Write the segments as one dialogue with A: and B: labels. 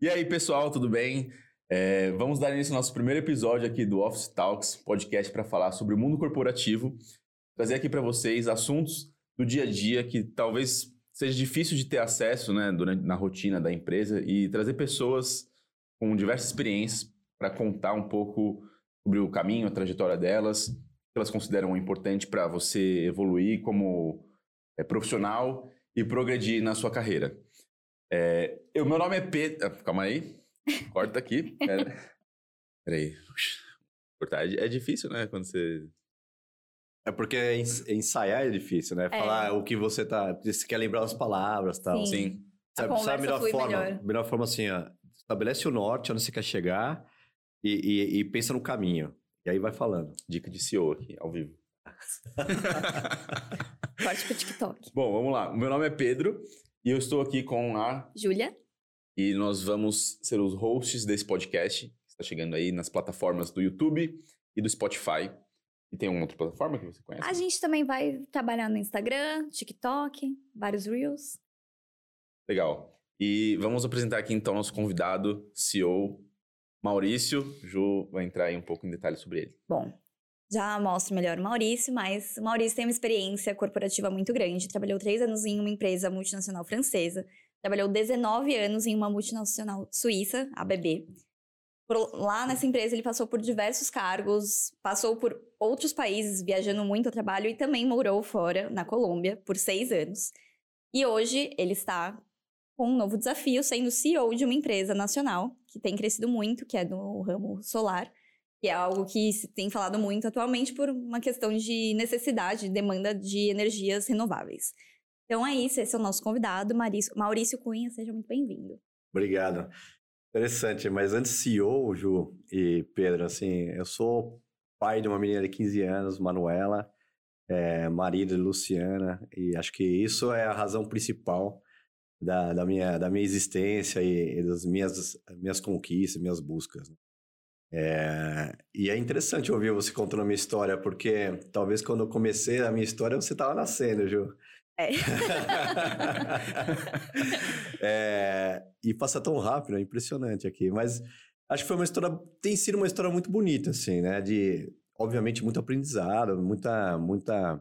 A: E aí, pessoal, tudo bem? É, vamos dar início ao nosso primeiro episódio aqui do Office Talks, podcast para falar sobre o mundo corporativo. Trazer aqui para vocês assuntos do dia a dia que talvez seja difícil de ter acesso né, durante, na rotina da empresa e trazer pessoas com diversas experiências para contar um pouco sobre o caminho, a trajetória delas, que elas consideram importante para você evoluir como é, profissional e progredir na sua carreira. É, o meu nome é Pedro. Ah, calma aí. Corta aqui. Pera. Peraí. Cortar é, é difícil, né? Quando você.
B: É porque ensaiar é difícil, né? Falar é. o que você tá. Você quer lembrar as palavras e tal.
A: Sim. Sim.
B: Sabe, sabe a melhor forma? Melhor. melhor forma assim, ó, estabelece o norte, onde você quer chegar e, e, e pensa no caminho. E aí vai falando.
A: Dica de CEO aqui, ao vivo.
C: Corte pro TikTok.
A: Bom, vamos lá. O meu nome é Pedro e eu estou aqui com a...
C: Júlia.
A: E nós vamos ser os hosts desse podcast, que está chegando aí nas plataformas do YouTube e do Spotify. E tem uma outra plataforma que você conhece?
C: A gente também vai trabalhar no Instagram, TikTok, vários Reels.
A: Legal. E vamos apresentar aqui então nosso convidado, CEO Maurício. Ju vai entrar aí um pouco em detalhes sobre ele.
C: Bom, já mostro melhor o Maurício, mas o Maurício tem uma experiência corporativa muito grande. Trabalhou três anos em uma empresa multinacional francesa. Trabalhou 19 anos em uma multinacional suíça, a ABB. Por, lá nessa empresa ele passou por diversos cargos, passou por outros países, viajando muito a trabalho e também morou fora, na Colômbia, por seis anos. E hoje ele está com um novo desafio, sendo CEO de uma empresa nacional que tem crescido muito, que é do ramo solar, que é algo que se tem falado muito atualmente por uma questão de necessidade, demanda de energias renováveis. Então é isso, esse é o nosso convidado, Maurício, Maurício Cunha, seja muito bem-vindo.
B: Obrigado. Interessante, mas antes CEO, Ju e Pedro, assim, eu sou pai de uma menina de 15 anos, Manuela, é, marido de Luciana, e acho que isso é a razão principal da, da, minha, da minha existência e, e das minhas, minhas conquistas, minhas buscas. Né? É, e é interessante ouvir você contando a minha história, porque talvez quando eu comecei a minha história você estava nascendo, Ju.
C: É.
B: é. E passa tão rápido, é impressionante aqui. Mas acho que foi uma história, tem sido uma história muito bonita, assim, né? De, obviamente, muito aprendizado, muita, muita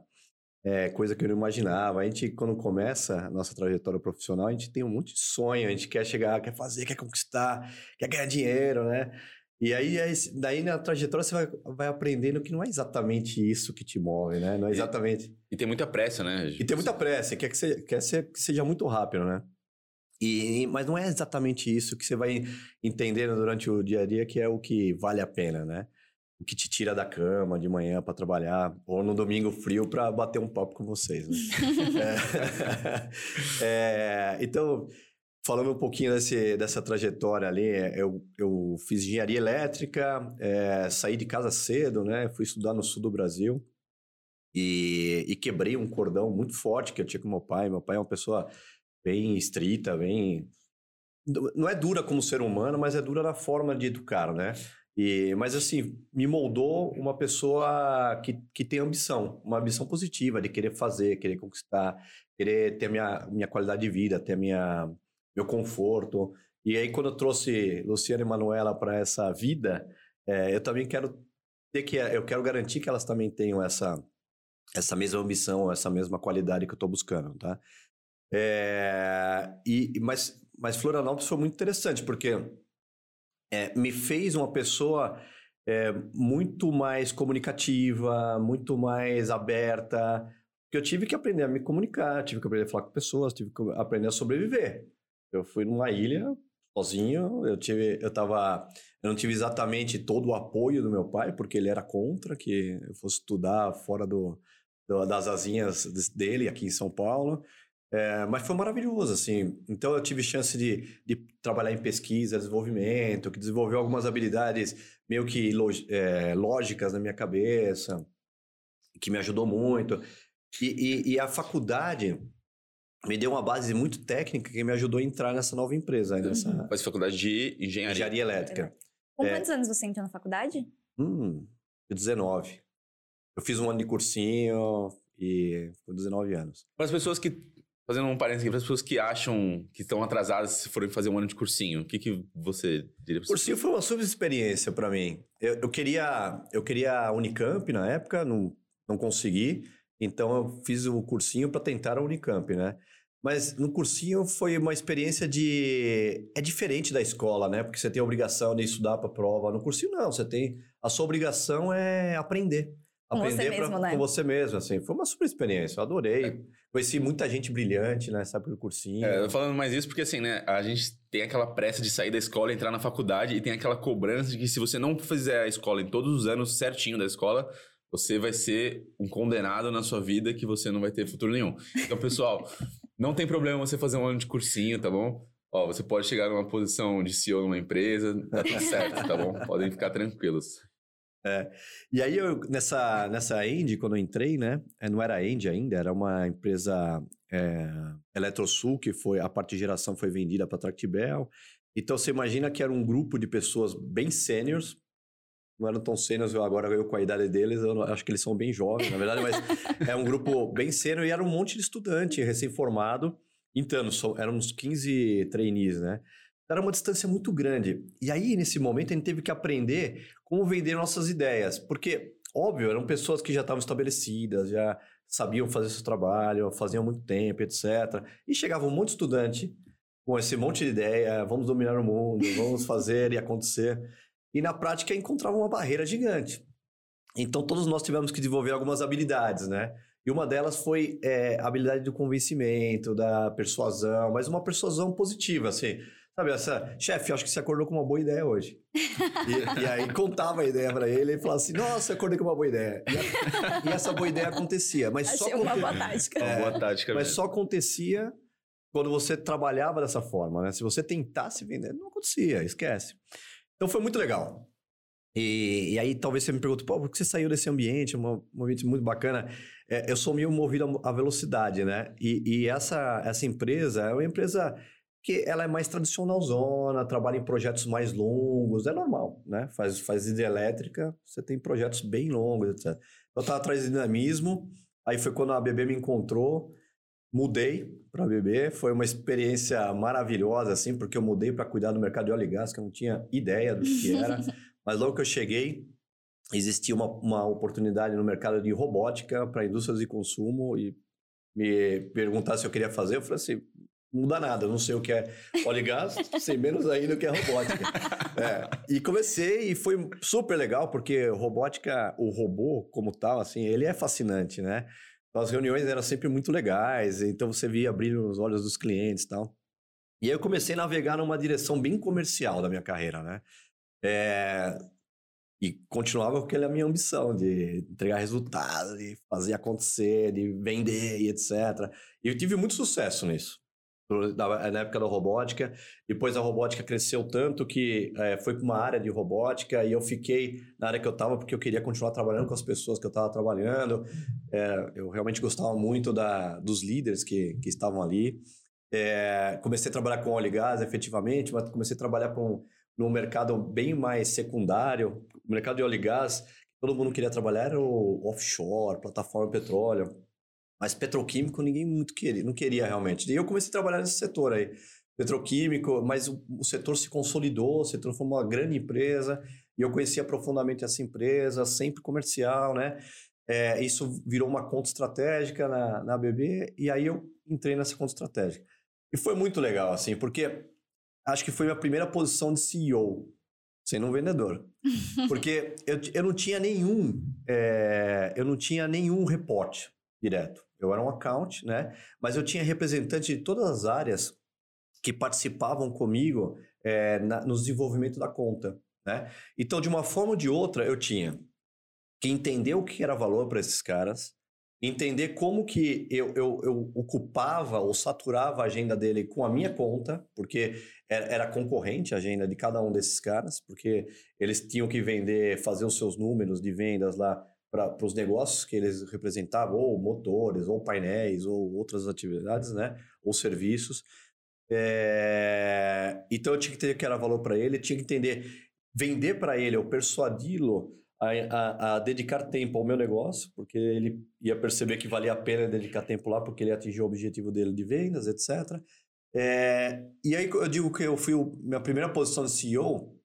B: é, coisa que eu não imaginava. A gente, quando começa a nossa trajetória profissional, a gente tem um monte de sonho, a gente quer chegar, quer fazer, quer conquistar, quer ganhar dinheiro, né? E aí, daí na trajetória você vai, vai aprendendo que não é exatamente isso que te move, né? Não é exatamente.
A: E, e tem muita pressa, né?
B: E tem muita pressa, quer que, você, quer ser, que seja muito rápido, né? E, mas não é exatamente isso que você vai entendendo durante o dia a dia que é o que vale a pena, né? O que te tira da cama de manhã para trabalhar, ou no domingo frio para bater um papo com vocês. Né? é, é, então, falando um pouquinho desse, dessa trajetória ali, é, eu, eu fiz engenharia elétrica, é, saí de casa cedo, né? Fui estudar no sul do Brasil e, e, quebrei um cordão muito forte que eu tinha com meu pai. Meu pai é uma pessoa bem estrita, bem. Não é dura como ser humano, mas é dura na forma de educar, né? E, mas assim, me moldou uma pessoa que, que tem ambição, uma ambição positiva de querer fazer, querer conquistar, querer ter a minha, minha qualidade de vida, ter minha meu conforto. E aí, quando eu trouxe Luciana e Manuela para essa vida, é, eu também quero ter que eu quero garantir que elas também tenham essa essa mesma ambição, essa mesma qualidade que eu estou buscando, tá? É, e mas mas Florianópolis foi muito interessante porque é, me fez uma pessoa é, muito mais comunicativa, muito mais aberta, porque eu tive que aprender a me comunicar, tive que aprender a falar com pessoas, tive que aprender a sobreviver. Eu fui numa ilha sozinho, eu tive, eu tava, eu não tive exatamente todo o apoio do meu pai, porque ele era contra que eu fosse estudar fora do, do das asinhas dele aqui em São Paulo. É, mas foi maravilhoso, assim. Então eu tive chance de, de trabalhar em pesquisa, desenvolvimento, que desenvolveu algumas habilidades meio que é, lógicas na minha cabeça, que me ajudou muito. E, e, e a faculdade, me deu uma base muito técnica que me ajudou a entrar nessa nova empresa. Nessa...
A: Uhum. Faz faculdade de engenharia.
B: Engenharia elétrica.
C: Com é... quantos anos você entrou na faculdade?
B: Hum, 19. Eu fiz um ano de cursinho e com 19 anos.
A: Para as pessoas que Fazendo um parênteses aqui para as pessoas que acham que estão atrasadas se forem fazer um ano de cursinho, o que, que você diria para
B: Cursinho foi uma super experiência para mim. Eu, eu, queria, eu queria a Unicamp na época, não, não consegui, então eu fiz o cursinho para tentar a Unicamp, né? Mas no cursinho foi uma experiência de. É diferente da escola, né? Porque você tem a obrigação de estudar para prova. No cursinho, não. Você tem. A sua obrigação é aprender.
C: Com
B: aprender
C: você mesmo,
B: pra,
C: né?
B: com você mesmo, assim. Foi uma super experiência, eu adorei. Conheci muita gente brilhante nessa época do cursinho.
A: É, eu tô falando mais isso porque, assim, né? A gente tem aquela pressa de sair da escola, entrar na faculdade e tem aquela cobrança de que se você não fizer a escola em todos os anos certinho da escola, você vai ser um condenado na sua vida que você não vai ter futuro nenhum. Então, pessoal, não tem problema você fazer um ano de cursinho, tá bom? Ó, você pode chegar numa posição de CEO numa empresa, tá tudo certo, tá bom? Podem ficar tranquilos.
B: É. E aí, eu, nessa, nessa Indy, quando eu entrei, né? é, Não era Indy ainda, era uma empresa é, Eletrosul, que foi a parte de geração foi vendida para a Tractibel. Então, você imagina que era um grupo de pessoas bem sêniors, não eram tão sêniors, eu agora eu com a idade deles, eu acho que eles são bem jovens, na verdade, mas é um grupo bem sênior e era um monte de estudante recém-formado, só- eram uns 15 trainees, né? Era uma distância muito grande. E aí, nesse momento, a gente teve que aprender como vender nossas ideias, porque, óbvio, eram pessoas que já estavam estabelecidas, já sabiam fazer seu trabalho, faziam muito tempo, etc. E chegava um monte de estudante com esse monte de ideia, vamos dominar o mundo, vamos fazer e acontecer. E na prática encontrava uma barreira gigante. Então todos nós tivemos que desenvolver algumas habilidades, né? E uma delas foi é, a habilidade do convencimento, da persuasão, mas uma persuasão positiva, assim. Sabe, essa, chefe, acho que você acordou com uma boa ideia hoje. E, e aí contava a ideia pra ele e falava assim, nossa, acordei com uma boa ideia. E, a- e essa boa ideia acontecia, mas só
C: Achei uma
B: aconte-
C: boa tática.
A: Uma
B: É,
A: boa tática
B: mas
A: mesmo.
B: só acontecia quando você trabalhava dessa forma, né? Se você tentasse vender, não acontecia, esquece. Então foi muito legal. E, e aí talvez você me pergunte, pô, por que você saiu desse ambiente? É um ambiente muito bacana. É, eu sou meio movido à velocidade, né? E, e essa, essa empresa é uma empresa que ela é mais tradicionalzona, trabalha em projetos mais longos, é normal, né? Faz, faz hidrelétrica, você tem projetos bem longos, etc. Eu estava atrás de dinamismo, aí foi quando a BB me encontrou, mudei para BB, foi uma experiência maravilhosa, assim, porque eu mudei para cuidar do mercado de óleo e gás, que eu não tinha ideia do que era, mas logo que eu cheguei, existia uma, uma oportunidade no mercado de robótica para indústrias de consumo e me perguntar se eu queria fazer, eu falei assim, não muda nada, eu não sei o que é óleo e gás, sei menos ainda o que é robótica. É, e comecei e foi super legal, porque robótica, o robô como tal, assim, ele é fascinante, né? As reuniões eram sempre muito legais, então você via brilho nos olhos dos clientes e tal. E aí eu comecei a navegar numa direção bem comercial da minha carreira, né? É, E continuava com aquela minha ambição de entregar resultado, de fazer acontecer, de vender e etc. E eu tive muito sucesso nisso. Na época da robótica. Depois a robótica cresceu tanto que eh, foi para uma área de robótica e eu fiquei na área que eu estava porque eu queria continuar trabalhando com as pessoas que eu estava trabalhando. Eh, eu realmente gostava muito da, dos líderes que, que estavam ali. Eh, comecei a trabalhar com óleo e gás efetivamente, mas comecei a trabalhar com, num mercado bem mais secundário. O mercado de óleo e gás, todo mundo queria trabalhar era o offshore, plataforma petróleo. Mas petroquímico ninguém muito queria, não queria realmente. E eu comecei a trabalhar nesse setor aí, petroquímico, mas o, o setor se consolidou, se transformou uma grande empresa, e eu conhecia profundamente essa empresa, sempre comercial, né? É, isso virou uma conta estratégica na, na BB, e aí eu entrei nessa conta estratégica. E foi muito legal, assim, porque acho que foi minha primeira posição de CEO, sendo um vendedor. Porque eu, eu não tinha nenhum, é, eu não tinha nenhum reporte direto. Eu era um account, né? Mas eu tinha representante de todas as áreas que participavam comigo é, na, no desenvolvimento da conta, né? Então, de uma forma ou de outra, eu tinha que entender o que era valor para esses caras, entender como que eu, eu, eu ocupava ou saturava a agenda dele com a minha conta, porque era, concorrente a agenda de cada um desses caras, porque eles tinham que vender, fazer os seus números de vendas lá para os negócios que eles representavam, ou motores, ou painéis, ou outras atividades, né? Ou serviços. É, Então eu tinha que entender que era valor para ele, tinha que entender, vender para ele ou persuadi-lo a, a, a, dedicar tempo ao meu negócio, porque ele ia perceber que valia a pena dedicar tempo lá, porque ele atingiu o objetivo dele de vendas, etc. É, e aí eu digo que eu fui a minha primeira posição de CEO,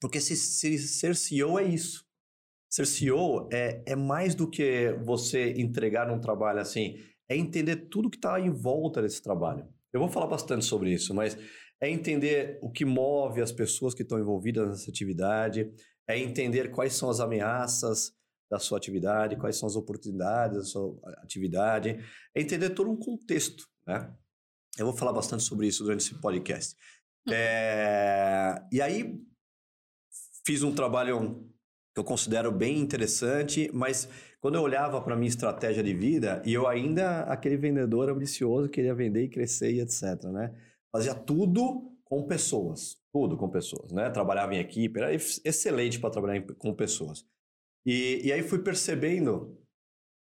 B: porque se, se, ser CEO é isso. Ser CEO é, é mais do que você entregar um trabalho assim, é entender tudo que está em volta desse trabalho. Eu vou falar bastante sobre isso, mas é entender o que move as pessoas que estão envolvidas nessa atividade, é entender quais são as ameaças da sua atividade, quais são as oportunidades da sua atividade, é entender todo um contexto, né? Eu vou falar bastante sobre isso durante esse podcast. Hum. É... E aí, fiz um trabalho que eu considero bem interessante, mas quando eu olhava para minha estratégia de vida, e eu ainda, aquele vendedor ambicioso, queria vender e crescer e etc, né? Fazia tudo com pessoas, tudo com pessoas, né? Trabalhava em equipe, era excelente para trabalhar com pessoas. E, e aí fui percebendo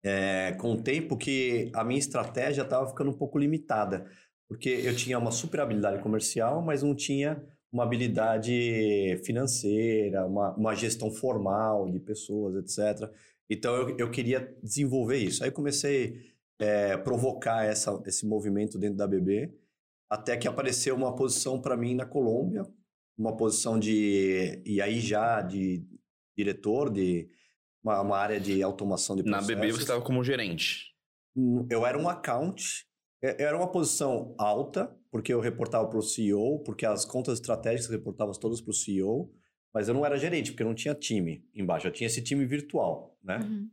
B: é, com o tempo que a minha estratégia estava ficando um pouco limitada, porque eu tinha uma super habilidade comercial, mas não tinha uma habilidade financeira, uma, uma gestão formal de pessoas, etc. Então eu, eu queria desenvolver isso. Aí comecei a é, provocar essa, esse movimento dentro da BB até que apareceu uma posição para mim na Colômbia, uma posição de e aí já de diretor de uma, uma área de automação de processos.
A: Na BB você estava como gerente.
B: Eu era um account, é, era uma posição alta, porque eu reportava para o CEO, porque as contas estratégicas reportavam todas para o CEO, mas eu não era gerente, porque eu não tinha time embaixo, eu tinha esse time virtual, né? Uhum.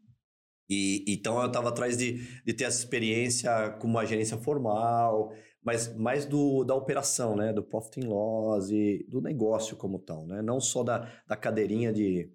B: E, então eu estava atrás de, de ter essa experiência com uma gerência formal, mas mais do, da operação, né? Do profit and loss e do negócio como tal, né? Não só da, da cadeirinha de,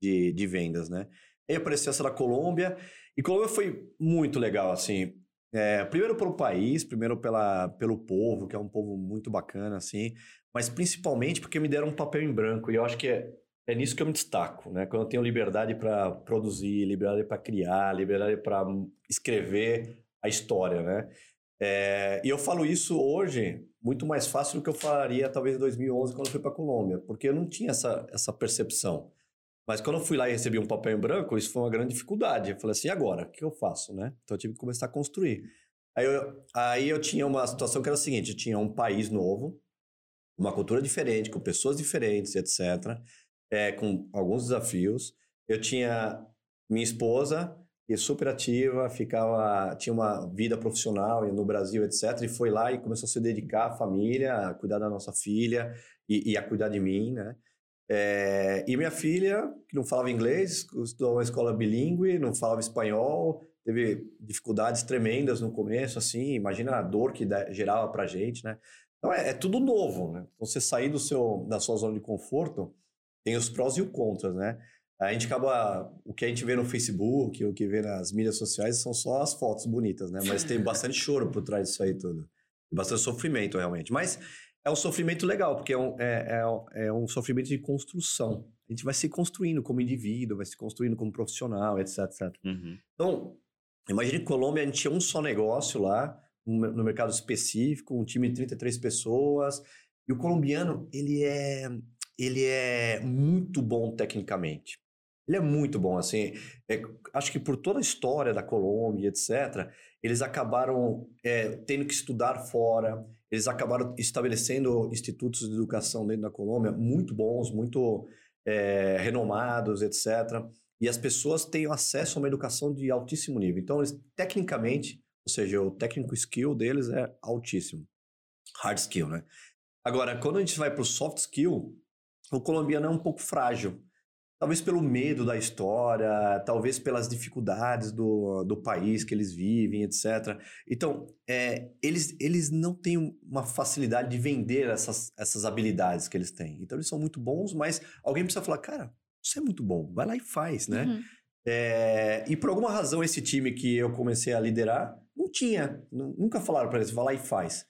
B: de, de vendas, né? Aí apareceu essa da Colômbia, e Colômbia foi muito legal, assim. É, primeiro pelo país, primeiro pela, pelo povo, que é um povo muito bacana, assim, mas principalmente porque me deram um papel em branco, e eu acho que é, é nisso que eu me destaco, né? Quando eu tenho liberdade para produzir, liberdade para criar, liberdade para escrever a história, né? É, e eu falo isso hoje muito mais fácil do que eu falaria talvez em 2011 quando eu fui para Colômbia, porque eu não tinha essa, essa percepção. Mas quando eu fui lá e recebi um papel em branco, isso foi uma grande dificuldade. Eu falei assim, e agora? O que eu faço, né? Então eu tive que começar a construir. Aí eu, aí eu tinha uma situação que era a seguinte, eu tinha um país novo, uma cultura diferente, com pessoas diferentes, etc. É, com alguns desafios. Eu tinha minha esposa, e super ativa, ficava, tinha uma vida profissional no Brasil, etc. E foi lá e começou a se dedicar à família, a cuidar da nossa filha e, e a cuidar de mim, né? É, e minha filha, que não falava inglês, estudou uma escola bilíngue, não falava espanhol, teve dificuldades tremendas no começo, assim, imagina a dor que gerava pra gente, né? Então é, é, tudo novo, né? Então, você sair do seu, da sua zona de conforto tem os prós e os contras, né? A gente acaba. O que a gente vê no Facebook, o que vê nas mídias sociais são só as fotos bonitas, né? Mas tem bastante choro por trás disso aí tudo. Bastante sofrimento, realmente. Mas é um sofrimento legal, porque é um, é, é, é um sofrimento de construção. A gente vai se construindo como indivíduo, vai se construindo como profissional, etc, etc. Uhum. Então, imagine que Colômbia, a gente tinha um só negócio lá, no mercado específico, um time de 33 pessoas. E o colombiano, ele é, ele é muito bom tecnicamente. Ele é muito bom, assim. É, acho que por toda a história da Colômbia, etc., eles acabaram é, tendo que estudar fora, eles acabaram estabelecendo institutos de educação dentro da Colômbia muito bons, muito é, renomados, etc. E as pessoas têm acesso a uma educação de altíssimo nível. Então, eles, tecnicamente, ou seja, o técnico skill deles é altíssimo. Hard skill, né? Agora, quando a gente vai para o soft skill, o colombiano é um pouco frágil. Talvez pelo medo da história, talvez pelas dificuldades do, do país que eles vivem, etc. Então, é, eles, eles não têm uma facilidade de vender essas, essas habilidades que eles têm. Então, eles são muito bons, mas alguém precisa falar, cara, você é muito bom, vai lá e faz, né? Uhum. É, e por alguma razão, esse time que eu comecei a liderar não tinha, nunca falaram para eles, vai lá e faz.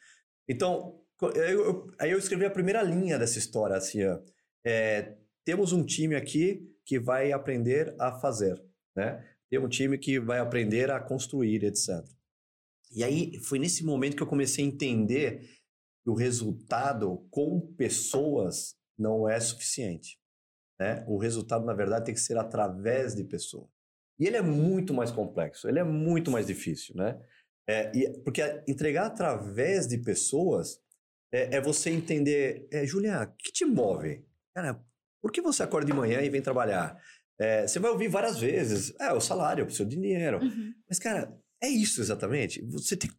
B: Então, eu, eu, aí eu escrevi a primeira linha dessa história, assim, ó, é, temos um time aqui que vai aprender a fazer, né? Tem um time que vai aprender a construir, etc. E aí foi nesse momento que eu comecei a entender que o resultado com pessoas não é suficiente. né? O resultado, na verdade, tem que ser através de pessoas. E ele é muito mais complexo, ele é muito mais difícil, né? É, e, porque entregar através de pessoas é, é você entender, é, Juliana, o que te move? Cara, por que você acorda de manhã e vem trabalhar? É, você vai ouvir várias vezes, é o salário, eu preciso de dinheiro. Uhum. Mas, cara, é isso exatamente. Você tem que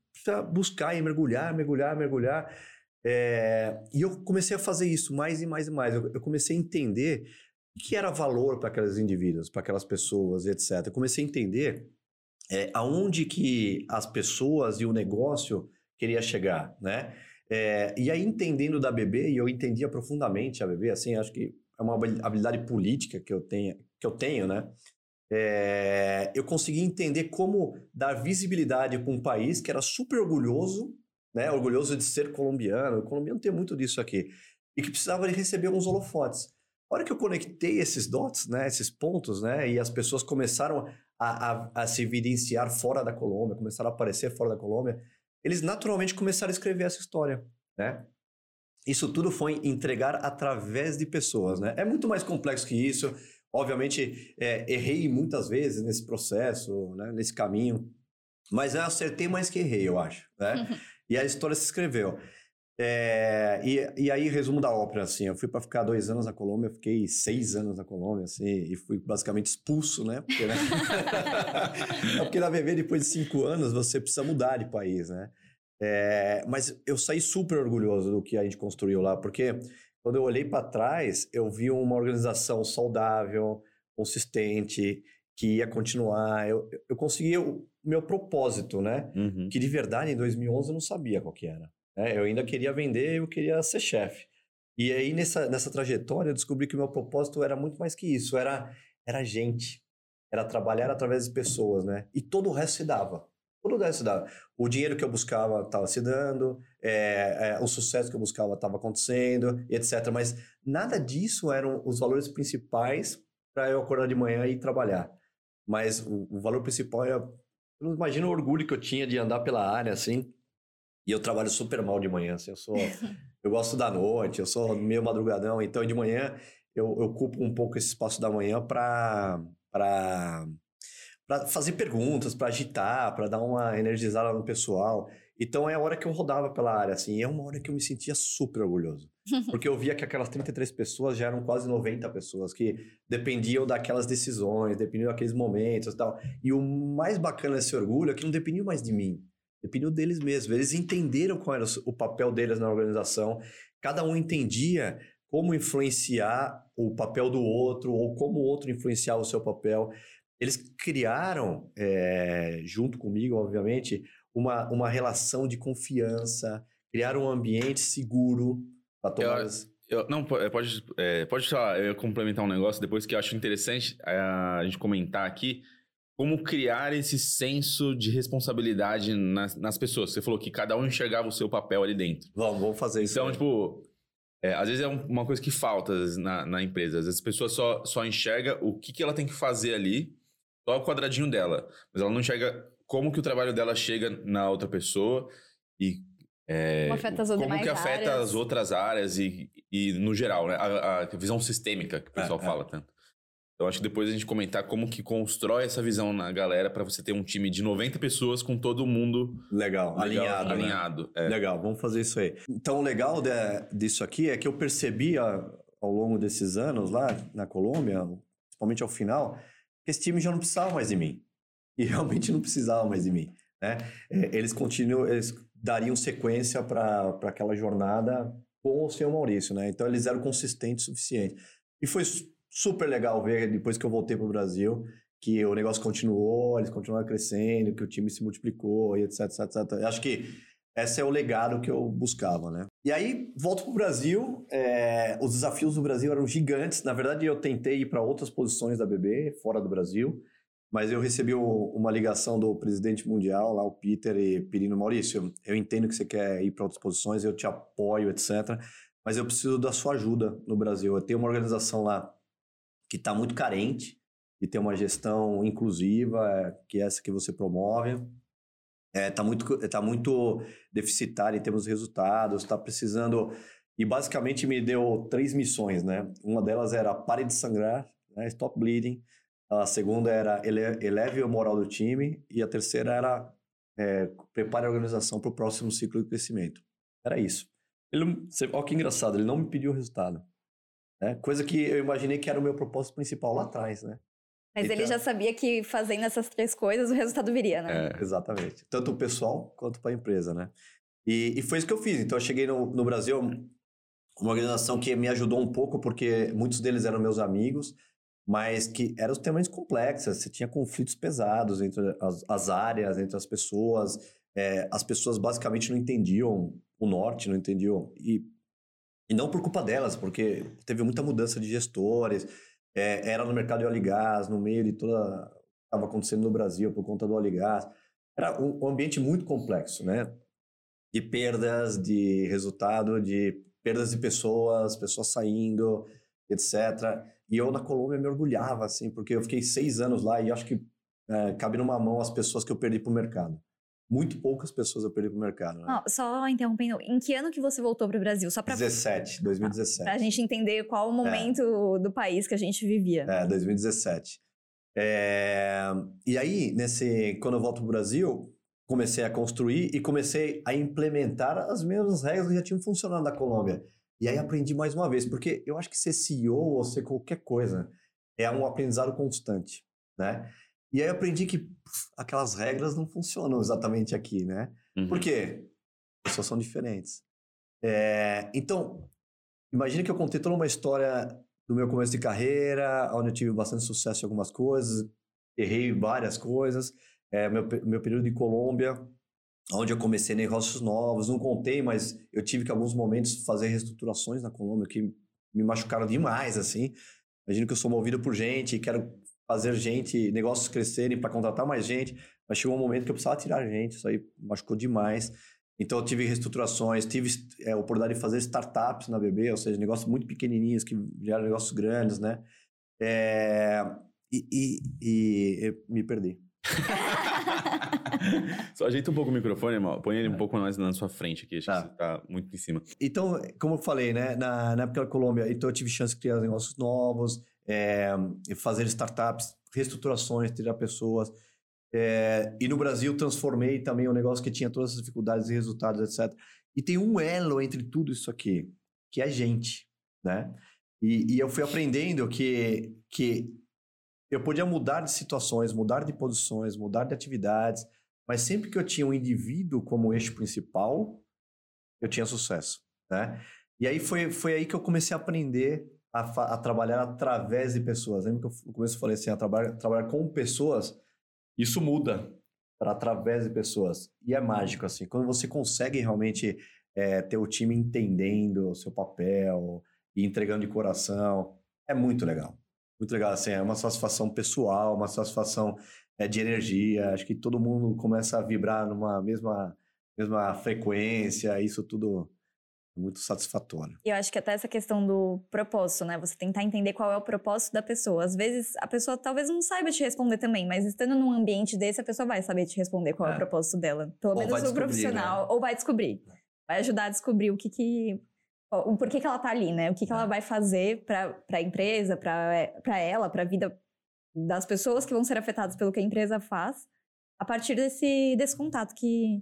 B: buscar e mergulhar, mergulhar, mergulhar. É, e eu comecei a fazer isso mais e mais e mais. Eu, eu comecei a entender o que era valor para aqueles indivíduos, para aquelas pessoas, etc. Eu comecei a entender é, aonde que as pessoas e o negócio queria chegar, né? É, e aí, entendendo da BB, e eu entendia profundamente a BB, assim, acho que é uma habilidade política que eu tenho, que eu tenho né? É, eu consegui entender como dar visibilidade para um país que era super orgulhoso, né? Orgulhoso de ser colombiano. O colombiano tem muito disso aqui. E que precisava de receber uns holofotes. A hora que eu conectei esses dots, né? Esses pontos, né? E as pessoas começaram a, a, a se evidenciar fora da Colômbia, começaram a aparecer fora da Colômbia, eles naturalmente começaram a escrever essa história, né? Isso tudo foi entregar através de pessoas, né? É muito mais complexo que isso. Obviamente, é, errei muitas vezes nesse processo, né, nesse caminho, mas eu acertei mais que errei, eu acho. Né? e a história se escreveu. É, e, e aí, resumo da ópera, assim, eu fui para ficar dois anos na Colômbia, fiquei seis anos na Colômbia, assim, e fui basicamente expulso, né? Porque, né? É porque na VV, depois de cinco anos, você precisa mudar de país, né? É, mas eu saí super orgulhoso do que a gente construiu lá, porque quando eu olhei para trás, eu vi uma organização saudável, consistente, que ia continuar. Eu, eu consegui o meu propósito, né? Uhum. Que de verdade em 2011 eu não sabia qual que era. Né? Eu ainda queria vender, eu queria ser chefe. E aí nessa, nessa trajetória eu descobri que o meu propósito era muito mais que isso. Era, era gente. Era trabalhar através de pessoas, né? E todo o resto se dava. Todo o resto se dava. O dinheiro que eu buscava estava se dando, é, é, o sucesso que eu buscava estava acontecendo, etc. Mas nada disso eram os valores principais para eu acordar de manhã e trabalhar. Mas o, o valor principal era. Eu imagino o orgulho que eu tinha de andar pela área assim. E eu trabalho super mal de manhã. Assim, eu sou. eu gosto da noite, eu sou meio madrugadão. Então, de manhã, eu, eu ocupo um pouco esse espaço da manhã para para fazer perguntas, para agitar, para dar uma energizada no pessoal. Então é a hora que eu rodava pela área, assim, é uma hora que eu me sentia super orgulhoso. Porque eu via que aquelas 33 pessoas já eram quase 90 pessoas que dependiam daquelas decisões, dependiam daqueles momentos e tal. E o mais bacana desse orgulho é que não dependia mais de mim, dependia deles mesmos. Eles entenderam qual era o papel deles na organização, cada um entendia como influenciar o papel do outro ou como o outro influenciava o seu papel. Eles criaram, é, junto comigo, obviamente, uma, uma relação de confiança, criar um ambiente seguro para tomar
A: eu, as... eu, Não, é, pode, é, pode falar, eu complementar um negócio depois que eu acho interessante a, a gente comentar aqui como criar esse senso de responsabilidade nas, nas pessoas. Você falou que cada um enxergava o seu papel ali dentro.
B: Vamos, vamos fazer isso.
A: Então, aí. tipo, é, às vezes é uma coisa que falta na, na empresa. Às vezes a pessoa só, só enxerga o que, que ela tem que fazer ali, só o quadradinho dela. Mas ela não enxerga como que o trabalho dela chega na outra pessoa e é, como, afeta as como que afeta áreas. as outras áreas e, e no geral, né? A, a visão sistêmica que o pessoal é, é. fala é. tanto. Então acho que depois a gente comentar como que constrói essa visão na galera para você ter um time de 90 pessoas com todo mundo
B: legal, legal alinhado.
A: Né? alinhado
B: né? é. Legal, vamos fazer isso aí. Então o legal de, disso aqui é que eu percebi ao longo desses anos lá na Colômbia, principalmente ao final, esse time já não precisava mais de mim e realmente não precisavam mais de mim. Né? É, eles continuam, eles dariam sequência para aquela jornada com o senhor Maurício, né? Então eles eram consistentes o suficiente. E foi super legal ver depois que eu voltei para o Brasil que o negócio continuou, eles continuaram crescendo, que o time se multiplicou e etc, etc, etc. Acho que esse é o legado que eu buscava, né? E aí, volto para o Brasil. É, os desafios do Brasil eram gigantes. Na verdade, eu tentei ir para outras posições da BB, fora do Brasil. Mas eu recebi uma ligação do presidente mundial, lá o Peter e Pirino Maurício. Eu entendo que você quer ir para outras posições, eu te apoio, etc. Mas eu preciso da sua ajuda no Brasil. Eu tenho uma organização lá que está muito carente de ter uma gestão inclusiva, que é essa que você promove. Está é, tá muito, tá muito deficitária em termos de resultados, está precisando e basicamente me deu três missões, né? Uma delas era pare de sangrar, né? stop bleeding. A segunda era ele eleve o moral do time e a terceira era é, prepare a organização para o próximo ciclo de crescimento. Era isso. Ele, olha que engraçado, ele não me pediu o resultado. Né? Coisa que eu imaginei que era o meu propósito principal lá atrás, né?
C: Mas então, ele já sabia que fazendo essas três coisas o resultado viria, né?
B: É, exatamente. Tanto o pessoal quanto para a empresa, né? E, e, foi isso que eu fiz. Então eu cheguei no, no Brasil, uma organização que me ajudou um pouco, porque muitos deles eram meus amigos, mas que eram extremamente complexas. Você tinha conflitos pesados entre as, as áreas, entre as pessoas. É, as pessoas basicamente não entendiam o norte, não entendiam. E, e não por culpa delas, porque teve muita mudança de gestores. É, era no mercado de óleo e gás, no meio de toda. estava acontecendo no Brasil por conta do óleo e gás. Era um, ambiente muito complexo, né? De perdas, de resultado, de perdas de pessoas, pessoas saindo, etc. E eu na Colômbia me orgulhava, assim, porque eu fiquei seis anos lá e acho que é, cabe numa mão as pessoas que eu perdi para o mercado. Muito poucas pessoas eu perdi para o mercado. Né?
C: só interrompendo, em que ano que você voltou para o Brasil? Só
B: para 17, 2017. Para
C: a gente entender qual o é. momento é. do país que a gente vivia.
B: É, 2017. É... E aí, nesse, quando eu volto para o Brasil, comecei a construir e comecei a implementar as mesmas regras que já tinham funcionado na Colômbia. E aí aprendi mais uma vez, porque eu acho que ser CEO ou ser qualquer coisa é um aprendizado constante, né? E aí aprendi que pff, aquelas regras não funcionam exatamente aqui, né? Uhum. Por quê? As pessoas são diferentes. É, então, imagine que eu contei toda uma história do meu começo de carreira, onde eu tive bastante sucesso em algumas coisas, errei várias coisas, é, meu, meu período de Colômbia, onde eu comecei negócios novos, não contei, mas eu tive que, em alguns momentos, fazer reestruturações na Colômbia que me machucaram demais, assim. Imagino que eu sou movido por gente, quero fazer gente, negócios crescerem para contratar mais gente, mas chegou um momento que eu precisava tirar gente, isso aí machucou demais. Então eu tive reestruturações, tive é, a oportunidade de fazer startups na BB, ou seja, negócios muito pequenininhos que viraram negócios grandes, né? É, e, e, e me perdi.
A: Só ajeita um pouco o microfone, irmão. Põe ele um é. pouco mais na sua frente aqui. Acho tá. que você tá muito em cima.
B: Então, como eu falei, né? Na, na época da Colômbia, então eu tive chance de criar negócios novos, é, fazer startups, reestruturações, tirar pessoas. É, e no Brasil transformei também um negócio que tinha todas as dificuldades e resultados, etc. E tem um elo entre tudo isso aqui, que é a gente, né? E, e eu fui aprendendo que, que eu podia mudar de situações, mudar de posições, mudar de atividades, mas sempre que eu tinha um indivíduo como eixo principal, eu tinha sucesso, né? E aí foi, foi aí que eu comecei a aprender a, a trabalhar através de pessoas. Lembra que eu, no começo eu falei assim, a trabalhar, trabalhar com pessoas, isso muda para através de pessoas. E é mágico, assim, quando você consegue realmente é, ter o time entendendo o seu papel e entregando de coração, é muito legal. Muito legal, assim, é uma satisfação pessoal, uma satisfação é, de energia. Acho que todo mundo começa a vibrar numa mesma, mesma frequência, isso tudo muito satisfatório.
C: E eu acho que até essa questão do propósito, né? Você tentar entender qual é o propósito da pessoa. Às vezes a pessoa talvez não saiba te responder também, mas estando num ambiente desse, a pessoa vai saber te responder qual é, é o propósito dela. Pelo ou menos o profissional. Né? Ou vai descobrir. Vai ajudar a descobrir o que que o porquê que ela tá ali, né? O que, que ela é. vai fazer para a empresa, para ela, para a vida das pessoas que vão ser afetadas pelo que a empresa faz, a partir desse, desse contato que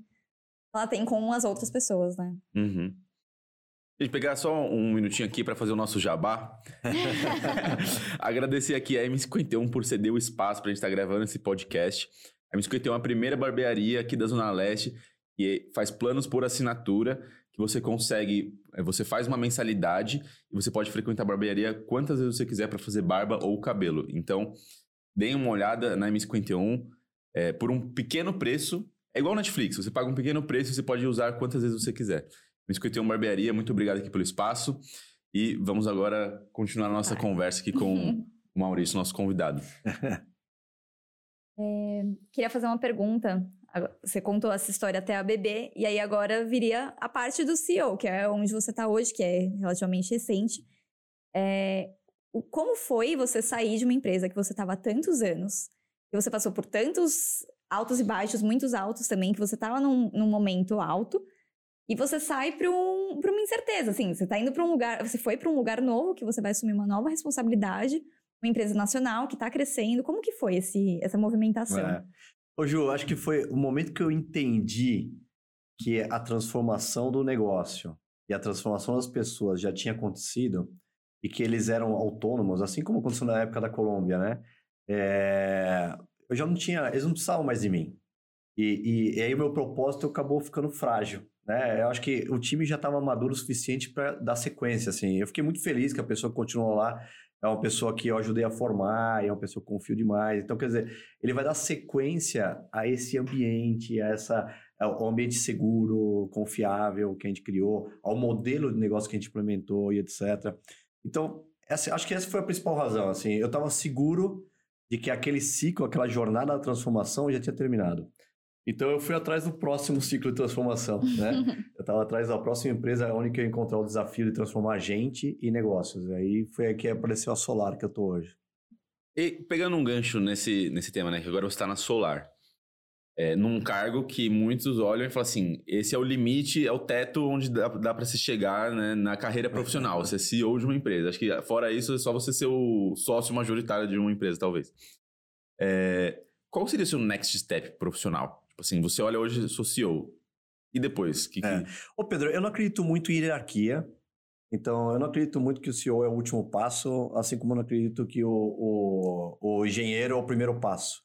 C: ela tem com as outras pessoas, né?
A: Uhum. Gente, pegar só um minutinho aqui para fazer o nosso jabá. Agradecer aqui a M51 por ceder o espaço para a gente estar tá gravando esse podcast. A M51 é a primeira barbearia aqui da Zona Leste e faz planos por assinatura que você consegue, é, você faz uma mensalidade e você pode frequentar a barbearia quantas vezes você quiser para fazer barba ou cabelo. Então, deem uma olhada na M51 é, por um pequeno preço. É igual Netflix, você paga um pequeno preço e você pode usar quantas vezes você quiser. M51 Barbearia, muito obrigado aqui pelo espaço. E vamos agora continuar a nossa conversa aqui com o Maurício, nosso convidado.
C: É, queria fazer uma pergunta você contou essa história até a bebê, e aí agora viria a parte do CEO, que é onde você está hoje, que é relativamente recente. É, como foi você sair de uma empresa que você estava há tantos anos, que você passou por tantos altos e baixos, muitos altos também, que você estava num, num momento alto, e você sai para um, uma incerteza, assim, você está indo para um lugar, você foi para um lugar novo que você vai assumir uma nova responsabilidade, uma empresa nacional que está crescendo. Como que foi esse, essa movimentação? É.
B: Ô Ju, acho que foi o momento que eu entendi que a transformação do negócio e a transformação das pessoas já tinha acontecido e que eles eram autônomos, assim como aconteceu na época da Colômbia, né? É... Eu já não tinha, eles não precisavam mais de mim. E, e, e aí o meu propósito acabou ficando frágil. Né? Eu acho que o time já estava maduro o suficiente para dar sequência. Assim. Eu fiquei muito feliz que a pessoa que continuou lá é uma pessoa que eu ajudei a formar, é uma pessoa que confio demais. Então, quer dizer, ele vai dar sequência a esse ambiente, a essa ao ambiente seguro, confiável que a gente criou, ao modelo de negócio que a gente implementou e etc. Então, essa, acho que essa foi a principal razão. Assim, eu estava seguro de que aquele ciclo, aquela jornada da transformação já tinha terminado. Então eu fui atrás do próximo ciclo de transformação, né? eu estava atrás da próxima empresa onde eu ia encontrar o desafio de transformar gente e negócios. Aí foi aí que apareceu a Solar que eu tô hoje.
A: E pegando um gancho nesse, nesse tema, né? Que agora você está na Solar. É, num cargo que muitos olham e falam assim: esse é o limite, é o teto onde dá, dá para se chegar né, na carreira profissional, ser CEO de uma empresa. Acho que fora isso, é só você ser o sócio majoritário de uma empresa, talvez. É, qual seria o seu next step profissional? Tipo assim, você olha hoje, sou CEO. E depois? Que. É.
B: Ô, Pedro, eu não acredito muito em hierarquia. Então, eu não acredito muito que o CEO é o último passo, assim como eu não acredito que o, o, o engenheiro é o primeiro passo.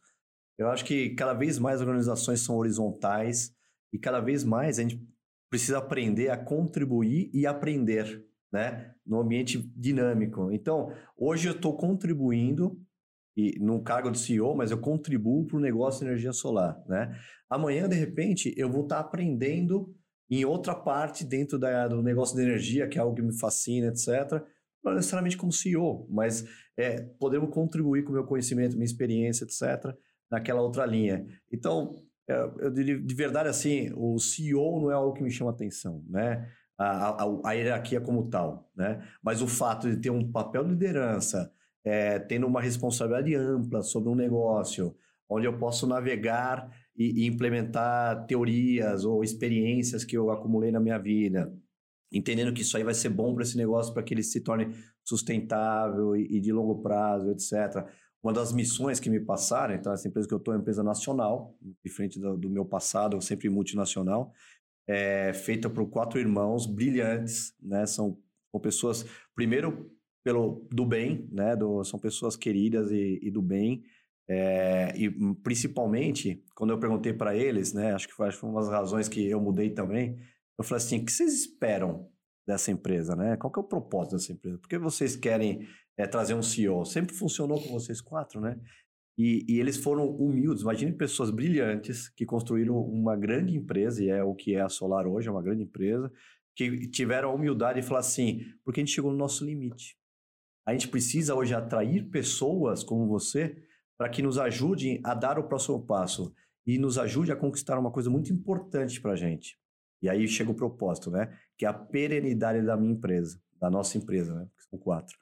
B: Eu acho que cada vez mais organizações são horizontais e cada vez mais a gente precisa aprender a contribuir e aprender, né? No ambiente dinâmico. Então, hoje eu estou contribuindo e no cargo de CEO, mas eu contribuo para o negócio de energia solar, né? Amanhã, de repente, eu vou estar tá aprendendo em outra parte dentro da, do negócio de energia, que é algo que me fascina, etc. Não necessariamente como CEO, mas é, podemos contribuir com o meu conhecimento, minha experiência, etc., naquela outra linha. Então, é, eu diria de verdade assim, o CEO não é algo que me chama atenção, né? A, a, a hierarquia como tal, né? Mas o fato de ter um papel de liderança, é, tendo uma responsabilidade ampla sobre um negócio, onde eu posso navegar e, e, implementar teorias ou experiências que eu acumulei na minha vida, entendendo que isso aí vai ser bom para esse negócio, para que ele se torne sustentável e, e, de longo prazo, etc. Uma das missões que me passaram, então, essa empresa que eu estou é uma empresa nacional, diferente do, do meu passado, sempre multinacional, é feita por quatro irmãos brilhantes, né? São, são pessoas, primeiro, pelo do bem, né? Do, são pessoas queridas e, e do bem. É, e principalmente, quando eu perguntei para eles, né? Acho que, foi, acho que foi uma das razões que eu mudei também. Eu falei assim: o que vocês esperam dessa empresa, né? Qual que é o propósito dessa empresa? Por que vocês querem é, trazer um CEO? Sempre funcionou com vocês quatro, né? E, e, eles foram humildes. Imagine pessoas brilhantes que construíram uma grande empresa, e é o que é a Solar hoje, é uma grande empresa, que tiveram a humildade de falar assim, porque a gente chegou no nosso limite. A gente precisa hoje atrair pessoas como você para que nos ajudem a dar o próximo passo e nos ajude a conquistar uma coisa muito importante para a gente. E aí chega o propósito, né? Que é a perenidade da minha empresa, da nossa empresa, né? Porque são quatro.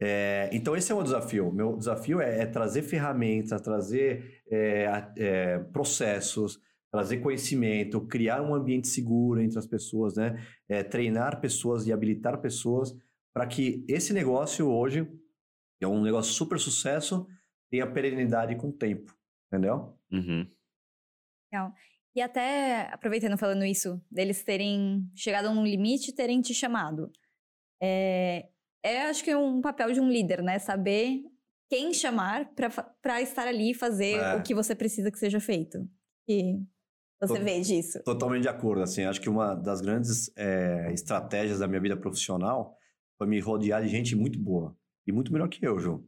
B: É, então, esse é o desafio. Meu desafio é, é trazer ferramentas, trazer é, é, processos, trazer conhecimento, criar um ambiente seguro entre as pessoas, né? É, treinar pessoas e habilitar pessoas para que esse negócio hoje, que é um negócio super sucesso, tenha perenidade com o tempo, entendeu?
A: Uhum.
C: Legal. E até aproveitando falando isso, deles terem chegado num limite e terem te chamado. É, é acho que é um papel de um líder, né? Saber quem chamar para estar ali e fazer é. o que você precisa que seja feito. E você Tô, vê disso.
B: Totalmente de acordo. Assim, acho que uma das grandes é, estratégias da minha vida profissional foi me rodear de gente muito boa. E muito melhor que eu, João.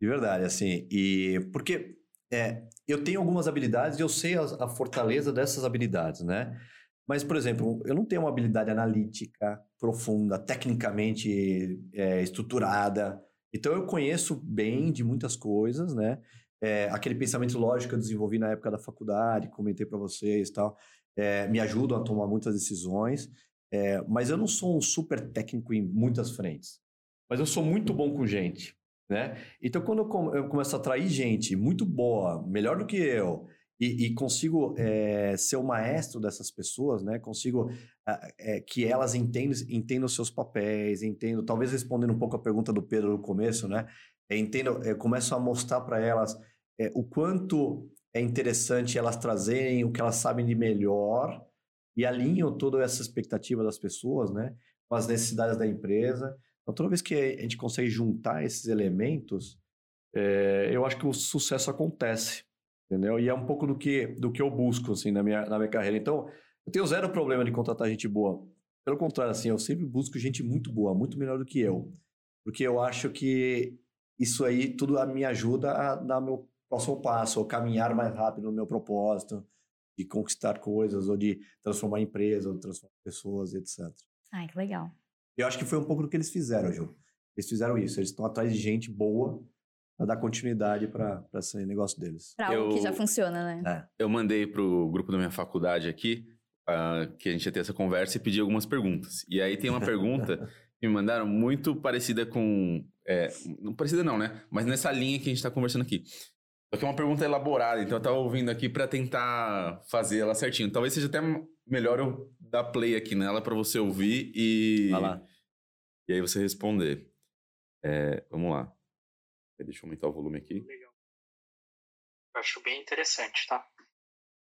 B: De verdade, assim. E porque é, eu tenho algumas habilidades e eu sei a, a, fortaleza dessas habilidades, né? Mas, por exemplo, eu não tenho uma habilidade analítica profunda, tecnicamente é, estruturada. Então, eu conheço bem de muitas coisas, né? É, aquele pensamento lógico que eu desenvolvi na época da faculdade, comentei para vocês tal, é, me ajudam a tomar muitas decisões. É, mas eu não sou um super técnico em muitas frentes. Mas eu sou muito bom com gente, né? Então, quando eu, começo a atrair gente muito boa, melhor do que eu, e, e consigo é, ser o maestro dessas pessoas, né? Consigo é, que elas entendam, entendam seus papéis, entendam, talvez respondendo um pouco a pergunta do Pedro no começo, né? Entendo, é, começo a mostrar para elas o quanto é interessante elas trazerem o que elas sabem de melhor e alinham toda essa expectativa das pessoas, né? Com as necessidades da empresa. Então, toda vez que a gente consegue juntar esses elementos, é, eu acho que o sucesso acontece, entendeu? E é um pouco do que, do que eu busco, assim, na minha, na minha carreira. Então, eu tenho zero problema de contratar gente boa. Pelo contrário, assim, eu sempre busco gente muito boa, muito melhor do que eu. Porque eu acho que isso aí tudo me ajuda a dar meu próximo passo, ou caminhar mais rápido no meu propósito, de conquistar coisas, ou de transformar empresas, ou transformar pessoas, etc.
C: Ai, que legal.
B: Eu acho que foi um pouco do que eles fizeram, Ju. Eles fizeram isso. Eles estão atrás de gente boa para dar continuidade para esse negócio deles.
C: Para algo eu, que já funciona, né?
A: É. Eu mandei para o grupo da minha faculdade aqui uh, que a gente ia ter essa conversa e pedi algumas perguntas. E aí tem uma pergunta que me mandaram muito parecida com. É, não parecida, não, né? Mas nessa linha que a gente está conversando aqui. Só que é uma pergunta elaborada, então eu estava ouvindo aqui para tentar fazer ela certinho. Talvez seja até melhor eu dar play aqui nela para você ouvir e.
B: Vai lá.
A: E aí você responder. É, vamos lá. Deixa eu aumentar o volume aqui.
D: Legal. Eu acho bem interessante, tá?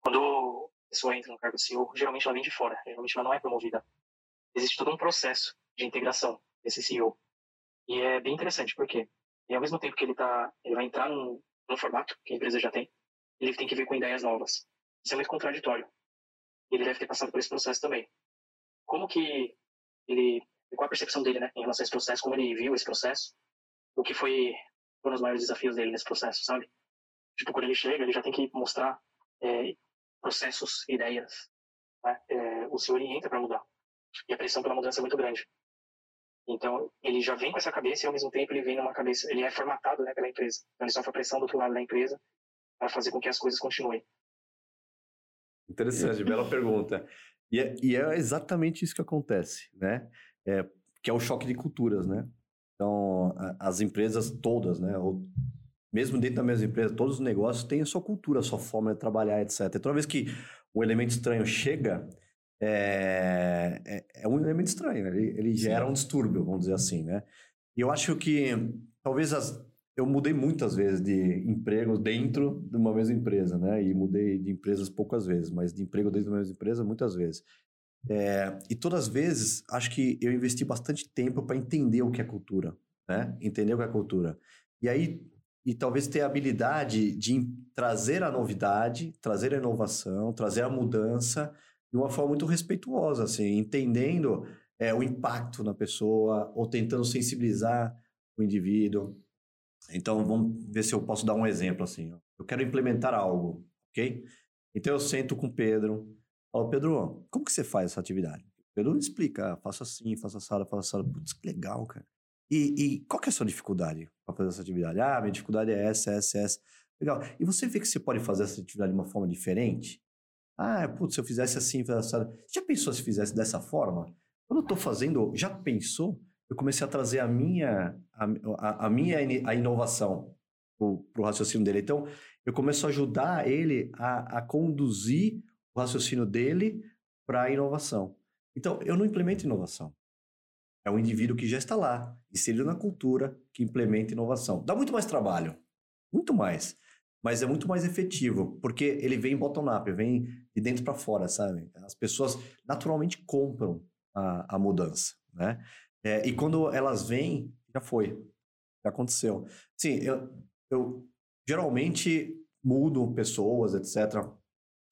D: Quando a pessoa entra no cargo de CEO, geralmente ela vem de fora, geralmente ela não é promovida. Existe todo um processo de integração desse CEO. E é bem interessante, porque e ao mesmo tempo que ele, tá, ele vai entrar num, num formato que a empresa já tem, ele tem que vir com ideias novas. Isso é muito contraditório. Ele deve ter passado por esse processo também. Como que ele, qual a percepção dele, né, em relação a esse processo, como ele viu esse processo, o que foi um dos maiores desafios dele nesse processo, sabe? Tipo, quando ele chega, ele já tem que mostrar é, processos, ideias. Né? É, o senhor entra para mudar. E a pressão pela mudança é muito grande. Então, ele já vem com essa cabeça e, ao mesmo tempo, ele vem numa cabeça... Ele é formatado né, pela empresa. Então, ele sofre a pressão do outro lado da empresa para fazer com que as coisas continuem.
B: Interessante, bela pergunta. E é, e é, exatamente isso que acontece, né? É, que é o choque de culturas, né? Então, as empresas todas, né? Ou mesmo dentro da mesma empresa, todos os negócios têm a sua cultura, a sua forma de trabalhar, etc. E toda vez que um elemento estranho chega, é, é, é um elemento estranho, né? ele, ele gera um distúrbio, vamos dizer assim, né? E eu acho que talvez as, eu mudei muitas vezes de emprego dentro de uma mesma empresa, né? E mudei de empresas poucas vezes, mas de emprego dentro de uma mesma empresa muitas vezes. É, e todas as vezes, acho que eu investi bastante tempo para entender o que é cultura, né? Entender o que é cultura. E aí, e talvez ter a habilidade de trazer a novidade, trazer a inovação, trazer a mudança de uma forma muito respeituosa, assim, entendendo é, o impacto na pessoa ou tentando sensibilizar o indivíduo. Então, vamos ver se eu posso dar um exemplo, assim. Eu quero implementar algo, ok? Então, eu sento com o Pedro, Fala, Pedro, como que você faz essa atividade? Pedro explica, faço assim, faço assado, faço assado. Putz, que legal, cara. E, e qual que é a sua dificuldade para fazer essa atividade? Ah, minha dificuldade é essa, essa, essa. Legal. E você vê que você pode fazer essa atividade de uma forma diferente? Ah, putz, se eu fizesse assim. Já pensou se fizesse dessa forma? Quando eu estou fazendo, já pensou? Eu comecei a trazer a minha, a, a, a minha a inovação para o raciocínio dele. Então, eu começo a ajudar ele a, a conduzir o raciocínio dele para a inovação. Então, eu não implemento inovação. É um indivíduo que já está lá, inserido na cultura, que implementa inovação. Dá muito mais trabalho, muito mais, mas é muito mais efetivo, porque ele vem bottom-up, vem de dentro para fora, sabe? As pessoas naturalmente compram a, a mudança, né? É, e quando elas vêm, já foi, já aconteceu. Sim, eu, eu geralmente mudo pessoas, etc.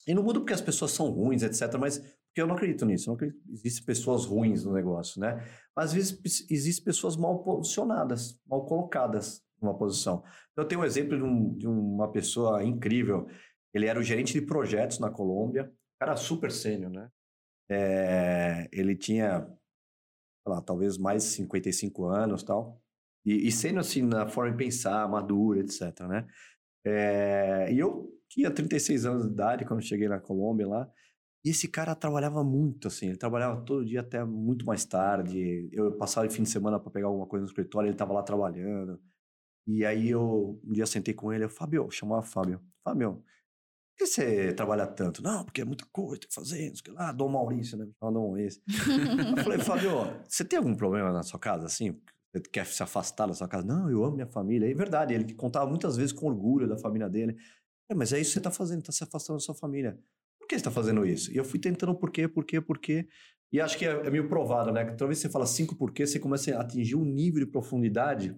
B: E não muda porque as pessoas são ruins, etc. Mas porque eu não acredito nisso. Não acredito, existem pessoas ruins no negócio, né? Mas às vezes existem pessoas mal posicionadas, mal colocadas numa posição. Eu tenho um exemplo de, um, de uma pessoa incrível. Ele era o gerente de projetos na Colômbia, cara super sênior, né? É, ele tinha, lá, talvez mais de 55 anos tal. E, e sendo assim, na forma de pensar, madura, etc, né? É, e eu tinha 36 anos de idade quando cheguei na Colômbia lá. E esse cara trabalhava muito, assim, ele trabalhava todo dia até muito mais tarde. Eu passava o fim de semana para pegar alguma coisa no escritório, ele estava lá trabalhando. E aí eu um dia sentei com ele, eu, Fábio, chamava Fábio. Fábio, por que você trabalha tanto? Não, porque é muita coisa, tem que fazer, não sei o que lá. Dom Maurício, né? Chama Dom Maurício. eu falei, Fábio, você tem algum problema na sua casa, assim? Você quer se afastar da sua casa? Não, eu amo minha família. É verdade, ele contava muitas vezes com orgulho da família dele. É, mas é isso que você está fazendo, está se afastando da sua família. Por que você está fazendo isso? E eu fui tentando por quê, por quê, por quê. E acho que é, é meio provado, né? Que toda vez que você fala cinco porquê, você começa a atingir um nível de profundidade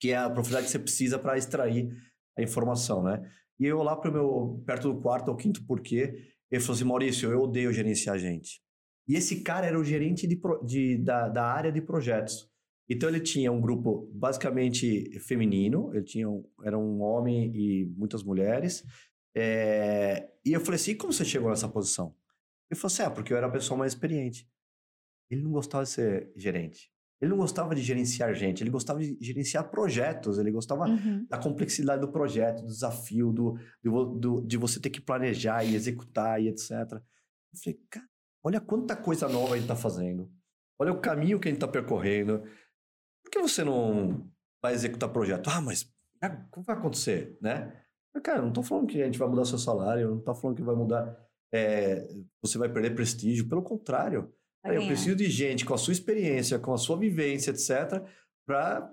B: que é a profundidade que você precisa para extrair a informação, né? E eu lá pro meu, perto do quarto ou quinto porquê, ele falou assim, Maurício, eu odeio gerenciar gente. E esse cara era o gerente de, de, da, da área de projetos. Então ele tinha um grupo basicamente feminino, ele tinha um, era um homem e muitas mulheres. É, e eu falei assim: como você chegou nessa posição? Ele falou assim: ah, porque eu era a pessoa mais experiente. Ele não gostava de ser gerente. Ele não gostava de gerenciar gente, ele gostava de gerenciar projetos, ele gostava uhum. da complexidade do projeto, do desafio, do, do, do, de você ter que planejar e executar e etc. Eu falei, cara, olha quanta coisa nova ele está fazendo. Olha o caminho que ele está percorrendo. Por que você não vai executar projeto? Ah, mas como vai acontecer, né? Cara, não estou falando que a gente vai mudar seu salário, não estou falando que vai mudar, é, você vai perder prestígio. Pelo contrário, Tá eu preciso de gente com a sua experiência, com a sua vivência, etc., para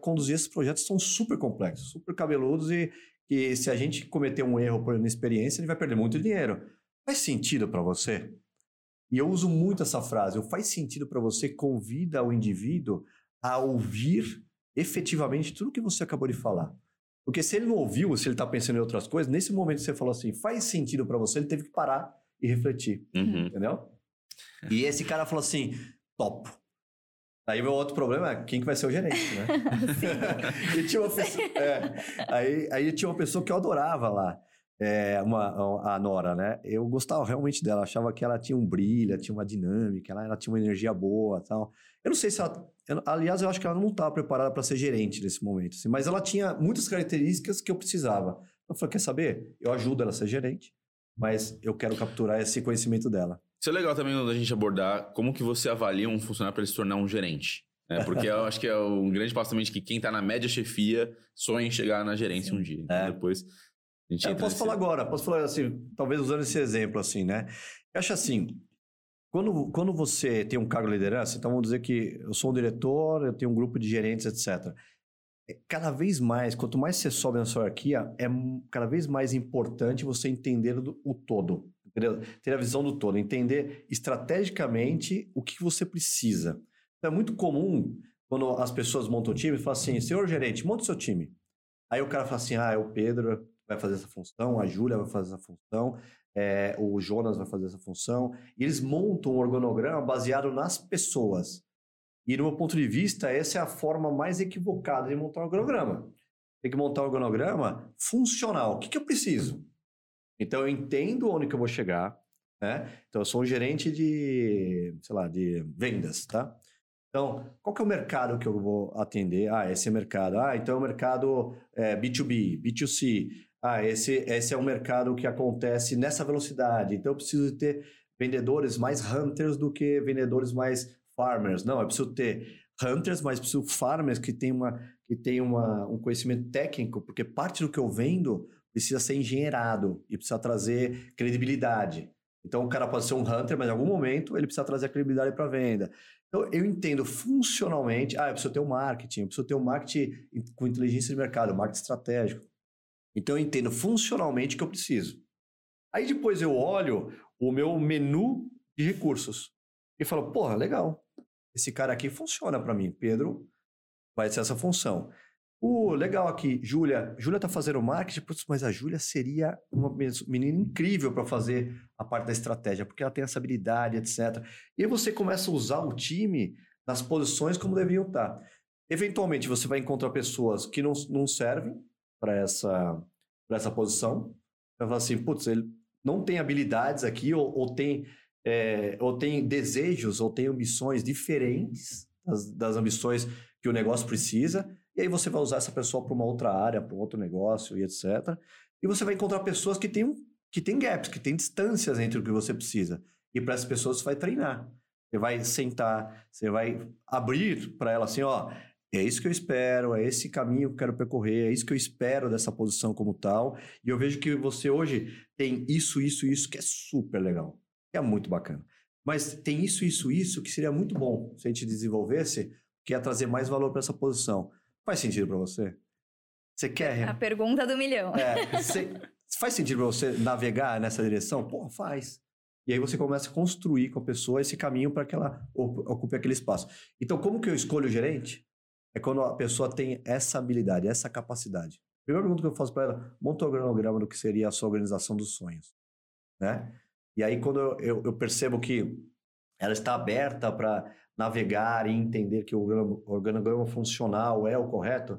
B: conduzir esses projetos que são super complexos, super cabeludos e que se a gente cometer um erro por inexperiência, gente vai perder muito dinheiro. Faz sentido para você? E eu uso muito essa frase, faz sentido para você, convida o indivíduo a ouvir efetivamente tudo que você acabou de falar. Porque se ele não ouviu, se ele está pensando em outras coisas, nesse momento que você falou assim, faz sentido para você, ele teve que parar e refletir. Uhum. Entendeu? E esse cara falou assim: topo. Aí o outro problema é quem que vai ser o gerente, né? e tinha uma pessoa, é, aí, aí tinha uma pessoa que eu adorava lá, é, uma, a Nora, né? Eu gostava realmente dela, achava que ela tinha um brilho, tinha uma dinâmica, ela, ela tinha uma energia boa tal. Eu não sei se ela. Eu, aliás, eu acho que ela não estava preparada para ser gerente nesse momento, assim, mas ela tinha muitas características que eu precisava. Eu falei: quer saber? Eu ajudo ela a ser gerente, mas eu quero capturar esse conhecimento dela.
A: Isso é legal também a gente abordar como que você avalia um funcionário para ele se tornar um gerente. Né? Porque eu acho que é um grande passo também de que quem está na média chefia sonha em chegar na gerência Sim. um dia. Então, é. depois
B: a gente é, Eu posso nesse... falar agora, posso falar assim, talvez usando esse exemplo assim, né? Eu acho assim, quando, quando você tem um cargo de liderança, então vamos dizer que eu sou um diretor, eu tenho um grupo de gerentes, etc. É, cada vez mais, quanto mais você sobe na sua hierarquia, é cada vez mais importante você entender o todo ter a visão do todo, entender estrategicamente o que você precisa. Então, é muito comum quando as pessoas montam o time, falam assim, senhor gerente, monta o seu time. Aí o cara fala assim, ah, é o Pedro vai fazer essa função, a Júlia vai fazer essa função, é, o Jonas vai fazer essa função. E eles montam um organograma baseado nas pessoas. E, do meu ponto de vista, essa é a forma mais equivocada de montar um organograma. Tem que montar um organograma funcional. O que, que eu preciso? Então eu entendo onde que eu vou chegar, né? Então eu sou um gerente de, sei lá, de vendas, tá? Então, qual que é o mercado que eu vou atender? Ah, esse é mercado. Ah, então é o mercado é, B2B, B2C. Ah, esse, esse é um mercado que acontece nessa velocidade. Então eu preciso ter vendedores mais hunters do que vendedores mais farmers. Não, eu preciso ter hunters, mas preciso farmers que tem uma que tem uma, um conhecimento técnico, porque parte do que eu vendo precisa ser engenheirado e precisa trazer credibilidade. Então o cara pode ser um hunter, mas em algum momento ele precisa trazer a credibilidade para a venda. Então eu entendo funcionalmente, ah, eu preciso ter um marketing, eu preciso ter um marketing com inteligência de mercado, um marketing estratégico. Então eu entendo funcionalmente o que eu preciso. Aí depois eu olho o meu menu de recursos e falo, porra, legal. Esse cara aqui funciona para mim. Pedro vai ser essa função. Uh, legal aqui, Júlia. Júlia tá fazendo marketing, mas a Júlia seria uma menina incrível para fazer a parte da estratégia, porque ela tem essa habilidade, etc. E você começa a usar o time nas posições como deveriam estar. Eventualmente você vai encontrar pessoas que não, não servem para essa, essa posição. Vai falar assim, putz, ele não tem habilidades aqui, ou, ou tem, é, ou tem desejos, ou tem ambições diferentes das, das ambições que o negócio precisa e aí você vai usar essa pessoa para uma outra área, para um outro negócio e etc. E você vai encontrar pessoas que têm, que têm gaps, que têm distâncias entre o que você precisa. E para essas pessoas você vai treinar. Você vai sentar, você vai abrir para ela assim, ó, é isso que eu espero, é esse caminho que eu quero percorrer, é isso que eu espero dessa posição como tal. E eu vejo que você hoje tem isso, isso, isso, que é super legal, que é muito bacana. Mas tem isso, isso, isso, que seria muito bom se a gente desenvolvesse, que é trazer mais valor para essa posição. Faz sentido para você? Você quer.
C: A pergunta do milhão.
B: É, você... faz sentido para você navegar nessa direção? Pô, faz. E aí você começa a construir com a pessoa esse caminho para que ela ocupe aquele espaço. Então, como que eu escolho o gerente? É quando a pessoa tem essa habilidade, essa capacidade. Primeira pergunta que eu faço para ela, monta o um cronograma do que seria a sua organização dos sonhos. Né? E aí, quando eu, eu, eu percebo que ela está aberta para navegar e entender que o organograma funcional é o correto,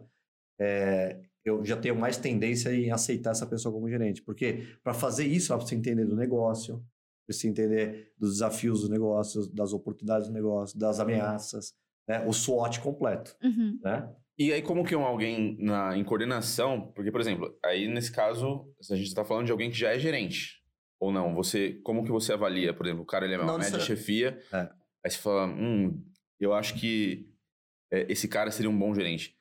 B: é, eu já tenho mais tendência em aceitar essa pessoa como gerente. Porque para fazer isso, ela precisa entender do negócio, precisa entender dos desafios do negócio, das oportunidades do negócio, das ameaças, né? o SWOT completo. Uhum. Né?
A: E aí, como que um alguém na, em coordenação, porque, por exemplo, aí nesse caso, a gente está falando de alguém que já é gerente, ou não? Você, como que você avalia? Por exemplo, o cara ele é uma média chefia, é. Aí você fala, hum, eu acho que é, esse cara seria um bom gerente.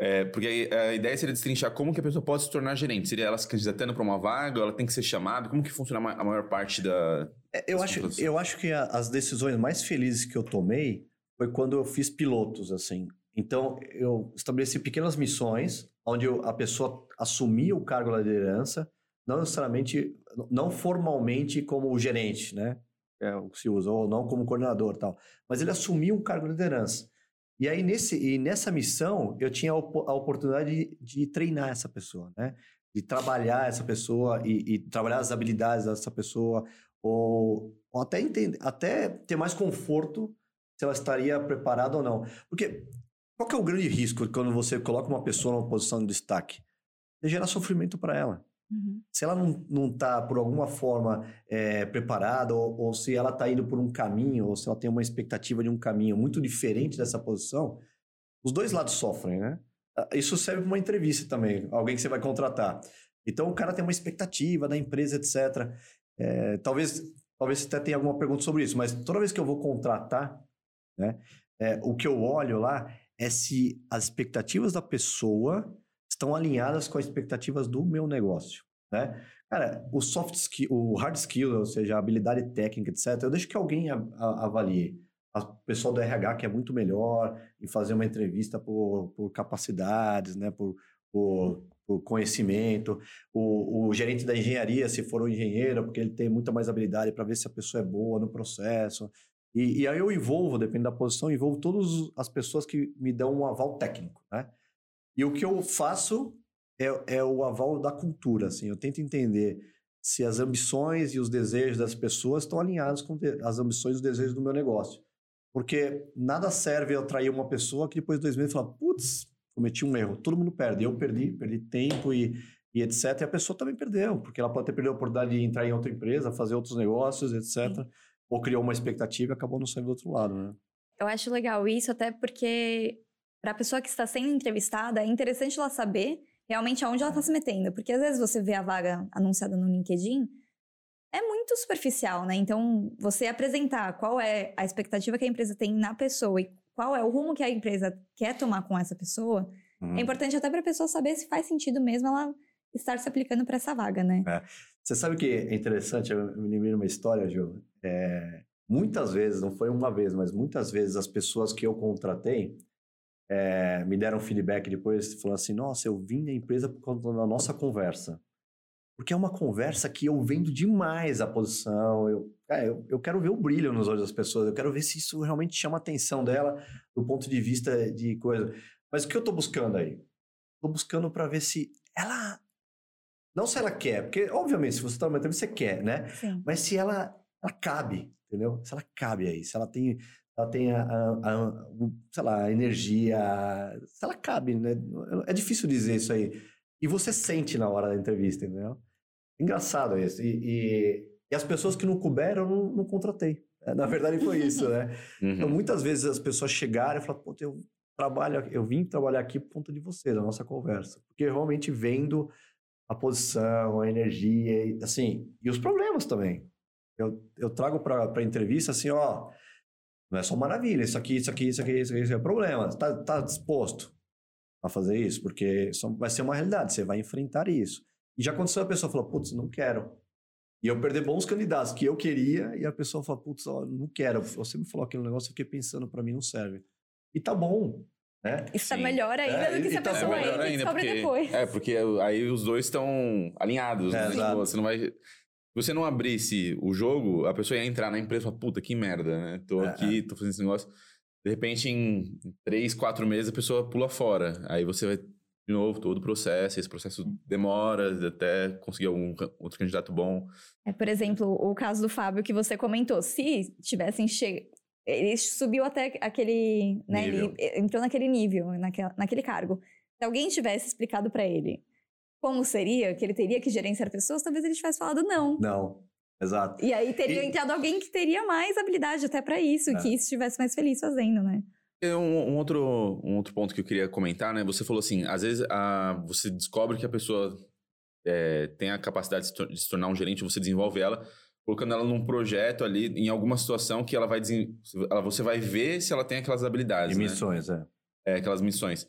A: É, porque a, ideia seria destrinchar como que a pessoa pode se tornar gerente. Seria ela se candidatando para uma vaga, ela tem que ser chamada? Como que funciona a maior parte da...
B: É, eu, acho, eu acho que a, as decisões mais felizes que eu tomei foi quando eu fiz pilotos, assim. Então, eu estabeleci pequenas missões, onde eu, a pessoa assumia o cargo da liderança, não necessariamente, não formalmente como gerente, né? É se usa, ou não como coordenador tal. Mas ele assumia um cargo de liderança. E aí, nesse, e nessa missão, eu tinha a, a oportunidade de, de, treinar essa pessoa, né? De trabalhar essa pessoa e, e trabalhar as habilidades dessa pessoa, ou, ou, até, entender, até ter mais conforto se ela estaria preparada ou não. Porque qual que é o grande risco quando você coloca uma pessoa numa posição de destaque? É gerar sofrimento para ela. Uhum. Se ela não está, por alguma forma, é, preparada, ou, ou, se ela está indo por um caminho, ou se ela tem uma expectativa de um caminho muito diferente dessa posição, os dois lados sofrem, né? Ah, isso serve para uma entrevista também, alguém que você vai contratar. Então, o cara tem uma expectativa da empresa, etc. É, talvez, talvez você até tenha alguma pergunta sobre isso, mas toda vez que eu vou contratar, né, é, o que eu olho lá é se as expectativas da pessoa estão alinhadas com as expectativas do meu negócio, né? Cara, o soft skill, o hard skill, ou seja, a habilidade técnica, etc., eu deixo que alguém a, a, avalie. O pessoal do RH que é muito melhor em fazer uma entrevista por, por capacidades, né? Por, por, por conhecimento. O, o, gerente da engenharia, se for um engenheiro, porque ele tem muita mais habilidade para ver se a pessoa é boa no processo. E, e aí eu envolvo, dependendo da posição, envolvo todas as pessoas que me dão um aval técnico, né? E o que eu faço é, é o aval da cultura, assim. Eu tento entender se as ambições e os desejos das pessoas estão alinhados com as ambições e os desejos do meu negócio. Porque nada serve eu atrair uma pessoa que depois de dois meses fala, putz, cometi um erro. Todo mundo perde. Eu perdi, perdi tempo e, e etc. E a pessoa também perdeu, porque ela pode ter perdido a oportunidade de entrar em outra empresa, fazer outros negócios, etc. Sim. Ou criou uma expectativa e acabou não saindo do outro lado, né?
C: Eu acho legal isso, até porque para a pessoa que está sendo entrevistada, é interessante ela saber realmente aonde ela está se metendo. Porque às vezes você vê a vaga anunciada no LinkedIn, é muito superficial, né? Então, você apresentar qual é a expectativa que a empresa tem na pessoa e qual é o rumo que a empresa quer tomar com essa pessoa, hum. é uhum. importante até para a pessoa saber se faz sentido mesmo ela estar se aplicando para essa vaga, né?
B: É. Você sabe que é interessante, eu me lembrei uma história, Ju. É, muitas vezes, não foi uma vez, mas muitas vezes as pessoas que eu contratei, é, me deram feedback depois, falando assim, nossa, eu vim na empresa por conta da nossa conversa. Porque é uma conversa que eu vendo demais a posição, eu, é, eu, eu, quero ver o brilho nos olhos das pessoas, eu quero ver se isso realmente chama a atenção dela do ponto de vista de coisa. Mas o que eu estou buscando aí? Estou buscando para ver se ela... Não se ela quer, porque obviamente se você está numa entrevista você quer, né? Sim. Mas se ela, ela cabe, entendeu? Se ela cabe aí, se ela tem ela tem a, a, a, sei lá, a energia, se ela cabe, né? É difícil dizer isso aí. E você sente na hora da entrevista, entendeu? Engraçado isso. E, e, e as pessoas que não couberam, eu não, não contratei. É, na verdade foi isso, né? Uhum. Então, muitas vezes as pessoas chegaram e falaram, pô, eu trabalho, eu vim trabalhar aqui por conta de você, da nossa conversa. Porque realmente vendo a posição, a energia, assim, e os problemas também. Eu, eu trago para a entrevista assim, ó, Não é só maravilha, isso aqui, isso aqui, isso aqui, isso aqui, isso aqui é problema. Tá, tá disposto a fazer isso? Porque só vai ser uma realidade, você vai enfrentar isso. E já aconteceu a pessoa falou, putz, não quero. E eu perder bons candidatos que eu queria e a pessoa fala, putz, não quero. Você me falou aquele negócio, eu fiquei pensando, para mim não serve. E tá bom, né?
C: Isso tá
A: Sim.
C: melhor ainda
B: É,
C: do que se a
B: tá
C: pessoa
B: melhor
C: entra e descobre
A: porque,
C: depois.
A: É, porque aí os dois estão alinhados.
B: É,
A: né?
B: exato.
A: Tipo, Você não vai. Se você não abrisse o jogo, a pessoa ia entrar na empresa e falar, puta, que merda, né? Tô
B: É,
A: aqui, tô fazendo esse negócio. De repente, em três, quatro meses, a pessoa pula fora. Aí você vai de novo todo o processo. Esse processo demora até conseguir algum outro candidato bom.
C: É, por exemplo, o caso do Fábio que você comentou. Se tivessem chegado. Ele subiu até aquele. Né, ele entrou naquele nível, naquela, naquele cargo. Se alguém tivesse explicado pra ele como seria, que ele teria que gerenciar pessoas, talvez ele tivesse falado não.
B: Não, exato.
C: E aí teria
B: E-
C: entrado alguém que teria mais habilidade até pra isso,
B: É.
C: que estivesse mais feliz fazendo, né?
A: E Um, um outro, um outro ponto que eu queria comentar, né? Você falou assim, às vezes a, você descobre que a pessoa é, tem a capacidade de se, tor- de se tornar um gerente, você desenvolve ela, colocando ela num projeto ali, em alguma situação que ela vai desen- ela, você vai ver se ela tem aquelas
B: E
A: habilidades, né?
B: missões, é.
A: É, aquelas missões.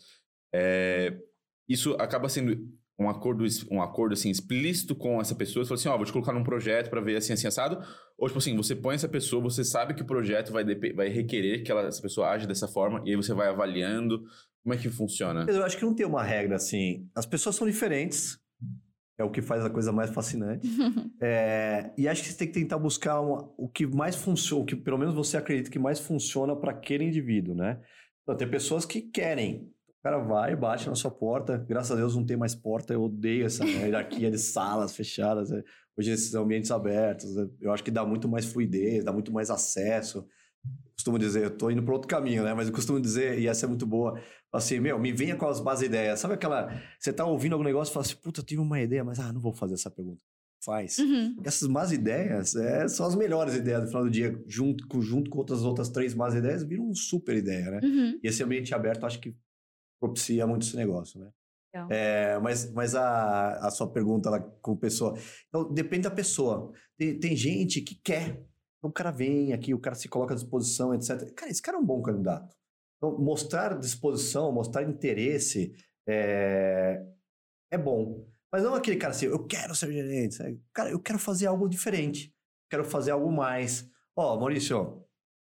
A: É, isso acaba sendo um acordo, um acordo assim, explícito com essa pessoa. Você fala assim, ó, vou te colocar num projeto para ver assim, assim, assado. Ou, tipo assim, você põe essa pessoa, você sabe que o projeto vai, vai requerer que ela, essa pessoa age dessa forma, e aí você vai avaliando como é que funciona.
B: Eu acho que não tem uma regra assim. As pessoas são diferentes. É o que faz a coisa mais fascinante. É, e acho que você tem que tentar buscar uma- o que mais funciona, o que pelo menos você acredita que mais funciona para aquele indivíduo, né? Então, tem pessoas que querem. O cara vai, bate na sua porta. Graças a Deus não tem mais porta. Eu odeio essa hierarquia de salas fechadas. é. Hoje esses ambientes abertos, é, eu acho que dá muito mais fluidez, dá muito mais acesso. Costumo dizer, eu tô indo para outro caminho, né? Mas eu costumo dizer, e essa é muito boa, assim, meu, me venha com as bases ideias. Sabe aquela. Você tá ouvindo algum negócio e fala assim, puta, eu tive uma ideia, mas ah, não vou fazer essa pergunta. Faz.
C: Uhum.
B: Essas más ideias é, são as melhores ideias no final do dia, junto com, junto com outras outras três más ideias, viram uma super ideia, né?
C: Uhum.
B: E esse ambiente aberto acho que propicia muito esse negócio, né? É, mas mas a, a sua pergunta com pessoa. Então, depende da pessoa. Tem, tem gente que quer. Então, o cara vem aqui, o cara se coloca à disposição, etc. Cara, esse cara é um bom candidato. Então, mostrar disposição, mostrar interesse é, é bom. Mas não aquele cara assim, eu quero ser gerente. Cara, eu quero fazer algo diferente. Quero fazer algo mais. Ó, Maurício,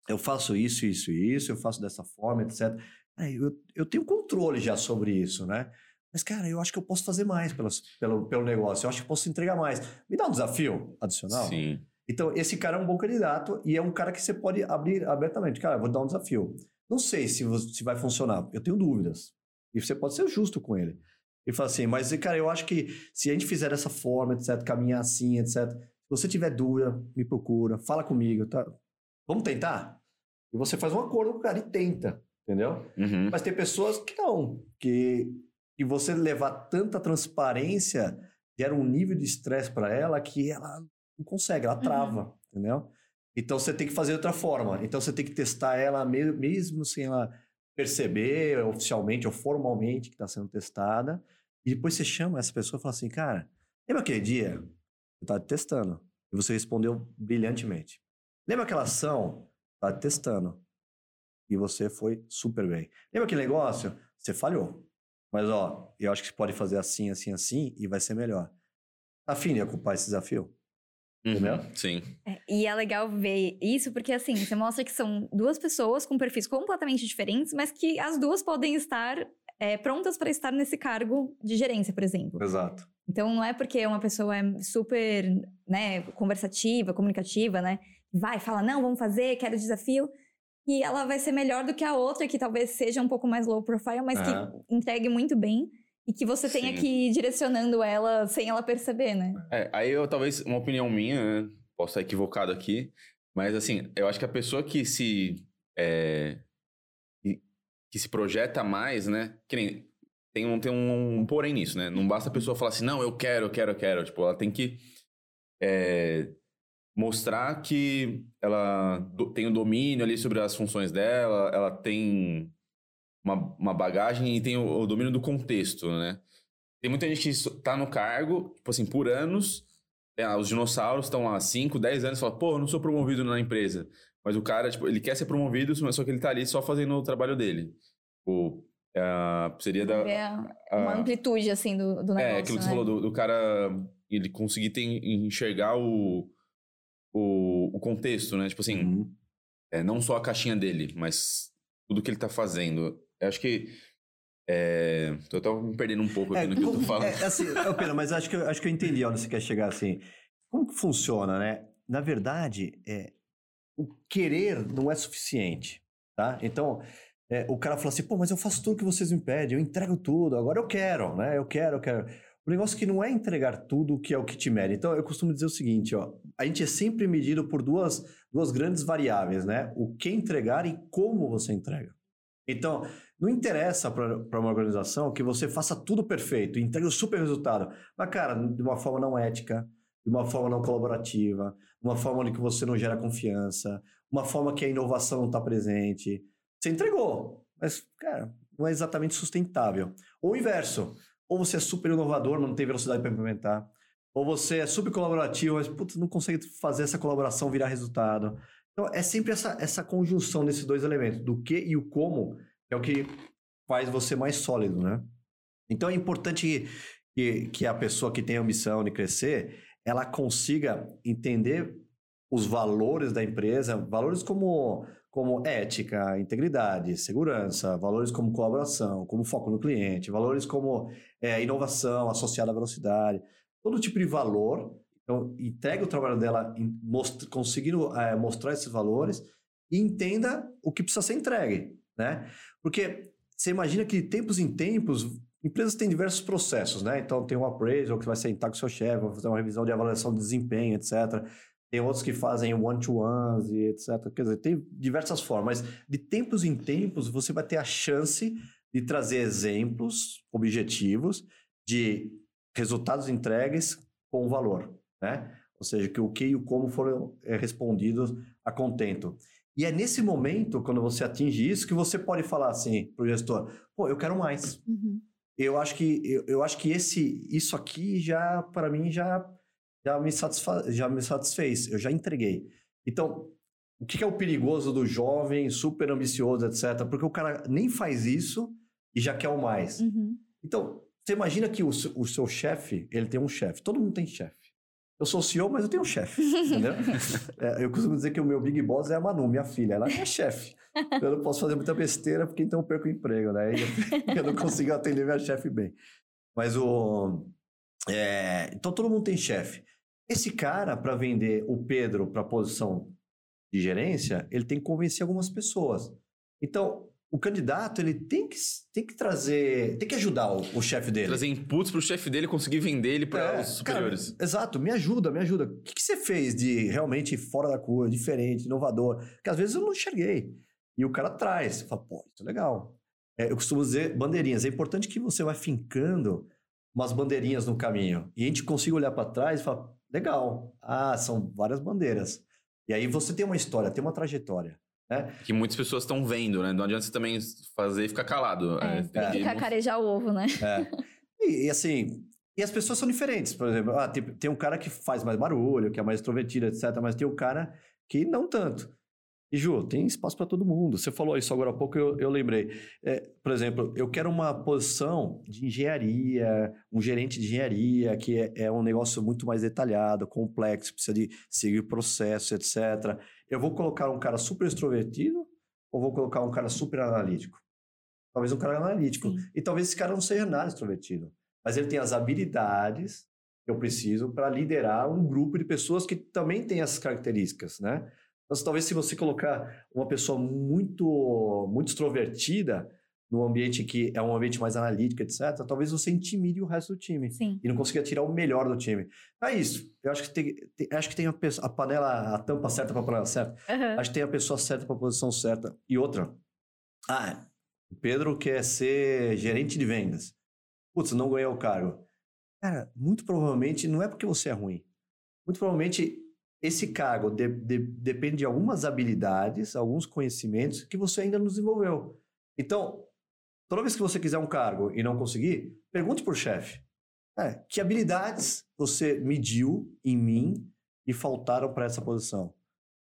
B: eu faço isso, isso e isso, eu faço dessa forma, etc. Cara, Eu, eu tenho controle já sobre isso, né? Mas, cara, eu acho que eu posso fazer mais pelas- pelo, pelo negócio. Eu acho que eu posso entregar mais. Me dá um desafio adicional?
A: Sim.
B: Então, esse cara é um bom candidato e é um cara que você pode abrir abertamente. Cara, eu vou dar um desafio. Não sei se, se vai funcionar. Eu tenho dúvidas. E você pode ser justo com ele. E fala assim, mas, cara, eu acho que se a gente fizer dessa forma, etc., caminhar assim, etc., se você tiver dúvida, me procura, fala comigo, tá? Vamos tentar? E você faz um acordo com o cara e tenta, entendeu?
A: Uhum.
B: Mas tem pessoas que não, que, que você levar tanta transparência gera um nível de estresse para ela que ela não consegue, ela trava, entendeu? Então você tem que fazer de outra forma. Então você tem que testar ela me- mesmo sem ela perceber oficialmente ou formalmente que está sendo testada. E depois você chama essa pessoa e fala assim, cara, lembra aquele dia? Eu estava testando. E você respondeu brilhantemente. Lembra aquela ação? Estava testando. E você foi super bem. Lembra aquele negócio? Você falhou. Mas, ó, eu acho que você pode fazer assim, assim, assim e vai ser melhor. Tá afim de ocupar esse desafio? Entendeu?
A: Uhum. Sim.
C: É, E é legal ver isso, porque assim, você mostra que são duas pessoas com perfis completamente diferentes, mas que as duas podem estar é, prontas para estar nesse cargo de gerência, por exemplo.
B: Exato.
C: Então não é porque uma pessoa é super, né, conversativa, comunicativa, né, vai, fala, não, vamos fazer, quero desafio, e ela vai ser melhor do que a outra, que talvez seja um pouco mais low profile, mas que entregue muito bem e que você tenha
A: Sim.
C: que ir direcionando ela sem ela perceber, né?
A: É, aí eu talvez, uma opinião minha, né? Posso estar equivocado aqui, mas assim, eu acho que a pessoa que se. é, que- que se projeta mais, né? Que nem. Tem um, tem um, um porém nisso, né? Não basta a pessoa falar assim, não, eu quero, eu quero, eu quero. Tipo, ela tem que é, mostrar que ela do- tem o domínio ali sobre as funções dela, ela tem uma, uma bagagem e tem o, o domínio do contexto, né? Tem muita gente que so- tá no cargo, tipo assim, por anos, né, os dinossauros estão lá 5, 10 anos e falam, pô, eu não sou promovido na empresa. mas o cara, tipo, ele quer ser promovido, mas só que ele tá ali só fazendo o trabalho dele. Tipo, uh, seria da...
C: Ver uma amplitude, assim, do, do negócio,
A: É, aquilo que
C: né?
A: você falou, do, do cara, ele conseguir ter, enxergar o, o, o contexto, né? Tipo assim,
B: Uhum.
A: é, não só a caixinha dele, mas tudo que ele tá fazendo. Eu acho que... É, tô até me perdendo um pouco aqui no que eu tô
B: como-
A: falando.
B: é, assim, ô, Pedro, mas acho que, acho que eu entendi onde você quer chegar, assim. Como que funciona, né? Na verdade, é, o querer não é suficiente, tá? Então, é, o cara fala assim, pô, mas eu faço tudo que vocês me pedem, eu entrego tudo, agora eu quero, né? Eu quero, eu quero. O negócio que não é entregar tudo que é o que te mede. Então, eu costumo dizer o seguinte, ó, a gente é sempre medido por duas, duas grandes variáveis, né? O que entregar e como você entrega. Então, não interessa para uma organização que você faça tudo perfeito, entregue o super resultado. Mas, cara, de uma forma não ética, de uma forma não colaborativa, uma forma onde que você não gera confiança, uma forma que a inovação não está presente. Você entregou, mas, cara, não é exatamente sustentável. Ou o inverso. Ou você é super inovador, mas não tem velocidade para implementar. Ou você é super colaborativo, mas putz, não consegue fazer essa colaboração virar resultado. Então, é sempre essa, essa conjunção desses dois elementos, do que e o como, é o que faz você mais sólido, né? Então, é importante que, que a pessoa que tem a ambição de crescer, ela consiga entender os valores da empresa, valores como, como ética, integridade, segurança, valores como colaboração, como foco no cliente, valores como é, inovação associada à velocidade, todo tipo de valor. Então, entregue o trabalho dela most- conseguindo é, mostrar esses valores e entenda o que precisa ser entregue, né? Porque você imagina que de tempos em tempos empresas têm diversos processos, né? Então tem um appraisal que vai sentar com o seu chefe, vai fazer uma revisão de avaliação de desempenho, etc. Tem outros que fazem one-to-ones e etc. Quer dizer, tem diversas formas, mas de tempos em tempos você vai ter a chance de trazer exemplos objetivos de resultados entregues com valor, né? Ou seja, que o que e o como foram é, respondidos a contento. E é nesse momento, quando você atinge isso, que você pode falar assim para o gestor: pô, eu quero mais.
C: Uhum.
B: Eu acho que, eu, eu acho que esse, isso aqui já, para mim, já, já, me satisfa, já me satisfez. Eu já entreguei. Então, o que é o perigoso do jovem, super ambicioso, etc? Porque o cara nem faz isso e já quer o mais.
C: Uhum.
B: Então, você imagina que o, seu- o seu chefe, ele tem um chefe. Todo mundo tem chefe. Eu sou CEO, mas eu tenho um chefe, entendeu? É, eu costumo dizer que o meu big boss é a Manu, minha filha. Ela é minha chefe. Eu não posso fazer muita besteira, porque então eu perco o emprego, né? Eu, eu não consigo atender minha chefe bem. Mas o... é, então, todo mundo tem chefe. Esse cara, para vender o Pedro para a posição de gerência, ele tem que convencer algumas pessoas. Então, o candidato, ele tem que, tem que trazer... Tem que ajudar o, o chefe dele.
A: Trazer inputs pro chefe dele conseguir vender ele para
B: É,
A: os superiores.
B: cara, exato, me ajuda, me ajuda. O que, que você fez de realmente fora da curva, diferente, inovador? Que às vezes eu não enxerguei. E o cara traz. Você fala, pô, isso é legal. É, eu costumo dizer bandeirinhas. É importante que você vai fincando umas bandeirinhas no caminho. E a gente consiga olhar para trás e falar, legal. Ah, são várias bandeiras. E aí você tem uma história, tem uma trajetória. Né?
A: Que muitas pessoas estão vendo, né? Não adianta você também fazer e ficar calado.
C: É,
A: É, tem que-
C: Fica carejar o ovo, né?
B: É. E, e assim, e as pessoas são diferentes. Por exemplo, ah, tem, tem um cara que faz mais barulho, que é mais extrovertido, etc. Mas tem um cara que não tanto. E, Ju, tem espaço para todo mundo. Você falou isso agora há pouco, eu, eu lembrei. É, por exemplo, eu quero uma posição de engenharia, um gerente de engenharia, que é, é um negócio muito mais detalhado, complexo, precisa de seguir processo, etc. Eu vou colocar um cara super extrovertido ou vou colocar um cara super analítico? Talvez um cara analítico.
C: Sim.
B: E talvez esse cara não seja nada extrovertido. Mas ele tem as habilidades que eu preciso para liderar um grupo de pessoas que também têm essas características, né? Então, talvez se você colocar uma pessoa muito, muito extrovertida num ambiente que é um ambiente mais analítico, etc., talvez você intimide o resto do time
C: Sim.
B: e não consiga tirar o melhor do time. É isso. Eu acho que tem, tem- acho que tem a, pessoa- a panela, a tampa certa para a panela certa.
C: Aham.
B: Acho que tem a pessoa certa para a posição certa. E outra. Ah, o Pedro quer ser gerente de vendas. Putz, não ganhou o cargo. Cara, muito provavelmente não é porque você é ruim. Muito provavelmente esse cargo de- de- depende de algumas habilidades, alguns conhecimentos que você ainda não desenvolveu. Então, toda vez que você quiser um cargo e não conseguir, pergunte por chefe. É, que habilidades você mediu em mim e faltaram para essa posição?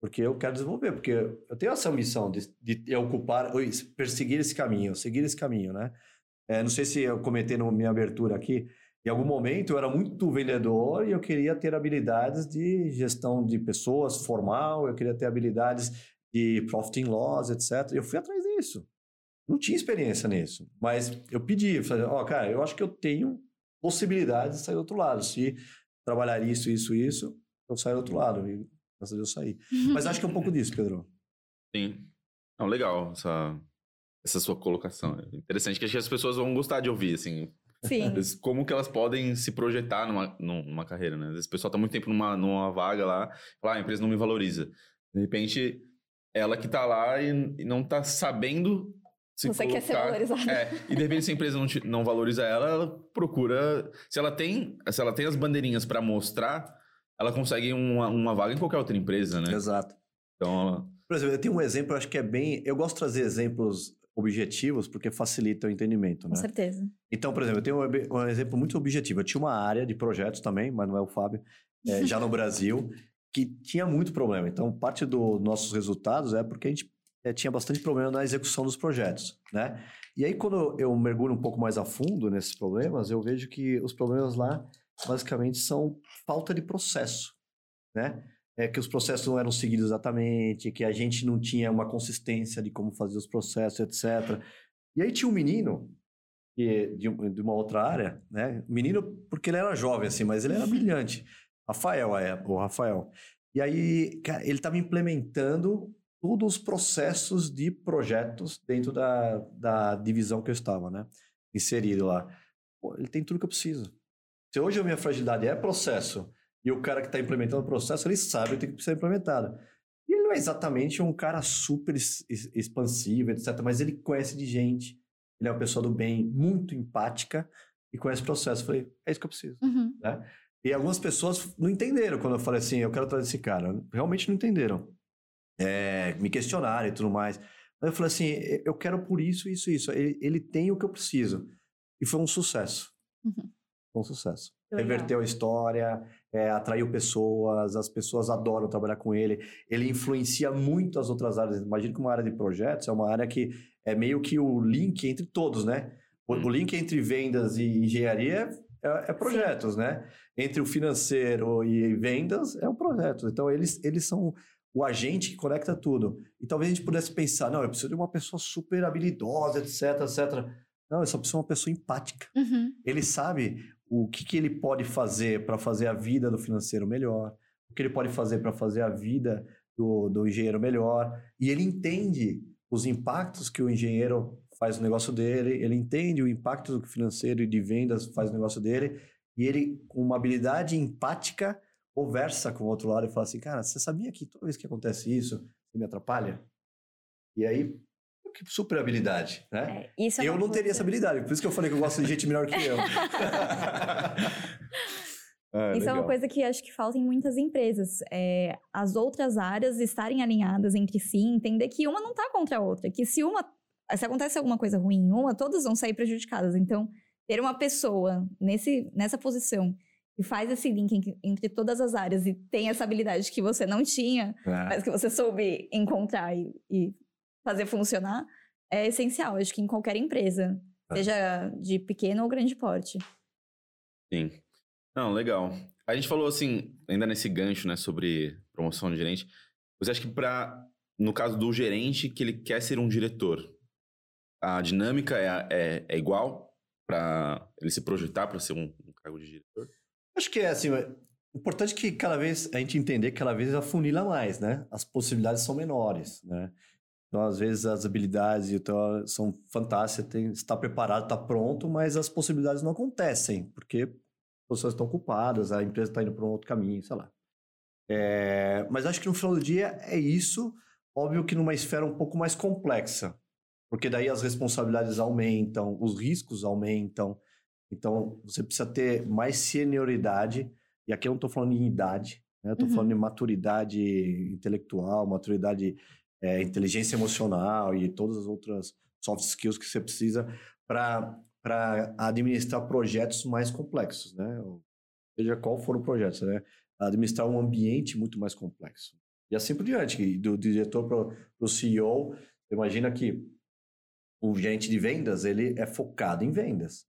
B: porque eu quero desenvolver, porque eu tenho essa missão de, de ocupar, perseguir esse caminho, seguir esse caminho, né? É, não sei se eu comentei na minha abertura aqui, em algum momento eu era muito vendedor e eu queria ter habilidades de gestão de pessoas formal, eu queria ter habilidades de profit and loss, etc. Eu fui atrás disso. Não tinha experiência nisso, mas eu pedi, falei, ó, oh, cara, eu acho que eu tenho possibilidades de sair do outro lado. Se trabalhar isso, isso, isso, eu saio do outro lado. E graças a Deus saí. Mas acho que é um pouco disso, Pedro.
A: Sim. Não, legal essa, essa sua colocação. É interessante que acho que as pessoas vão gostar de ouvir, assim.
C: Sim.
A: Como que elas podem se projetar numa, numa carreira, né? Às vezes o pessoal tá muito tempo numa, numa vaga lá, fala, ah, a empresa não me valoriza. De repente, ela que tá lá e, e não tá sabendo se
C: Você colocar, quer ser valorizada.
A: É, e de repente se a empresa não, te, não valoriza ela, ela procura... Se ela tem, se ela tem as bandeirinhas para mostrar ela consegue uma, uma vaga em qualquer outra empresa, né?
B: Exato.
A: Então, ela...
B: Por exemplo, eu tenho um exemplo, eu acho que é bem. Eu gosto de trazer exemplos objetivos porque facilita o entendimento, né?
C: Com certeza.
B: Então, por exemplo, eu tenho um, exemplo muito objetivo. Eu tinha uma área de projetos também, mas não é o Fábio, é, já no Brasil, que tinha muito problema. Então, parte dos nossos resultados é porque a gente é, tinha bastante problema na execução dos projetos, né? E aí, quando eu mergulho um pouco mais a fundo nesses problemas, eu vejo que os problemas lá basicamente são falta de processo, né? É que os processos não eram seguidos exatamente, que a gente não tinha uma consistência de como fazer os processos, etc. E aí tinha um menino que, de, de uma outra área, né? Menino porque ele era jovem assim, mas ele era brilhante. Rafael, o Rafael. E aí, cara, ele estava implementando todos os processos de projetos dentro da, da divisão que eu estava, né? Inserido lá. Pô, ele tem tudo que eu preciso. Se hoje a minha fragilidade é processo e o cara que está implementando o processo, ele sabe o que precisa ser implementado. E ele não é exatamente um cara super expansivo, etc., mas ele conhece de gente, ele é uma pessoa do bem, muito empática e conhece o processo. Eu falei, é isso que eu preciso.
C: Uhum.
B: Né? E algumas pessoas não entenderam quando eu falei assim, eu quero trazer esse cara. Realmente não entenderam. É, me questionaram e tudo mais. Mas eu falei assim, eu quero por isso, isso, isso. Ele, ele tem o que eu preciso. E foi um sucesso.
C: Uhum
B: com sucesso. Reverteu a história, é, atraiu pessoas, as pessoas adoram trabalhar com ele. Ele influencia muito as outras áreas. Imagina que uma área de projetos é uma área que é meio que o link entre todos, né? O, o link entre vendas e engenharia é, é projetos, Sim. né? Entre o financeiro e vendas é um projeto. Então, eles, eles são o agente que conecta tudo. E talvez a gente pudesse pensar, não, eu preciso de uma pessoa super habilidosa, etc, etc. Não, essa pessoa é uma pessoa empática.
C: Uhum.
B: Ele sabe o que, que ele pode fazer para fazer a vida do financeiro melhor, o que ele pode fazer para fazer a vida do, do engenheiro melhor, e ele entende os impactos que o engenheiro faz no negócio dele, ele entende o impacto financeiro e de vendas faz no negócio dele, e ele, com uma habilidade empática, conversa com o outro lado e fala assim, cara, você sabia que toda vez que acontece isso, você me atrapalha? E aí, que super habilidade, né?
C: É, é
B: eu não teria essa habilidade, por isso que eu falei que eu gosto de gente melhor que eu.
C: É, isso legal. é uma coisa que acho que falta em muitas empresas. É, as outras áreas estarem alinhadas entre si, entender que uma não está contra a outra, que se uma se acontece alguma coisa ruim em uma, todas vão sair prejudicadas. Então, ter uma pessoa nesse, nessa posição que faz esse link entre todas as áreas e tem essa habilidade que você não tinha, é. mas que você soube encontrar e, e fazer funcionar é essencial, acho que em qualquer empresa, ah. seja de pequeno ou grande porte.
A: Sim. Não, legal. A gente falou assim, ainda nesse gancho, né, sobre promoção de gerente. Você acha que para no caso do gerente que ele quer ser um diretor, a dinâmica é, é, é igual para ele se projetar para ser um, um, cargo de diretor?
B: Acho que é assim, é importante que cada vez a gente entender que cada vez afunila mais, né? As possibilidades são menores, né? Então, às vezes, as habilidades então, são fantásticas, tem, está preparado, está pronto, mas as possibilidades não acontecem, porque as pessoas estão ocupadas, a empresa está indo para um outro caminho, sei lá. É, mas acho que no final do dia é isso, óbvio que numa esfera um pouco mais complexa, porque daí as responsabilidades aumentam, os riscos aumentam, então você precisa ter mais senioridade, e aqui eu não estou falando em idade, né? estou uhum. falando em maturidade intelectual, maturidade é, inteligência emocional e todas as outras soft skills que você precisa para administrar projetos mais complexos, né? Seja qual for o projeto, né? Administrar um ambiente muito mais complexo. E assim por diante, do diretor para o CEO, imagina que o gerente de vendas, ele é focado em vendas.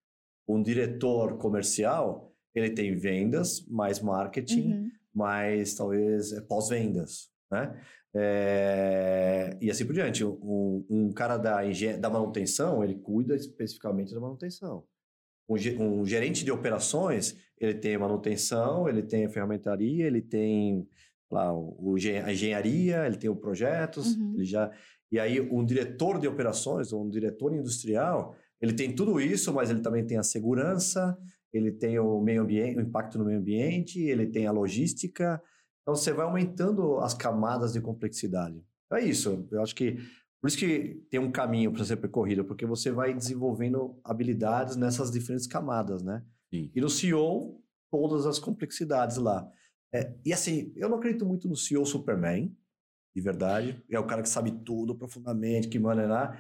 B: Um diretor comercial, ele tem vendas, mais marketing, uhum. mais talvez é, pós-vendas, né? É, e assim por diante. Um, um cara da, da manutenção, ele cuida especificamente da manutenção. Um, um, gerente de operações, ele tem manutenção, ele tem a ferramentaria, ele tem lá o, a engenharia, ele tem o projetos, uhum. ele já e aí, um diretor de operações, ou um diretor industrial, ele tem tudo isso, mas ele também tem a segurança, ele tem o meio ambiente, o impacto no meio ambiente, ele tem a logística. Então, você vai aumentando as camadas de complexidade. Então, é isso. Eu acho que por isso que tem um caminho para ser percorrido, porque você vai desenvolvendo habilidades nessas diferentes camadas, né? Sim. E no CEO, todas as complexidades lá. É, e assim, eu não acredito muito no CEO Superman, de verdade. É o cara que sabe tudo profundamente, que manda lá.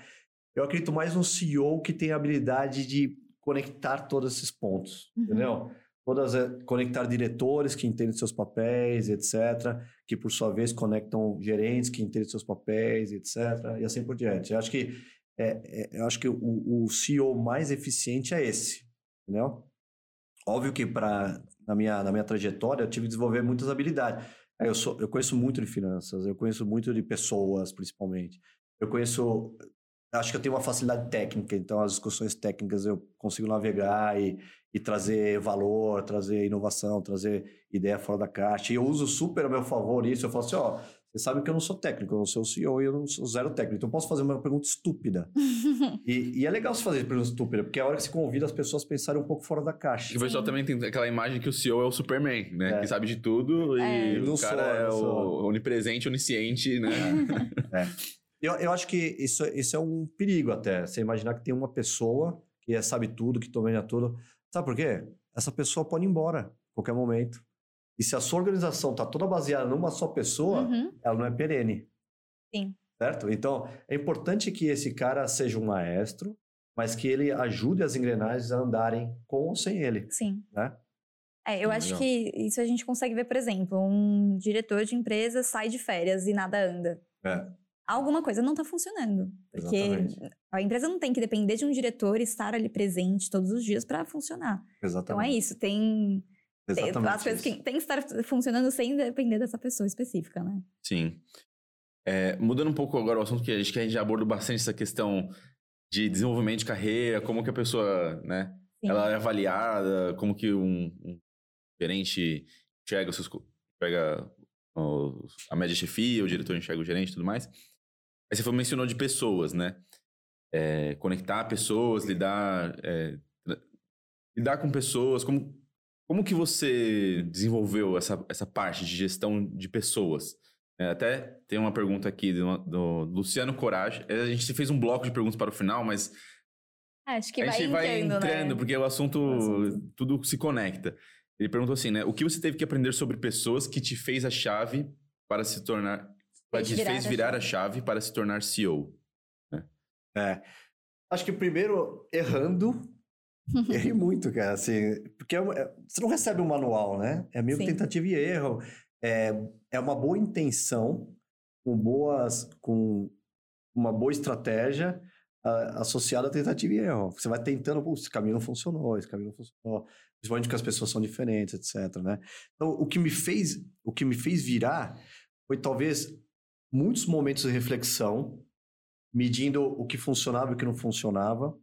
B: Eu acredito mais no CEO que tem a habilidade de conectar todos esses pontos, uhum. entendeu? Todas, eh, conectar diretores que entendem seus papéis, etc., que por sua vez conectam gerentes que entendem seus papéis, etc., e assim por diante. Eu acho que, é, é, eu acho que o, o CEO mais eficiente é esse, entendeu? Óbvio que para na minha, na minha trajetória eu tive que desenvolver muitas habilidades. É, eu, sou, eu conheço muito de finanças, eu conheço muito de pessoas, principalmente. Eu conheço. Acho que eu tenho uma facilidade técnica, então as discussões técnicas eu consigo navegar e, e trazer valor, trazer inovação, trazer ideia fora da caixa. E eu uso super a meu favor isso. Eu falo assim: ó, você sabe que eu não sou técnico, eu sou o CEO e eu não sou zero técnico. Então eu posso fazer uma pergunta estúpida. e, e, é legal se fazer pergunta estúpida, porque é a hora que se convida as pessoas a pensarem um pouco fora da caixa.
A: E o pessoal também tem aquela imagem que o CEO é o Superman, né? É. Que sabe de tudo é. e o cara sou, é o onipresente, onisciente, né?
B: é. Eu, eu acho que isso, isso é um perigo até. Você imaginar que tem uma pessoa que sabe tudo, que domina tudo. Sabe por quê? Essa pessoa pode ir embora a qualquer momento. E se a sua organização está toda baseada numa só pessoa, uhum. ela não é perene.
C: Sim.
B: Certo? Então, é importante que esse cara seja um maestro, mas que ele ajude as engrenagens a andarem com ou sem ele.
C: Sim.
B: Né?
C: É, eu acho que isso a gente consegue ver, por exemplo, um diretor de empresa sai de férias e nada anda.
B: É.
C: Alguma coisa não está funcionando. Porque Exatamente. a empresa não tem que depender de um diretor estar ali presente todos os dias para funcionar.
B: Exatamente.
C: Então é isso, tem Exatamente. As coisas que tem que estar funcionando sem depender dessa pessoa específica, né?
A: Sim. É, mudando um pouco agora o assunto que a gente, já abordou bastante essa questão de desenvolvimento de carreira, como que a pessoa, né? Sim. Ela é avaliada, como que um, um gerente enxerga, os seus, enxerga a média chefia, o diretor enxerga o gerente e tudo mais. Aí você mencionou de pessoas, né? É, conectar pessoas, lidar, é, lidar com pessoas, como como que você desenvolveu essa, essa parte de gestão de pessoas? É, até tem uma pergunta aqui do, do, Luciano Coragem. A gente fez um bloco de perguntas para o final, mas
C: é, Acho que a
A: vai
C: gente
A: vai entrando,
C: né?
A: porque o assunto, o assunto, tudo se conecta. Ele perguntou assim, né? O que você teve que aprender sobre pessoas que te fez a chave para se tornar, para te fez virar a chave para se tornar CEO?
B: Né? É. Acho que primeiro errando Errei muito, cara, assim, porque é, é, você não recebe um manual, né? É meio Sim. tentativa e erro. É, é uma boa intenção, com boas, com uma boa estratégia a, associada a tentativa e erro. Você vai tentando, esse caminho não funcionou, esse caminho não funcionou, principalmente porque as pessoas são diferentes, etc, né? Então, o que me fez, o que me fez virar foi talvez muitos momentos de reflexão, medindo o que funcionava e o que não funcionava,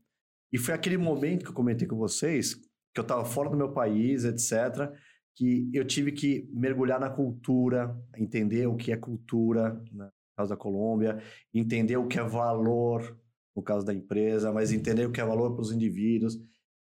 B: e foi aquele momento que eu comentei com vocês, que eu estava fora do meu país, etc., que eu tive que mergulhar na cultura, entender o que é cultura, né, no caso da Colômbia, entender o que é valor, no caso da empresa, mas entender o que é valor para os indivíduos.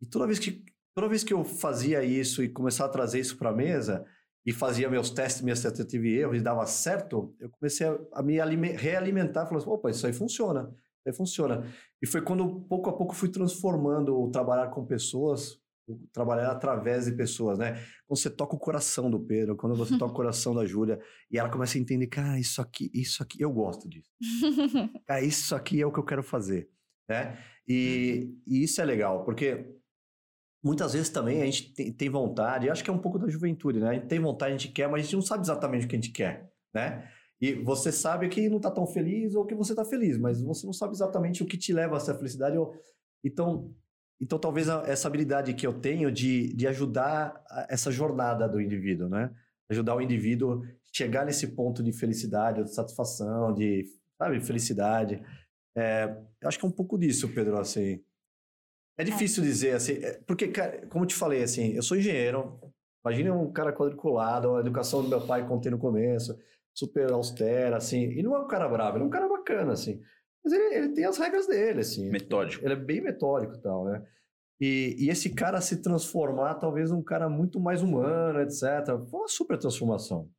B: E toda vez que toda vez que eu fazia isso e começava a trazer isso para a mesa e fazia meus testes, minhas tentativas e erros e dava certo, eu comecei a me realimentar, falando assim, opa, isso aí funciona. Aí funciona. E foi quando, pouco a pouco, fui transformando o trabalhar com pessoas, trabalhar através de pessoas, né? Quando você toca o coração do Pedro, quando você toca o coração da Júlia, e ela começa a entender, cara, isso aqui, isso aqui, eu gosto disso. cara, isso aqui é o que eu quero fazer, né? E, e isso é legal, porque muitas vezes também a gente tem, tem vontade, acho que é um pouco da juventude, né? A gente tem vontade, a gente quer, mas a gente não sabe exatamente o que a gente quer, né? E você sabe que não tá tão feliz ou que você tá feliz, mas você não sabe exatamente o que te leva a essa felicidade. Então, então talvez essa habilidade que eu tenho de, de ajudar essa jornada do indivíduo, né? Ajudar o indivíduo chegar nesse ponto de felicidade, de satisfação, de, sabe, felicidade. É, acho que é um pouco disso, Pedro, assim. É, é. difícil é. dizer, assim, é, porque, como eu te falei, assim, eu sou engenheiro, imagina um cara quadriculado, a educação do meu pai, contei no começo, super austera, assim, e não é um cara bravo, ele é um cara bacana, assim. Mas ele, ele tem as regras dele, assim.
A: Metódico.
B: Ele é bem metódico e tal, né? E, e, esse cara se transformar, talvez, um cara muito mais humano, etc. Foi uma super transformação.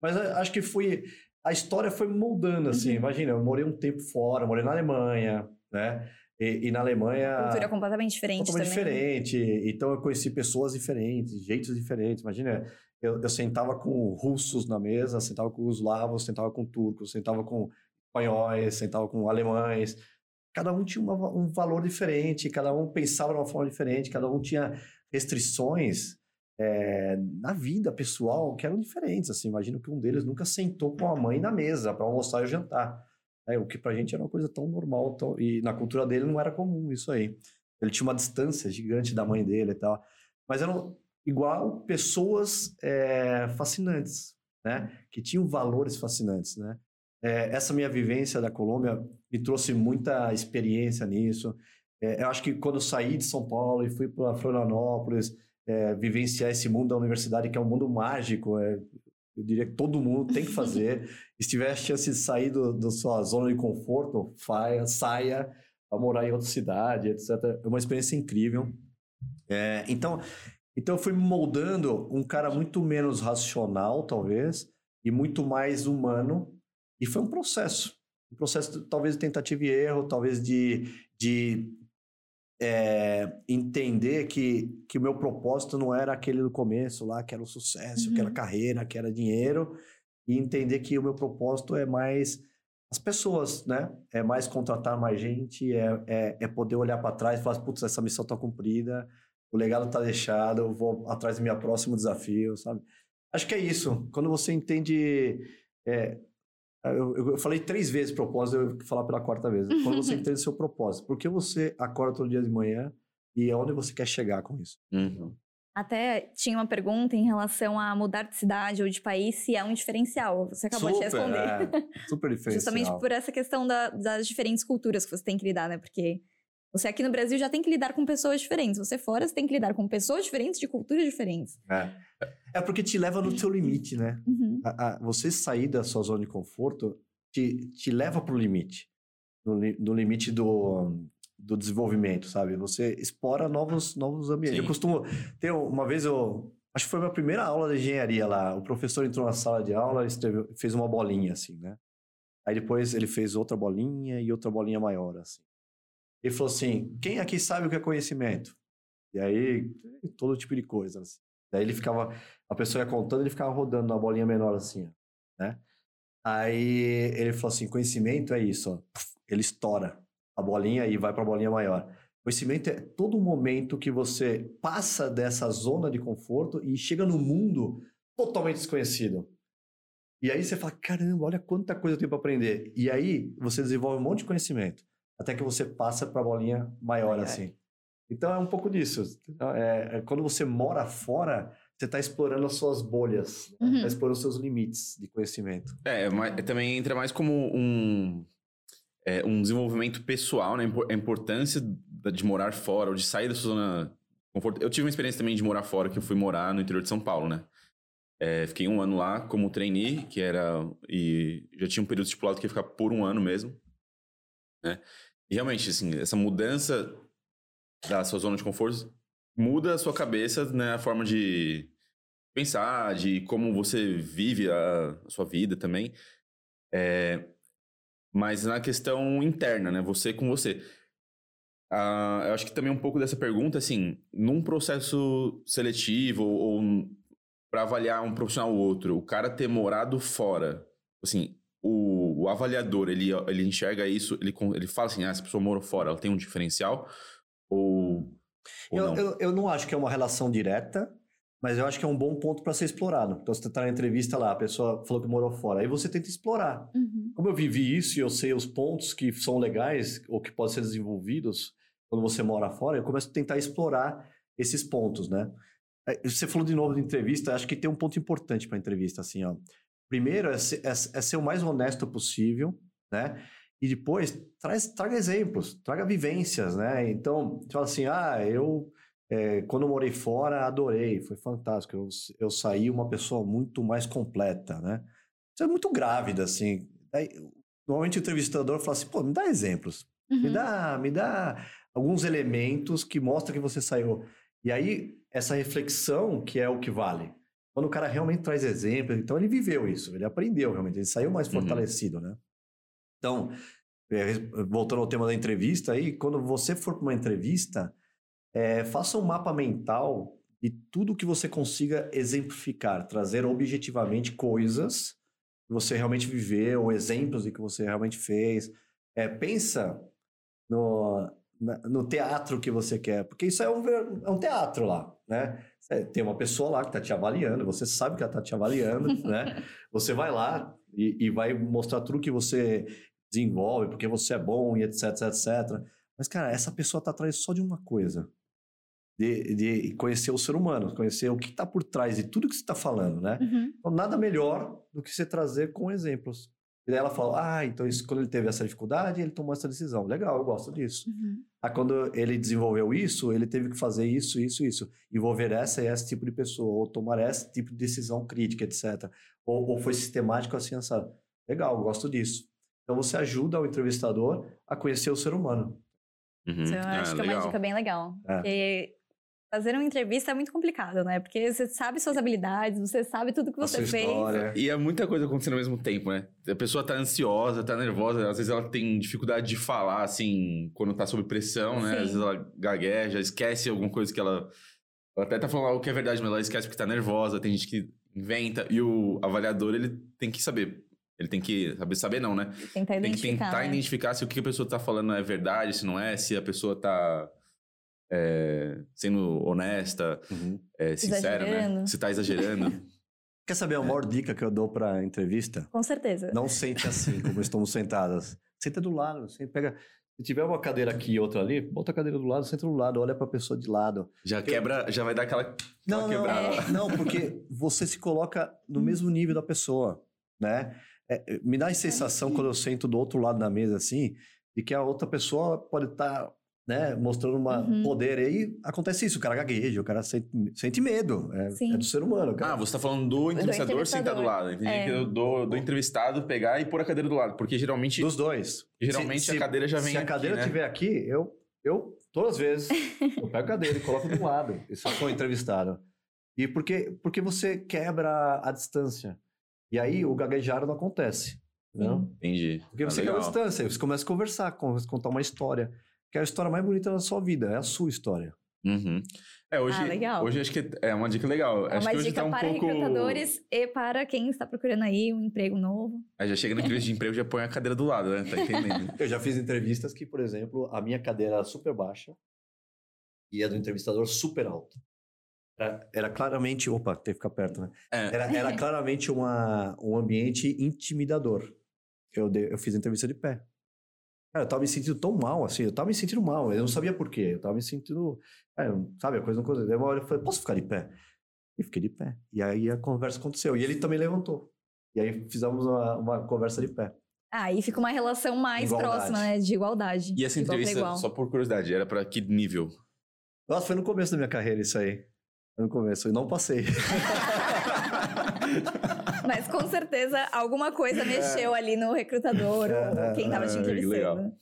B: Mas acho que foi. A história foi moldando, assim. Uhum. Imagina, eu morei um tempo fora, morei na Alemanha, né? E, e, na Alemanha.
C: Cultura completamente diferente
B: completamente
C: também.
B: diferente. Então eu conheci pessoas diferentes, jeitos diferentes. Imagina, eu, eu sentava com russos na mesa, sentava com os lavos, sentava com turcos, sentava com espanhóis, sentava com alemães. Cada um tinha uma, um valor diferente, cada um pensava de uma forma diferente, cada um tinha restrições é, na vida pessoal que eram diferentes. Assim, imagino que um deles nunca sentou com a mãe na mesa para almoçar e jantar. É, o que pra gente era uma coisa tão normal, tão, e na cultura dele não era comum isso aí. Ele tinha uma distância gigante da mãe dele e tal. Mas eram igual pessoas é, fascinantes, né? Que tinham valores fascinantes, né? É, essa minha vivência da Colômbia me trouxe muita experiência nisso. É, eu acho que quando eu saí de São Paulo e fui para Florianópolis, é, vivenciar esse mundo da universidade, que é um mundo mágico, é, eu diria que todo mundo tem que fazer. se tiver a chance de sair da sua zona de conforto, faia, saia para morar em outra cidade, etc. É uma experiência incrível. É, então, então eu fui moldando um cara muito menos racional, talvez, e muito mais humano. E foi um processo. Um processo, talvez, de tentativa e erro, talvez de, de é, entender que, que o meu propósito não era aquele do começo lá, que era o sucesso, uhum. que era carreira, que era dinheiro, e entender que o meu propósito é mais as pessoas, né? É mais contratar mais gente, é, é, é poder olhar para trás e falar, putz, essa missão está cumprida, o legado está deixado, eu vou atrás do meu próximo desafio, sabe? Acho que é isso. Quando você entende é, eu, eu, falei três vezes propósito, eu vou falar pela quarta vez. Quando você entende o seu propósito, por que você acorda todo dia de manhã e aonde você quer chegar com isso?
A: Uhum.
C: Até tinha uma pergunta em relação a mudar de cidade ou de país, se é um diferencial. Você acabou
B: super,
C: de responder.
B: É, super diferencial.
C: Justamente por essa questão da, das diferentes culturas que você tem que lidar, né? Porque você aqui no Brasil já tem que lidar com pessoas diferentes. Você fora, você tem que lidar com pessoas diferentes de culturas diferentes.
B: É, é porque te leva no seu limite, né?
C: Uhum.
B: A, a, você sair da sua zona de conforto te, te leva para o limite. No, no, limite do, do desenvolvimento, sabe? Você explora novos, novos ambientes. Sim. Eu costumo... Ter uma vez eu... Acho que foi a minha primeira aula de engenharia lá. O professor entrou na sala de aula e fez uma bolinha, assim, né? Aí depois ele fez outra bolinha e outra bolinha maior, assim. Ele falou assim: quem aqui sabe o que é conhecimento? E aí, todo tipo de coisa. Assim. Daí ele ficava, a pessoa ia contando, ele ficava rodando na bolinha menor assim, né? Aí ele falou assim: conhecimento é isso, ó. ele estoura a bolinha e vai para a bolinha maior. Conhecimento é todo momento que você passa dessa zona de conforto e chega no mundo totalmente desconhecido. E aí você fala: caramba, olha quanta coisa eu tenho para aprender. E aí você desenvolve um monte de conhecimento até que você passa para a bolinha maior, assim. Então é um pouco disso. Então, é, é, quando você mora fora, você está explorando as suas bolhas, está uhum. explorando os seus limites de conhecimento.
A: É, mas também entra mais como um, é, um desenvolvimento pessoal, né? A importância de morar fora, ou de sair da sua zona de conforto. Eu tive uma experiência também de morar fora, que eu fui morar no interior de São Paulo, né? É, fiquei um ano lá como trainee, que era. E já tinha um período estipulado que ia ficar por um ano mesmo. Né? E realmente, assim, essa mudança da sua zona de conforto muda a sua cabeça, né? A forma de pensar, de como você vive a, sua vida também. É, mas na questão interna, né? Você com você. Ah, eu acho que também um pouco dessa pergunta, assim, num processo seletivo ou, ou para avaliar um profissional ou outro, o cara ter morado fora, assim, o, o, avaliador, ele, ele enxerga isso, ele, ele fala assim, ah, essa pessoa morou fora, ela tem um diferencial? Ou,
B: ou eu, não? Eu, eu não acho que é uma relação direta, Mas eu acho que é um bom ponto para ser explorado. Então, você está na entrevista lá, a pessoa falou que morou fora. Aí você tenta explorar.
C: Uhum.
B: Como eu vivi isso e eu sei os pontos que são legais ou que podem ser desenvolvidos quando você mora fora, eu começo a tentar explorar esses pontos, né? É, Você falou de novo de entrevista, acho que tem um ponto importante para entrevista, assim, ó. Primeiro é ser, é- é ser o mais honesto possível, né? E depois traz, traga exemplos, traga vivências, né? Então, você fala assim, ah, eu é, quando eu morei fora adorei, foi fantástico. Eu, eu saí uma pessoa muito mais completa, né? Isso é muito grávida, assim. Daí, normalmente o entrevistador fala assim, pô, me dá exemplos. Me
C: Uhum.
B: dá, me dá alguns elementos que mostram que você saiu. E aí, essa reflexão que é o que vale. Quando o cara realmente traz exemplos, então ele viveu isso, ele aprendeu realmente, ele saiu mais
A: Uhum.
B: fortalecido, né? Então, é, voltando ao tema da entrevista, aí, quando você for para uma entrevista, é, faça um mapa mental de tudo que você consiga exemplificar, trazer objetivamente coisas que você realmente viveu, exemplos de que você realmente fez. É, pensa no, no teatro que você quer, porque isso é um, é um teatro lá, né? É, Tem uma pessoa lá que está te avaliando, você sabe que ela está te avaliando, né? Você vai lá e, e vai mostrar tudo que você desenvolve, porque você é bom e etc, etc. Mas, cara, essa pessoa está atrás só de uma coisa. De, de conhecer o ser humano, conhecer o que está por trás de tudo que você está falando, né?
C: Uhum.
B: Então, nada melhor do que você trazer com exemplos. E daí ela fala, ah, então isso, quando ele teve essa dificuldade, ele tomou essa decisão. Legal, eu gosto disso.
C: Uhum.
B: Ah, quando ele desenvolveu isso, ele teve que fazer isso, isso, isso. Envolver essa e esse tipo de pessoa, ou tomar esse tipo de decisão crítica, etc. Ou, ou foi sistemático assim, sabe? Legal, eu gosto disso. Então você ajuda o entrevistador a conhecer o ser humano.
A: Uhum.
C: Isso eu
A: Ah,
C: acho que é uma
A: legal.
C: dica bem legal.
B: É.
C: Porque fazer uma entrevista é muito complicado, né? Porque você sabe suas habilidades, você sabe tudo que
B: A
C: você fez.
A: E é muita coisa acontecendo ao mesmo tempo, né? A pessoa tá ansiosa, tá nervosa, às vezes ela tem dificuldade de falar, assim, quando tá sob pressão, né?
C: Sim.
A: Às vezes ela gagueja, esquece alguma coisa que ela. Ela até tá falando algo que é verdade, mas ela esquece porque tá nervosa, tem gente que inventa. E o avaliador, ele tem que saber. Ele tem que saber, saber não, né?
C: Tentar
A: Tem que
C: identificar.
A: tentar
C: né?
A: identificar se o que a pessoa tá falando é verdade, se não é, se a pessoa tá é, sendo honesta,
B: Uhum.
A: é, sincera, né? Se tá exagerando.
B: Quer saber a maior dica que eu dou para entrevista?
C: Com certeza.
B: Não sente assim, como estamos sentadas. Senta do lado. Você pega. Se tiver uma cadeira aqui e outra ali, bota a cadeira do lado, senta do lado, olha para a pessoa de lado.
A: Já quebra, já vai dar aquela.
B: Não, não,
A: quebrada.
B: não, porque você se coloca no mesmo nível da pessoa, né? É, é, me dá a sensação quando eu sento do outro lado da mesa assim, de que a outra pessoa pode estar, né, mostrando uma
C: Uhum.
B: poder. E aí acontece isso, o cara gagueja, o cara sente, sente medo. É, é do ser humano. Cara.
A: Ah, você tá falando do entrevistador,
C: entrevistador.
A: sentar do lado. Entendi
C: É.
A: que eu do, do entrevistado pegar e pôr a cadeira do lado. Porque geralmente,
B: Dos dois.
A: geralmente
B: Se-
A: a
B: se-
A: cadeira já vem
B: Se a cadeira
A: né?
B: estiver aqui, eu, eu, todas as vezes, eu pego a cadeira e coloco do lado. E se eu for entrevistado. E porque, porque você quebra a distância. E aí o gaguejar não acontece. Não?
A: Entendi.
B: Porque
A: Ah,
B: você quebra a distância, você começa a conversar, começa a contar uma história. Que é a história mais bonita da sua vida, é a sua história.
A: Uhum. É, hoje,
C: Ah, legal.
A: hoje acho que é uma dica legal.
C: É
A: acho
C: uma
A: que hoje
C: dica
A: tá um
C: para
A: pouco.
C: recrutadores e para quem está procurando aí um emprego novo.
A: Aí já chega na entrevista de emprego já põe a cadeira do lado, né? Tá entendendo?
B: Eu já fiz entrevistas que, por exemplo, a minha cadeira era super baixa e a do entrevistador super alta. Era, era claramente. Opa, tem que ficar perto, né?
A: É.
B: Era, era claramente uma, um ambiente intimidador. Eu, dei- eu fiz entrevista de pé. Cara, eu tava me sentindo tão mal, assim, eu tava me sentindo mal, eu não sabia por quê, eu tava me sentindo, é, sabe, a coisa não coisa. Daí uma hora eu falei, posso ficar de pé? E fiquei de pé. E aí a conversa aconteceu, e ele também levantou. E aí fizemos uma, uma conversa de pé.
C: Aí fica uma relação mais
B: Igualdade.
C: próxima, né? De igualdade.
A: E essa entrevista,
C: igual.
A: só por curiosidade, era pra que nível?
B: Nossa, foi no começo da minha carreira isso aí. Foi no começo, eu não passei.
C: Mas com certeza alguma coisa mexeu ali no recrutador
B: É,
C: ou quem tava te
A: é, que legal.
C: entrevistando.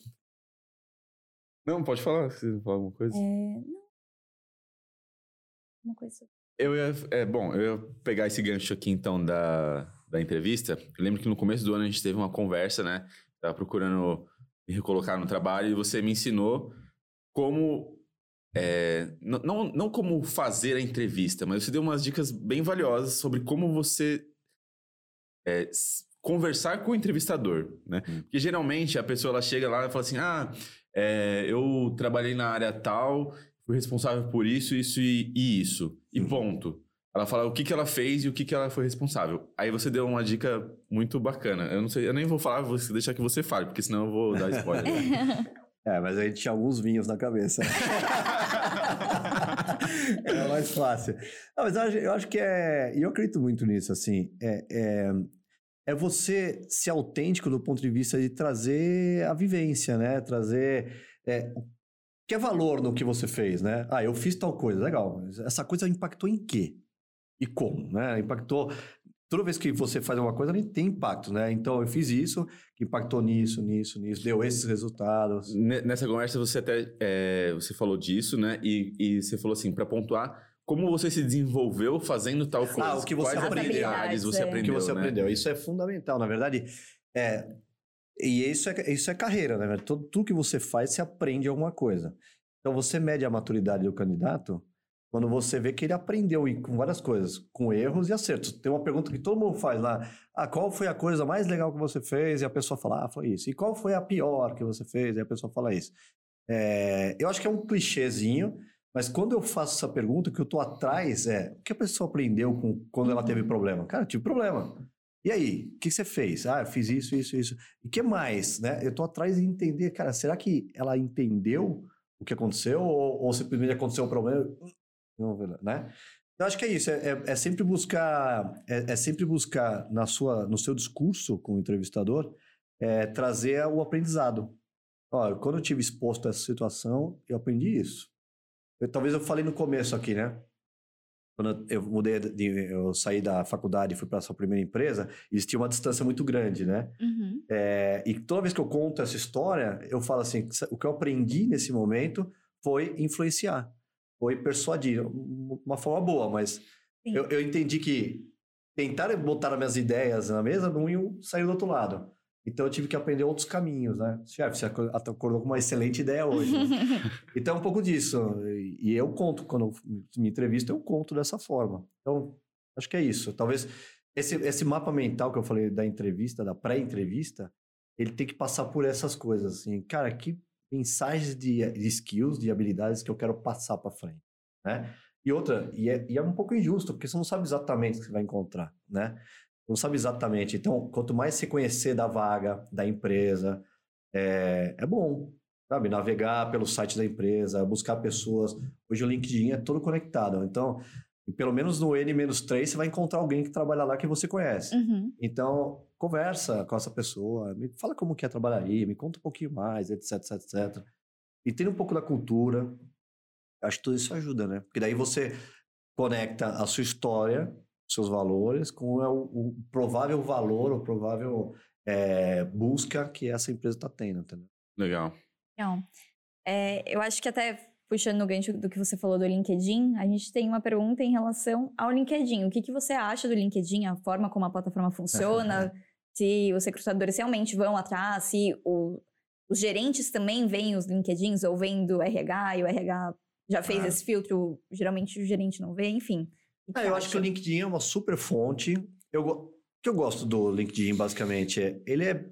A: Não, pode falar, se falar alguma coisa.
C: É, não. Uma coisa.
A: Eu ia, é, bom, eu ia pegar esse gancho aqui então da, da entrevista. Eu lembro que no começo do ano a gente teve uma conversa, né? Tava procurando me recolocar no trabalho e você me ensinou como. É, não, não como fazer a entrevista, mas você deu umas dicas bem valiosas sobre como você é, conversar com o entrevistador, né?
B: Hum.
A: Porque geralmente a pessoa ela chega lá e fala assim: ah, é, eu trabalhei na área tal, fui responsável por isso, isso e, e isso. E
B: Uhum.
A: ponto. Ela fala o que, que ela fez e o que, que ela foi responsável. Aí você deu uma dica muito bacana. Eu não sei, eu nem vou falar, vou deixar que você fale, porque senão eu vou dar spoiler.
B: é, mas a gente tinha alguns vinhos na cabeça. é mais fácil. Não, mas eu acho, que é. E eu acredito muito nisso, assim. É, é, é você ser autêntico do ponto de vista de trazer a vivência, né? Trazer. É, que é valor no que você fez, né? Ah, eu fiz tal coisa, legal. Essa coisa impactou em quê? E como, né? Impactou. Toda vez que você faz uma coisa, ele tem impacto, né? Então, eu fiz isso, que impactou nisso, nisso, nisso, deu esses resultados.
A: Nessa conversa, você até é, você falou disso, né? E, e você falou assim, para pontuar, como você se desenvolveu fazendo tal coisa?
B: Ah, o que você
A: Quais
B: aprendeu.
A: você
C: é.
A: aprendeu,
B: O que você
A: né?
B: aprendeu. Isso é fundamental, na verdade. É, e isso é, isso é carreira, né? Tudo, tudo que você faz, você aprende alguma coisa. Então, você mede a maturidade do candidato quando você vê que ele aprendeu com várias coisas, com erros e acertos. Tem uma pergunta que todo mundo faz lá. Ah, qual foi a coisa mais legal que você fez? E a pessoa fala, ah, foi isso. E qual foi a pior que você fez? E a pessoa fala isso. É, eu acho que é um clichêzinho, mas quando eu faço essa pergunta, o que eu tô atrás é o que a pessoa aprendeu com, quando ela teve problema. Cara, tive problema. E aí, o que você fez? Ah, eu fiz isso, isso, isso. E que mais, né? Eu tô atrás de entender, cara, será que ela entendeu o que aconteceu ou, ou simplesmente aconteceu o problema? Não, né? Eu acho que é isso, é, é- é sempre buscar, é, é sempre buscar na sua, no seu discurso com o entrevistador, é, trazer o aprendizado. Ó, quando eu tive exposto a essa situação, eu aprendi isso. Eu- talvez eu falei no começo aqui, né? Quando eu mudei, de, eu saí da faculdade e fui para essa primeira empresa, existia uma distância muito grande, né?
C: Uhum.
B: É, e toda vez que eu conto essa história, eu falo assim: o que eu aprendi nesse momento foi influenciar, foi persuadir. Um- Uma forma boa, mas eu, eu entendi que tentar botar as minhas ideias na mesa não iam sair do outro lado. Então eu tive que aprender outros caminhos, né? Chefe, você aco- acordou com uma excelente ideia hoje. né? Então é um pouco disso. E e eu conto, quando eu me entrevisto, eu conto dessa forma. Então, acho que é isso. Talvez esse, esse mapa mental que eu falei da entrevista, da pré-entrevista, ele tem que passar por essas coisas, assim. Cara, que mensagens de, de skills, de habilidades que eu quero passar para frente, né? E outra, e é, e é um pouco injusto, porque você não sabe exatamente o que você vai encontrar, né? Não sabe exatamente. Então, quanto mais você conhecer da vaga, da empresa, é, é bom, sabe? Navegar pelo site da empresa, buscar pessoas. Hoje o LinkedIn é todo conectado. Então, pelo menos no N-3 você vai encontrar alguém que trabalha lá que você conhece.
C: Uhum.
B: Então, conversa com essa pessoa, me fala como que é trabalhar aí, me conta um pouquinho mais, etc, etc, etc. Entenda um pouco da cultura. Acho que tudo isso ajuda, né? Porque daí você conecta a sua história, seus valores, com o, o provável valor, o provável é, busca que essa empresa está tendo, entendeu?
A: Legal.
C: Não. É, eu acho que até puxando o gancho do que você falou do LinkedIn, a gente tem uma pergunta em relação ao LinkedIn. O que, que você acha do LinkedIn, a forma como a plataforma funciona, se os recrutadores realmente vão atrás, se o- os gerentes também veem os LinkedIns ou vêm do RH e o RH já fez
B: Ah.
C: esse filtro, geralmente o gerente não vê, enfim.
B: Ah, eu acho que o
C: acha?
B: LinkedIn é uma super fonte. Eu, o que eu gosto do LinkedIn, basicamente, é ele é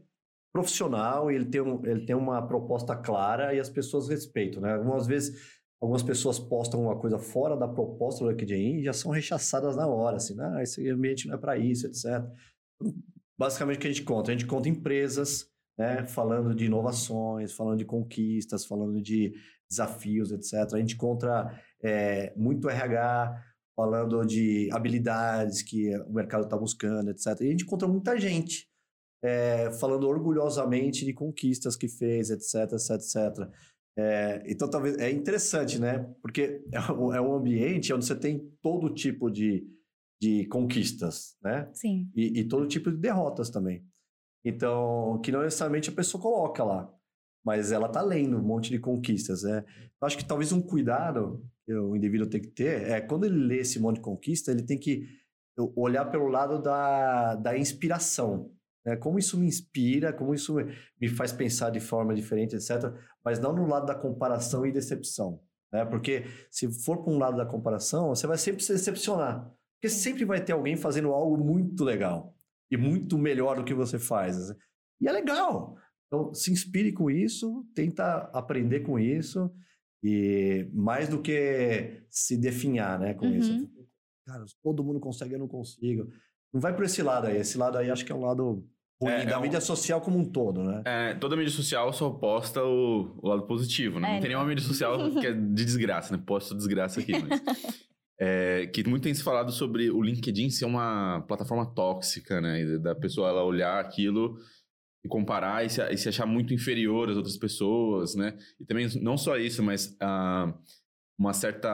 B: profissional, ele tem, um, ele tem uma proposta clara e as pessoas respeitam, né? Algumas vezes, algumas pessoas postam uma coisa fora da proposta do LinkedIn e já são rechaçadas na hora, assim, ah, esse ambiente não é para isso, etc. Basicamente, o que a gente conta? A gente conta empresas, né? Falando de inovações, falando de conquistas, falando de desafios, etc. A gente encontra é, muito RH, falando de habilidades que o mercado está buscando, etc. E a gente encontra muita gente é, falando orgulhosamente de conquistas que fez, etc, etc, etc. É, então, talvez é interessante, né? Porque é um, é um ambiente onde você tem todo tipo de, de conquistas, né?
C: Sim.
B: E, e todo tipo de derrotas também. Então, que não necessariamente a pessoa coloca lá, mas ela tá lendo um monte de conquistas, né? Eu acho que talvez um cuidado que o indivíduo tem que ter é quando ele lê esse monte de conquista, ele tem que olhar pelo lado da, da inspiração, né? Como isso me inspira, como isso me faz pensar de forma diferente, etc. Mas não no lado da comparação e decepção, né? Porque se for para um lado da comparação, você vai sempre se decepcionar. Porque sempre vai ter alguém fazendo algo muito legal e muito melhor do que você faz. E é legal. Então, se inspire com isso, tenta aprender com isso e mais do que se definhar, né, com
C: Uhum.
B: isso. cara, todo mundo consegue, eu não consigo. Não vai por esse lado aí. Esse lado aí acho que é um lado ruim
A: É,
B: da
A: é um-
B: mídia social como um todo, né?
A: É, toda mídia social só posta o, o lado positivo, né?
C: É,
A: não tem nenhuma mídia social que é de desgraça, né? Posto desgraça aqui, mas... É, que muito tem se falado sobre o LinkedIn ser uma plataforma tóxica, né? Da pessoa ela olhar aquilo e comparar e se, e se achar muito inferior às outras pessoas, né? E também não só isso, mas ah, uma certa,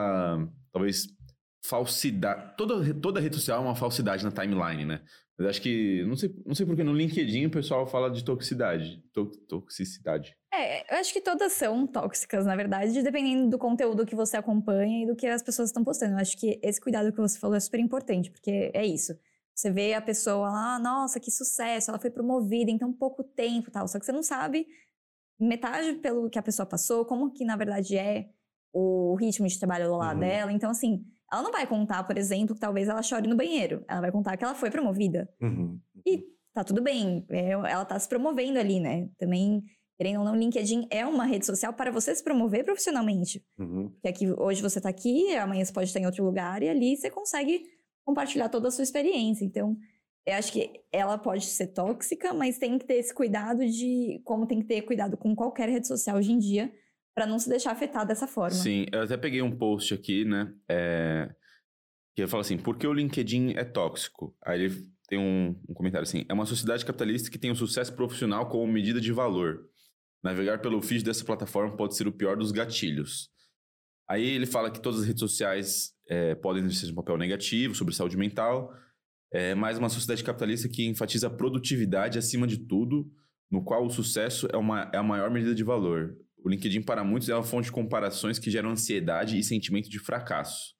A: talvez, falsidade. Toda, toda rede social é uma falsidade na timeline, né? Mas acho que, não sei, não sei porque no LinkedIn o pessoal fala de toxicidade. To- toxicidade.
C: É, eu acho que todas são tóxicas, na verdade, dependendo do conteúdo que você acompanha e do que as pessoas estão postando. Eu acho que esse cuidado que você falou é super importante, porque é isso. Você vê a pessoa lá, ah, nossa, que sucesso, ela foi promovida em tão pouco tempo e tal. Só que você não sabe metade pelo que a pessoa passou, como que na verdade é o ritmo de trabalho lá
B: Uhum.
C: dela. Então, assim, ela não vai contar, por exemplo, que talvez ela chore no banheiro. Ela vai contar que ela foi promovida.
B: Uhum.
C: Tá tudo bem, é, ela tá se promovendo ali, né? Também, querendo ou não, LinkedIn é uma rede social para você se promover profissionalmente.
B: Uhum.
C: Porque aqui, hoje você tá aqui, amanhã você pode estar em outro lugar, e ali você consegue compartilhar toda a sua experiência. Então, eu acho que ela pode ser tóxica, mas tem que ter esse cuidado de como tem que ter cuidado com qualquer rede social hoje em dia, para não se deixar afetar dessa forma.
A: Sim, eu até peguei um post aqui, né? É, que ele fala assim: por que o LinkedIn é tóxico? Aí ele tem um, um comentário assim: é uma sociedade capitalista que tem o sucesso profissional como medida de valor. Navegar pelo feed dessa plataforma pode ser o pior dos gatilhos. Aí ele fala que todas as redes sociais é, podem exercer um papel negativo sobre saúde mental, é mais uma sociedade capitalista que enfatiza a produtividade acima de tudo, no qual o sucesso é, uma, é a maior medida de valor. O LinkedIn, para muitos, é uma fonte de comparações que geram ansiedade e sentimento de fracasso.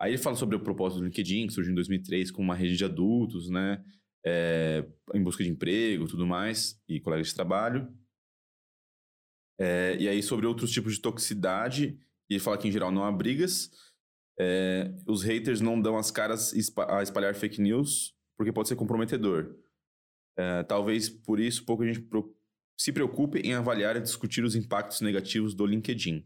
A: Aí ele fala sobre o propósito do LinkedIn, que surgiu em 2003 como uma rede de adultos, né? É, em busca de emprego tudo mais, e colegas de trabalho. É, e aí sobre outros tipos de toxicidade, ele fala que em geral não há brigas, é, os haters não dão as caras a espalhar fake news, porque pode ser comprometedor. É, talvez por isso pouco a gente pro- se preocupe em avaliar e discutir os impactos negativos do LinkedIn.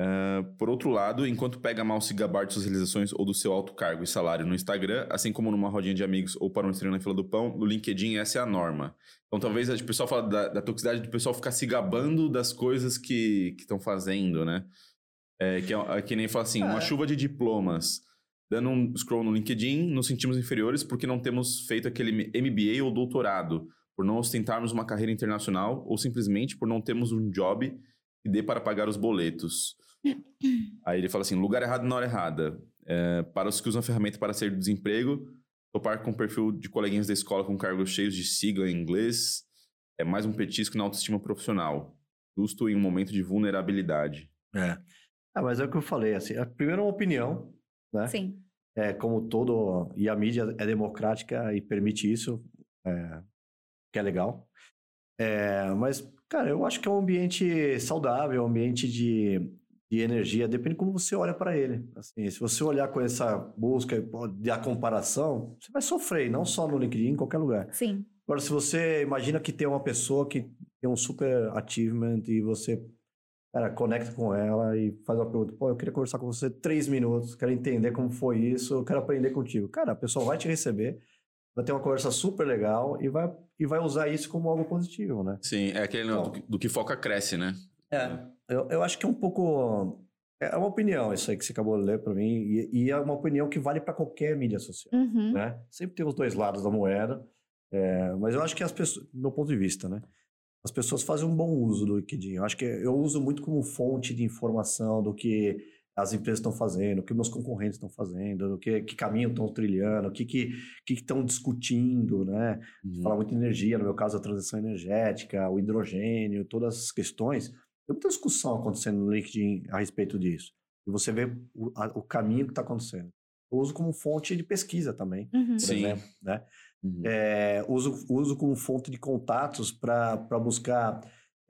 A: É, por outro lado, enquanto pega mal se gabar de suas realizações ou do seu alto cargo e salário no Instagram, assim como numa rodinha de amigos ou para um estranho na fila do pão, no LinkedIn essa é a norma. Então talvez o pessoal fala da, da toxicidade do pessoal ficar se gabando das coisas que estão fazendo, né? É, que, é, é que nem fala assim, uma
B: É.
A: chuva de diplomas. Dando um scroll no LinkedIn, nos sentimos inferiores porque não temos feito aquele MBA ou doutorado, por não ostentarmos uma carreira internacional ou simplesmente por não termos um job que dê para pagar os boletos. Aí ele fala assim, lugar errado na hora errada. É, para os que usam a ferramenta para sair do desemprego, topar com o perfil de coleguinhas da escola com cargos cheios de sigla em inglês é mais um petisco na autoestima profissional, justo em um momento de vulnerabilidade.
B: É. Ah, mas é o que eu falei, assim, a- primeiro é uma opinião, né?
C: Sim.
B: É, como todo, e a mídia é democrática e permite isso, é, que é legal. É, mas, cara, eu acho que é um ambiente saudável, um ambiente de, de energia, depende como você olha para ele. Assim, se você olhar com essa busca da comparação, você vai sofrer, não só no LinkedIn, em qualquer lugar.
C: Sim.
B: Agora, se você imagina que tem uma pessoa que tem um super achievement e você, cara, conecta com ela e faz uma pergunta, pô, eu queria conversar com você três minutos, quero entender como foi isso, eu quero aprender contigo. Cara, a pessoa vai te receber, vai ter uma conversa super legal e vai, e vai usar isso como algo positivo, né?
A: Sim, é aquele
B: Bom.
A: do, que- do que foca cresce, né?
B: É, eu, eu acho que é um pouco... É uma opinião isso aí que você acabou de ler para mim e, e é uma opinião que vale para qualquer mídia social
C: Uhum.
B: né? Sempre tem os dois lados da moeda, é, mas eu acho que as pessoas, do meu ponto de vista, né? As pessoas fazem um bom uso do LinkedIn. Eu acho que eu uso muito como fonte de informação do que as empresas estão fazendo, o que meus concorrentes estão fazendo, do que, que caminho estão trilhando, o que que que estão discutindo, né?
A: Uhum.
B: Fala muito de energia, no meu caso a transição energética, o hidrogênio, todas essas questões. Tem muita discussão acontecendo no LinkedIn a respeito disso. E você vê o, a- o caminho que está acontecendo. Eu uso como fonte de pesquisa também,
C: Uhum.
B: por
A: Sim.
B: exemplo, né?
A: Uhum.
B: É, uso, uso como fonte de contatos para buscar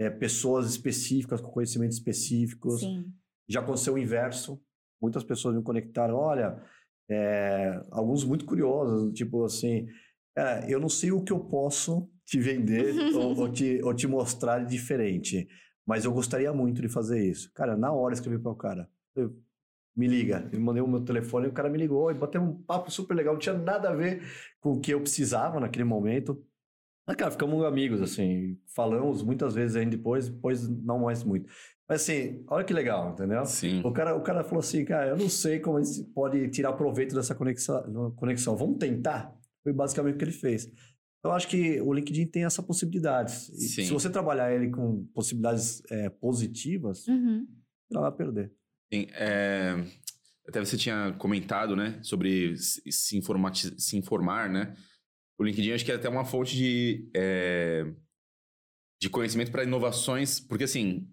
B: é, pessoas específicas, com conhecimentos específicos.
C: Sim.
B: Já aconteceu o inverso. Muitas pessoas me conectaram. Olha, é, alguns muito curiosos, tipo assim, "Cara, eu não sei o que eu posso te vender ou, ou te, ou te mostrar de diferente, mas eu gostaria muito de fazer isso. Cara, na hora escrevi para o cara. Eu, me liga. Eu mandei o meu telefone e o cara me ligou e bateu um papo super legal. Não tinha nada a ver com o que eu precisava naquele momento. Mas, cara, ficamos amigos, assim. Falamos muitas vezes aí depois, depois não mais muito. Mas, assim, olha que legal, entendeu?
A: Sim.
B: O cara, o cara falou assim, cara, eu não sei como a gente pode tirar proveito dessa conexão. conexão. Vamos tentar? Foi basicamente o que ele fez. Eu acho que o LinkedIn tem essa possibilidade.
A: Sim.
B: Se você trabalhar ele com possibilidades é, positivas,
C: Uhum.
B: não vai perder.
A: Sim, é, até você tinha comentado, né, sobre se se informati- se informar, né? O LinkedIn acho que é até uma fonte de, é, de conhecimento para inovações, porque assim,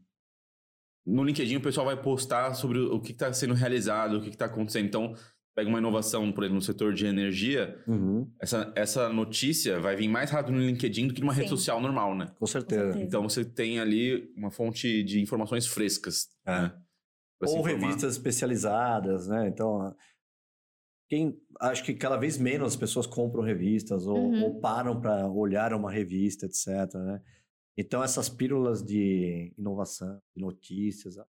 A: no LinkedIn o pessoal vai postar sobre o que está sendo realizado, o que está acontecendo. Então, pega uma inovação, por exemplo, no setor de energia, essa, essa notícia vai vir mais rápido no LinkedIn do que numa rede
C: Sim.
A: social normal, né?
B: Com certeza.
C: certeza.
A: Então você tem ali uma fonte de informações frescas.
B: É.
A: Né?
B: Ou
A: informar.
B: revistas especializadas, né? Então, quem acho que cada vez menos as pessoas compram revistas ou,
C: Uhum.
B: ou param para olhar uma revista, etc. Né? Então, essas pílulas de inovação, de notícias, ah,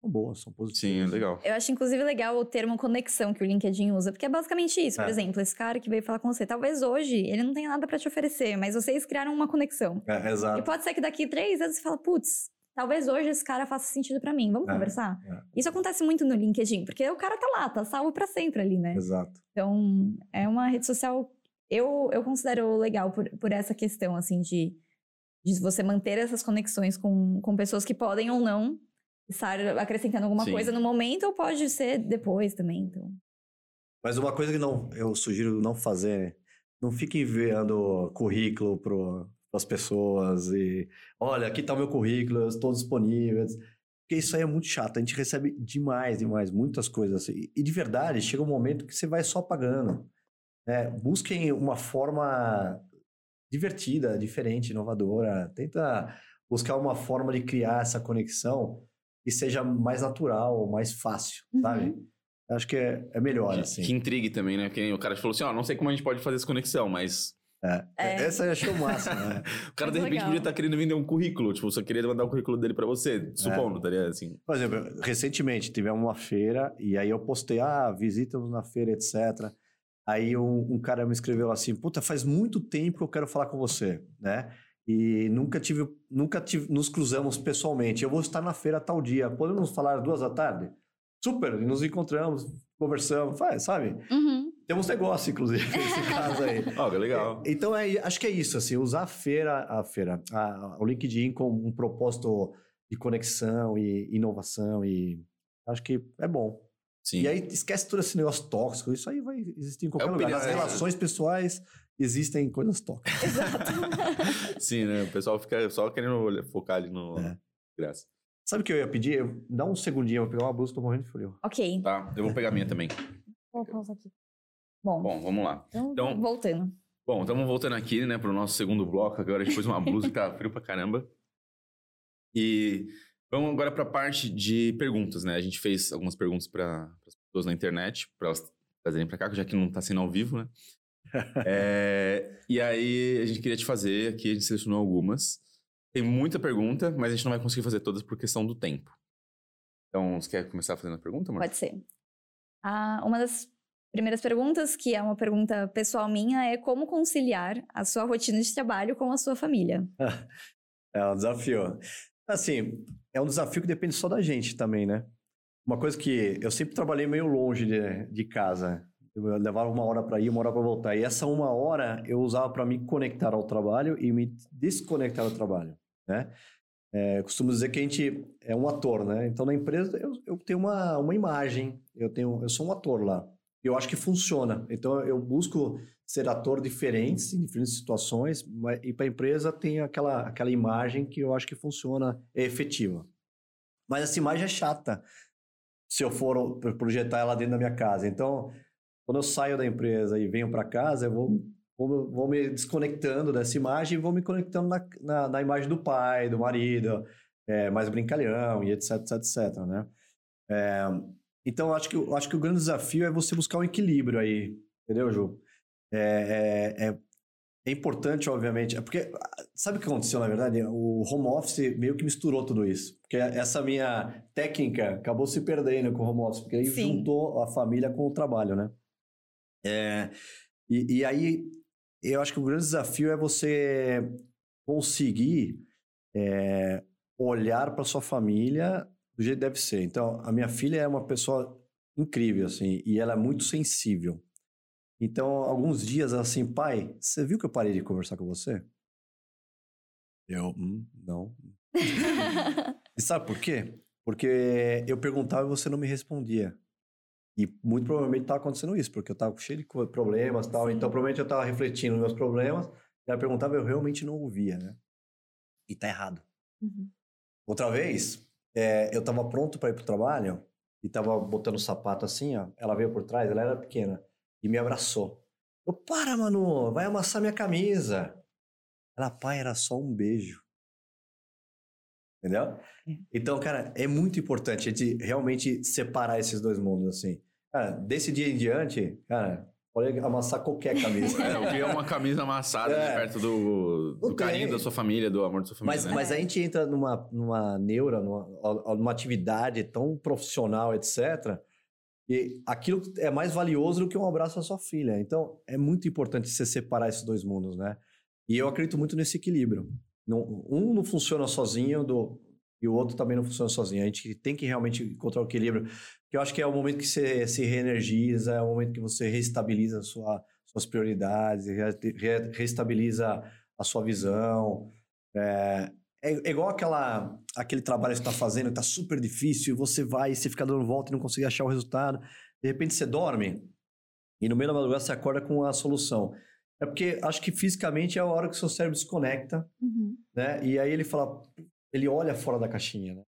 B: são boas, são positivas.
A: Sim, é legal.
C: Eu acho, inclusive, legal o termo conexão que o LinkedIn usa, porque é basicamente isso. Por
B: É.
C: exemplo, esse cara que veio falar com você, talvez hoje ele não tenha nada pra te oferecer, mas vocês criaram uma conexão.
B: É,
C: E
B: exato.
C: pode ser que daqui três anos você fala, putz, talvez hoje esse cara faça sentido pra mim, vamos
B: É,
C: conversar?
B: é.
C: Isso acontece muito no LinkedIn, porque o cara tá lá, tá salvo pra sempre ali, né?
B: Exato.
C: Então, é uma rede social, eu, eu considero legal por, por essa questão, assim, de, de você manter essas conexões com, com pessoas que podem ou não estar acrescentando alguma
A: Sim.
C: coisa no momento, ou pode ser depois também, então...
B: Mas uma coisa que não, eu sugiro não fazer, não fique enviando currículo para as pessoas e olha, aqui está o meu currículo, eu estou disponível. Porque isso aí é muito chato. A gente recebe demais, demais, muitas coisas. assim. E, e de verdade, chega um momento que você vai só pagando. né? busquem uma forma divertida, diferente, inovadora. Tenta buscar uma forma de criar essa conexão que seja mais natural, mais fácil,
C: Uhum.
B: sabe? Acho que é, é melhor,
A: Que,
B: assim.
A: que intrigue também, né? Porque o cara falou assim, ó, não sei como a gente pode fazer essa conexão, mas
B: É.
C: É.
B: Essa eu achei o máximo, né?
A: o cara de repente
C: legal.
A: podia estar querendo vender um currículo, tipo, só queria mandar o currículo dele pra você,
B: É.
A: supondo, tá ligado? Assim.
B: Por exemplo, recentemente tivemos uma feira e aí eu postei, ah, visita-nos na feira, etc. Aí um, um cara me escreveu assim, puta, faz muito tempo que eu quero falar com você, né? E nunca tive, nunca tive, nos cruzamos pessoalmente. Eu vou estar na feira tal dia. Podemos falar duas da tarde? Super, nos encontramos, conversamos, faz, sabe?
C: Uhum.
B: Temos negócio, inclusive, nesse caso aí.
A: Ó, que legal.
B: Então, é, acho que é isso, assim, usar a feira, a feira, a- o LinkedIn como um propósito de conexão e inovação e acho que é bom.
A: Sim.
B: E aí esquece todo esse negócio tóxico, isso aí vai existir em qualquer
A: É
B: lugar. Nas
A: é.
B: relações pessoais existem coisas tóxicas.
C: Exato.
A: Sim, né? O pessoal fica só querendo focar ali no.
B: É.
A: Graça.
B: Sabe o que eu ia pedir? Eu- Dá um segundinho, eu vou pegar uma blusa, tô morrendo de frio.
C: ok.
A: Tá, eu vou pegar a minha também.
C: Vou pausar aqui. Bom,
A: Bom, vamos lá.
C: então,
A: então-
C: voltando.
A: Bom, estamos voltando aqui, né, pro nosso segundo bloco. Agora a gente pôs uma blusa que tá frio pra caramba. E vamos agora pra parte de perguntas, né? A gente fez algumas perguntas para as pessoas na internet, para elas trazerem pra cá, já que não tá sendo ao vivo, né? É, e aí a gente queria te fazer aqui, a gente selecionou algumas. Tem muita pergunta, mas a gente não vai conseguir fazer todas por questão do tempo. Então, você quer começar fazendo a pergunta, amor?
C: Pode ser. Ah, uma das primeiras perguntas, que é uma pergunta pessoal minha, é como conciliar a sua rotina de trabalho com a sua família?
B: É um desafio. Assim, é um desafio que depende só da gente também, né? Uma coisa que eu sempre trabalhei meio longe de, de casa. Eu levava uma hora para ir, uma hora para voltar. E essa uma hora eu usava para me conectar ao trabalho e me desconectar do trabalho, né? É, costumo dizer que a gente é um ator, né? Então, na empresa, eu, eu tenho uma, uma imagem, eu, tenho, eu sou um ator lá. Eu acho que funciona. Então, eu busco ser ator diferentes em diferentes situações, mas, e para a empresa tem aquela, aquela imagem que eu acho que funciona, é efetiva. Mas essa imagem é chata se eu for projetar ela dentro da minha casa. Então, quando eu saio da empresa e venho para casa, eu vou, vou, vou me desconectando dessa imagem e vou me conectando na, na, na imagem do pai, do marido, é, mais brincalhão e etc, etc, etc, né? É, então, acho que, acho que o grande desafio é você buscar um equilíbrio aí, entendeu, Ju? É, é, é é importante, obviamente, é porque sabe o que aconteceu, na verdade? O home office meio que misturou tudo isso. Porque essa minha técnica acabou se perdendo com o home office, porque aí
C: Sim.
B: juntou a família com o trabalho, né? É, e, e aí, eu acho que o grande desafio é você conseguir é, olhar para sua família do jeito que deve ser. Então, a minha filha é uma pessoa incrível, assim, e ela é muito sensível. Então, alguns dias, ela assim, pai, você viu que eu parei de conversar com você? Eu, hum, não. E sabe por quê? Porque eu perguntava e você não me respondia. E muito provavelmente estava acontecendo isso, porque eu estava cheio de problemas tal. Então, provavelmente eu estava refletindo nos meus problemas. E ela perguntava e eu realmente não ouvia, né? E tá errado.
C: Uhum.
B: Outra vez, é, eu estava pronto para ir pro trabalho e estava botando o sapato assim, ó. Ela veio por trás, ela era pequena e me abraçou. Eu, para, Manu, vai amassar minha camisa. Ela, pai, era só um beijo. Entendeu?
C: É.
B: Então, cara, é muito importante a gente realmente separar esses dois mundos, assim. Cara, desse dia em diante, cara, pode amassar qualquer camisa.
A: É, o que é uma camisa amassada
B: É.
A: né, perto do, do carinho da sua família, do amor da sua família.
B: Mas,
A: né?
B: mas a gente entra numa, numa neura, numa, numa atividade tão profissional, etc. E aquilo é mais valioso do que um abraço à sua filha. Então, é muito importante você separar esses dois mundos, né? E eu acredito muito nesse equilíbrio. Um não funciona sozinho do, e o outro também não funciona sozinho. A gente tem que realmente encontrar o equilíbrio. Que eu acho que é o momento que você se reenergiza, é o momento que você reestabiliza sua, suas prioridades, re- re- reestabiliza a sua visão. É, é, é igual aquela, aquele trabalho que você está fazendo, que está super difícil, e você vai e você fica dando volta e não consegue achar o resultado. De repente você dorme e no meio da madrugada você acorda com a solução. É porque acho que fisicamente é a hora que o seu cérebro desconecta,
C: Uhum.
B: né? E aí ele fala, ele olha fora da caixinha, né?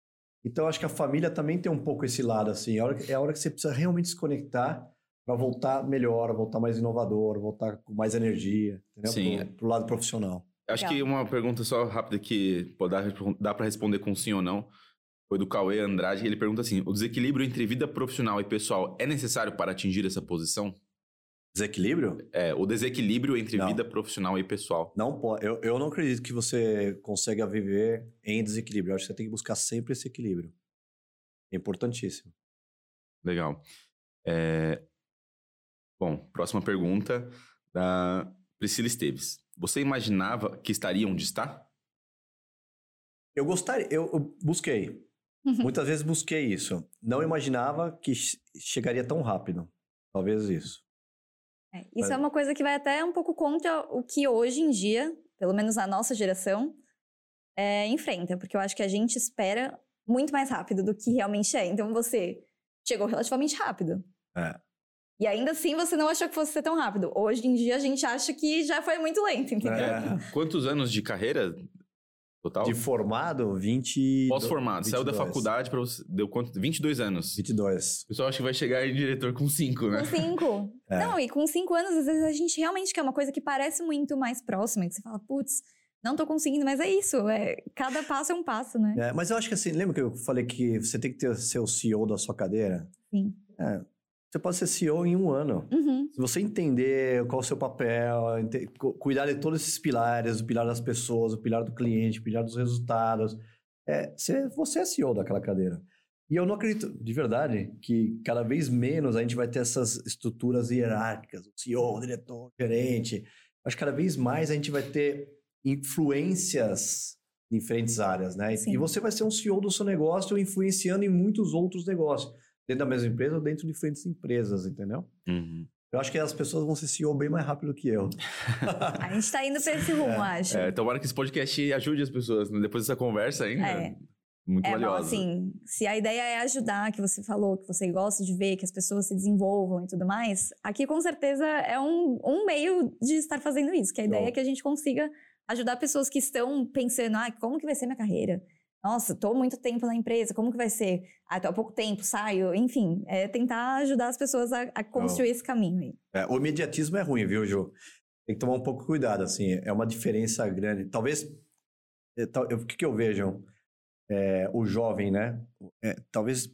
B: Então acho que a família também tem um pouco esse lado, assim. É a hora que, é a hora que você precisa realmente desconectar para voltar melhor, voltar mais inovador, voltar com mais energia, entendeu?
A: Sim.
B: Pro, pro lado profissional.
A: Acho
C: Legal.
A: que uma pergunta só rápida que pô, dá, dá para responder com sim ou não foi do Cauê Andrade. Ele pergunta assim: o desequilíbrio entre vida profissional e pessoal é necessário para atingir essa posição?
B: Desequilíbrio?
A: É, o desequilíbrio entre
B: Não.
A: vida profissional e pessoal.
B: Não pode. Eu, eu não acredito que você consiga viver em desequilíbrio. Eu acho que você tem que buscar sempre esse equilíbrio. É importantíssimo.
A: Legal. É, Bom, próxima pergunta da Priscila Esteves. Você imaginava que estaria onde está?
B: Eu gostaria, eu, eu busquei. Muitas vezes busquei isso. Não imaginava que che- chegaria tão rápido. Talvez isso.
C: É, isso é uma coisa que vai até um pouco contra o que hoje em dia, pelo menos a nossa geração, é, enfrenta. Porque eu acho que a gente espera muito mais rápido do que realmente é. Então você chegou relativamente rápido.
B: É.
C: E ainda assim você não achou que fosse ser tão rápido. Hoje em dia a gente acha que já foi muito lento, entendeu?
B: É.
A: Quantos anos de carreira total?
B: De formado, 20.
A: Pós-formado. Saiu da
B: 22.
A: faculdade para você. Deu quanto? 22 anos.
B: 22.
A: O pessoal acha que vai chegar em diretor com 5, né?
C: Com cinco.
B: É.
C: Não, e com cinco anos, às vezes a gente realmente quer uma coisa que parece muito mais próxima, que você fala, putz, não tô conseguindo, mas é isso. É, cada passo é um passo, né?
B: É, mas eu acho que assim, lembra que eu falei que você tem que ter, ser o CEO da sua cadeira?
C: Sim.
B: É, você pode ser CEO em um ano.
C: Uhum.
B: Se você entender qual é o seu papel, ente- cuidar de todos esses pilares, o pilar das pessoas, o pilar do cliente, o pilar dos resultados, é, você, você é CEO daquela cadeira. E eu não acredito, de verdade, que cada vez menos a gente vai ter essas estruturas hierárquicas, o CEO, o diretor, o gerente. Acho que cada vez mais a gente vai ter influências em diferentes áreas, né?
C: Sim.
B: E você vai ser um CEO do seu negócio influenciando em muitos outros negócios, dentro da mesma empresa ou dentro de diferentes empresas, entendeu?
A: Uhum.
B: Eu acho que as pessoas vão ser CEO bem mais rápido que eu.
C: A gente tá indo pra esse rumo, acho.
A: É, tomara que esse podcast ajude as pessoas né? depois dessa conversa ainda.
C: É.
A: Muito
C: É,
A: valiosa.
C: assim, se a ideia é ajudar, que você falou, que você gosta de ver que as pessoas se desenvolvam e tudo mais, aqui com certeza é um, um meio de estar fazendo isso, que a ideia
B: Bom.
C: é que a gente consiga ajudar pessoas que estão pensando, ah, como que vai ser minha carreira? Nossa, tô muito tempo na empresa, como que vai ser? Ah, tô há pouco tempo, saio, enfim, é tentar ajudar as pessoas a, a construir esse caminho aí.
B: É, o imediatismo é ruim, viu, Ju? Tem que tomar um pouco de cuidado, assim. É uma diferença grande. Talvez... é, O que, que eu vejo? É, o jovem, né? É, talvez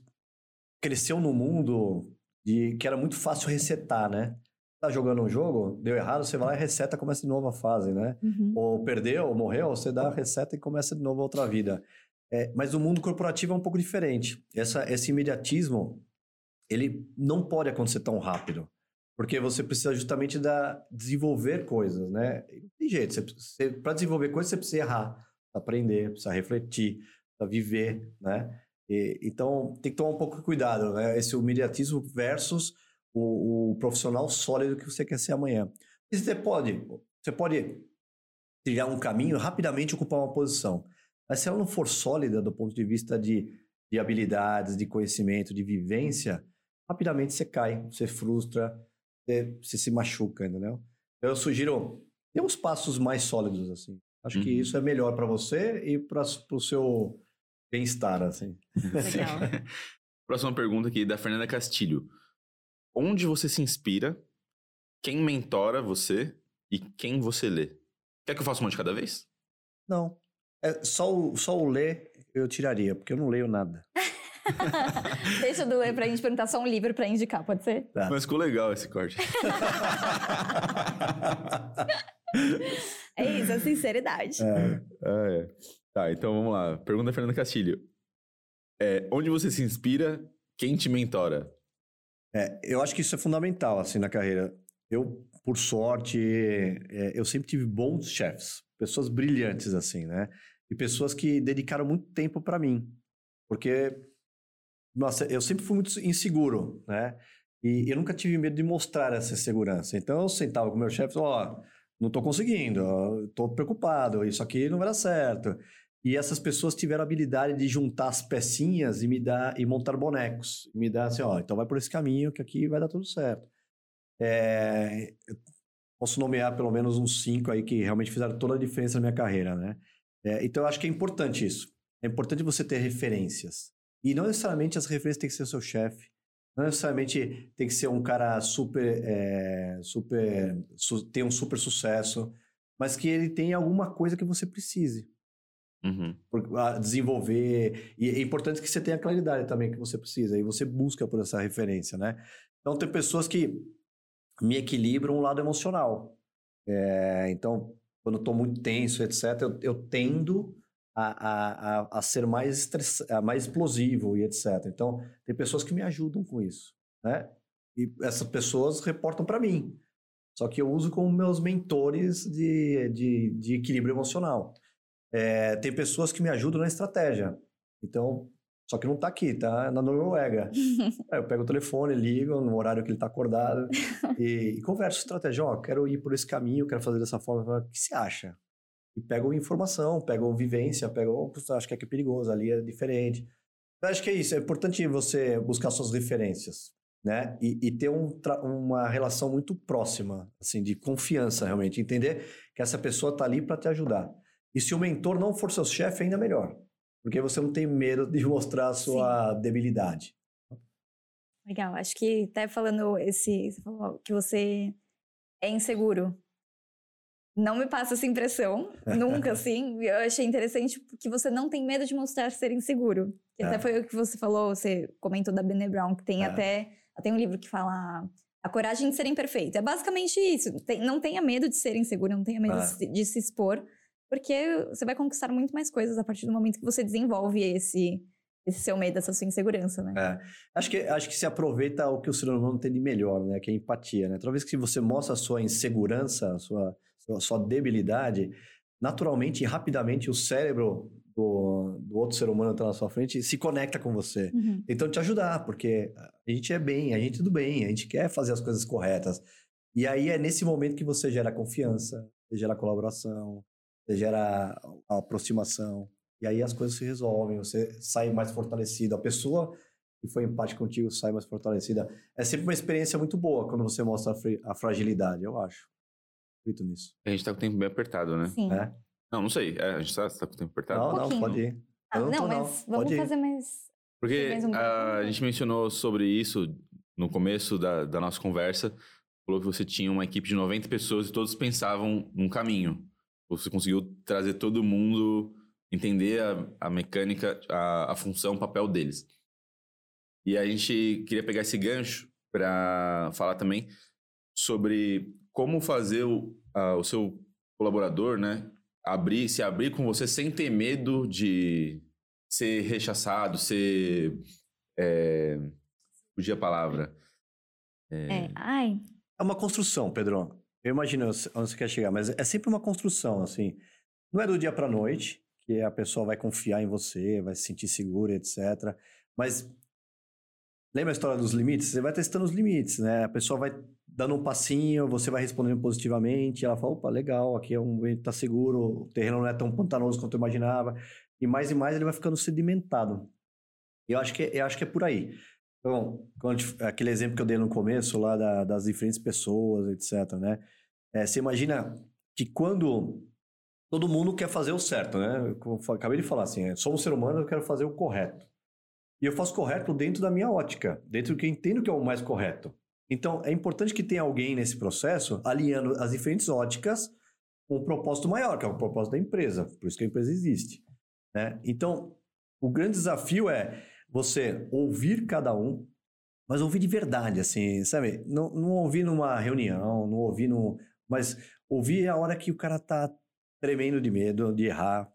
B: cresceu num mundo de que era muito fácil resetar, né? tá jogando um jogo, deu errado, você vai lá e reseta, começa de novo a fase, né?
C: Uhum.
B: Ou perdeu, ou morreu, você dá a reseta e começa de novo outra vida. É, mas o mundo corporativo é um pouco diferente. Essa, esse imediatismo, ele não pode acontecer tão rápido. Porque você precisa justamente da, desenvolver coisas, né? Não tem jeito. Para desenvolver coisas, você precisa errar, aprender, precisa refletir, precisa viver, né? E, então, tem que tomar um pouco de cuidado, né? Esse imediatismo versus o, o, profissional sólido que você quer ser amanhã. E você pode, você pode trilhar um caminho rapidamente ocupar uma posição. Mas se ela não for sólida do ponto de vista de, de habilidades, de conhecimento, de vivência, rapidamente você cai, você frustra, você, você se machuca, entendeu? Eu sugiro ter uns passos mais sólidos, assim. Acho uhum. que isso é melhor para você e para o seu bem-estar, assim.
C: Legal.
A: Próxima pergunta aqui da Fernanda Castilho. Onde você se inspira? Quem mentora você? E quem você lê? Quer que eu faça uma de cada vez?
B: Não. É, só, o, só o ler eu tiraria, porque eu não leio nada.
C: Deixa do ler pra gente perguntar só um livro pra indicar, pode ser?
A: Tá. Mas ficou legal esse corte.
C: é isso, a sinceridade.
A: É. Ah, é. Tá, então vamos lá. Pergunta da Fernanda Castilho. É, onde você se inspira? Quem te mentora?
B: É, eu acho que isso é fundamental, assim, na carreira. Eu, por sorte, é, eu sempre tive bons chefes, pessoas brilhantes, assim, né? E pessoas que dedicaram muito tempo para mim. Porque, nossa, eu sempre fui muito inseguro, né? E eu nunca tive medo de mostrar essa segurança. Então, eu sentava com meu chefe ó, oh, não estou conseguindo, estou preocupado, isso aqui não vai dar certo. E essas pessoas tiveram a habilidade de juntar as pecinhas e me dar e montar bonecos. E me dar assim, ó, então vai por esse caminho que aqui vai dar tudo certo. É, posso nomear pelo menos uns cinco aí que realmente fizeram toda a diferença na minha carreira, né? É, então eu acho que é importante isso. É importante você ter referências. E não necessariamente as referências têm que ser o seu chefe. Não necessariamente tem que ser um cara super, é, super, su, tem um super sucesso, mas que ele tenha alguma coisa que você precise.
A: Uhum.
B: desenvolver. E é importante que você tenha claridade também que você precisa. E você busca por essa referência, né? Então, tem pessoas que me equilibram o lado emocional. É, então, quando estou muito tenso, etc., eu, eu tendo a, a, a, ser mais, estress... mais explosivo e etc. Então, tem pessoas que me ajudam com isso, né? E essas pessoas reportam para mim. Só que eu uso como meus mentores de, de, de equilíbrio emocional. É, tem pessoas que me ajudam na estratégia. Então, só que não está aqui, tá na Noruega. Aí eu pego o telefone, ligo no horário que ele está acordado e, e, converso estratégia. Ó, oh, quero ir por esse caminho, quero fazer dessa forma. O que você acha? E pego informação, pego vivência, pego, oh, acho que aqui é perigoso, ali é diferente. Eu acho que é isso, é importante você buscar suas referências, né? E, e ter um, uma relação muito próxima, assim, de confiança realmente, entender que essa pessoa está ali para te ajudar. E se o mentor não for seu chefe, ainda melhor. Porque você não tem medo de mostrar a sua Sim. debilidade.
C: Legal. Acho que até falando esse. Você falou que você é inseguro. Não me passa essa impressão, nunca, assim. Eu achei interessante que você não tem medo de mostrar ser inseguro. Que é. até foi o que você falou, você comentou da Brené Brown, que tem é. até. Tem um livro que fala a coragem de ser imperfeito. É basicamente isso. Tem, não tenha medo de ser inseguro, não tenha medo é. de, de se expor porque você vai conquistar muito mais coisas a partir do momento que você desenvolve esse, esse seu medo, essa sua insegurança, né?
B: É. Acho, que, acho que se aproveita o que o ser humano tem de melhor, né? Que é a empatia, né? Toda vez que você mostra a sua insegurança, a sua, a sua debilidade, naturalmente e rapidamente o cérebro do, do outro ser humano que está na sua frente se conecta com você. Uhum. Então, te ajudar, porque a gente é bem, a gente é do bem, a gente quer fazer as coisas corretas. E aí é nesse momento que você gera confiança, você gera colaboração, você gera a aproximação, e aí as coisas se resolvem, você sai mais fortalecido. A pessoa que foi empate contigo sai mais fortalecida. É sempre uma experiência muito boa quando você mostra a, fragilidade, eu acho. Acredito nisso.
A: A gente tá com o tempo bem apertado, né?
C: Sim.
B: É?
A: Não, não sei. É, a gente tá, tá, com o tempo apertado.
B: Não, um não, pode ir.
C: Ah, não, não, mas não. vamos fazer mais...
A: Porque
C: um
A: a, a gente mencionou sobre isso no começo da, da nossa conversa. Falou que você tinha uma equipe de 90 pessoas e todos pensavam num caminho. Você conseguiu trazer todo mundo, entender a, a mecânica, a, a função, o papel deles. E a gente queria pegar esse gancho para falar também sobre como fazer o, a, o seu colaborador, né, abrir, se abrir com você sem ter medo de ser rechaçado, ser. É, a palavra.
C: É. é. Ai.
B: É uma construção, Pedro. Eu imagino onde você quer chegar, mas é sempre uma construção, assim. Não é do dia para noite que a pessoa vai confiar em você, vai se sentir segura, etc. Mas lembra a história dos limites? Você vai testando os limites, né? A pessoa vai dando um passinho, você vai respondendo positivamente, ela fala, opa, legal, aqui é um tá seguro, o terreno não é tão pantanoso quanto eu imaginava. E mais e mais ele vai ficando sedimentado. Eu acho que, eu acho que é por aí. Então, aquele exemplo que eu dei no começo lá da, das diferentes pessoas, etc, né? É, você imagina que quando todo mundo quer fazer o certo, né? Eu acabei de falar assim, sou um ser humano, eu quero fazer o correto. E eu faço correto dentro da minha ótica, dentro do que eu entendo que é o mais correto. Então, é importante que tenha alguém nesse processo alinhando as diferentes óticas com um propósito maior, que é o propósito da empresa. Por isso que a empresa existe. Né? Então, o grande desafio é você ouvir cada um, mas ouvir de verdade, assim, sabe? Não, não ouvir numa reunião, não ouvir no... Mas ouvir a hora que o cara tá tremendo de medo de errar,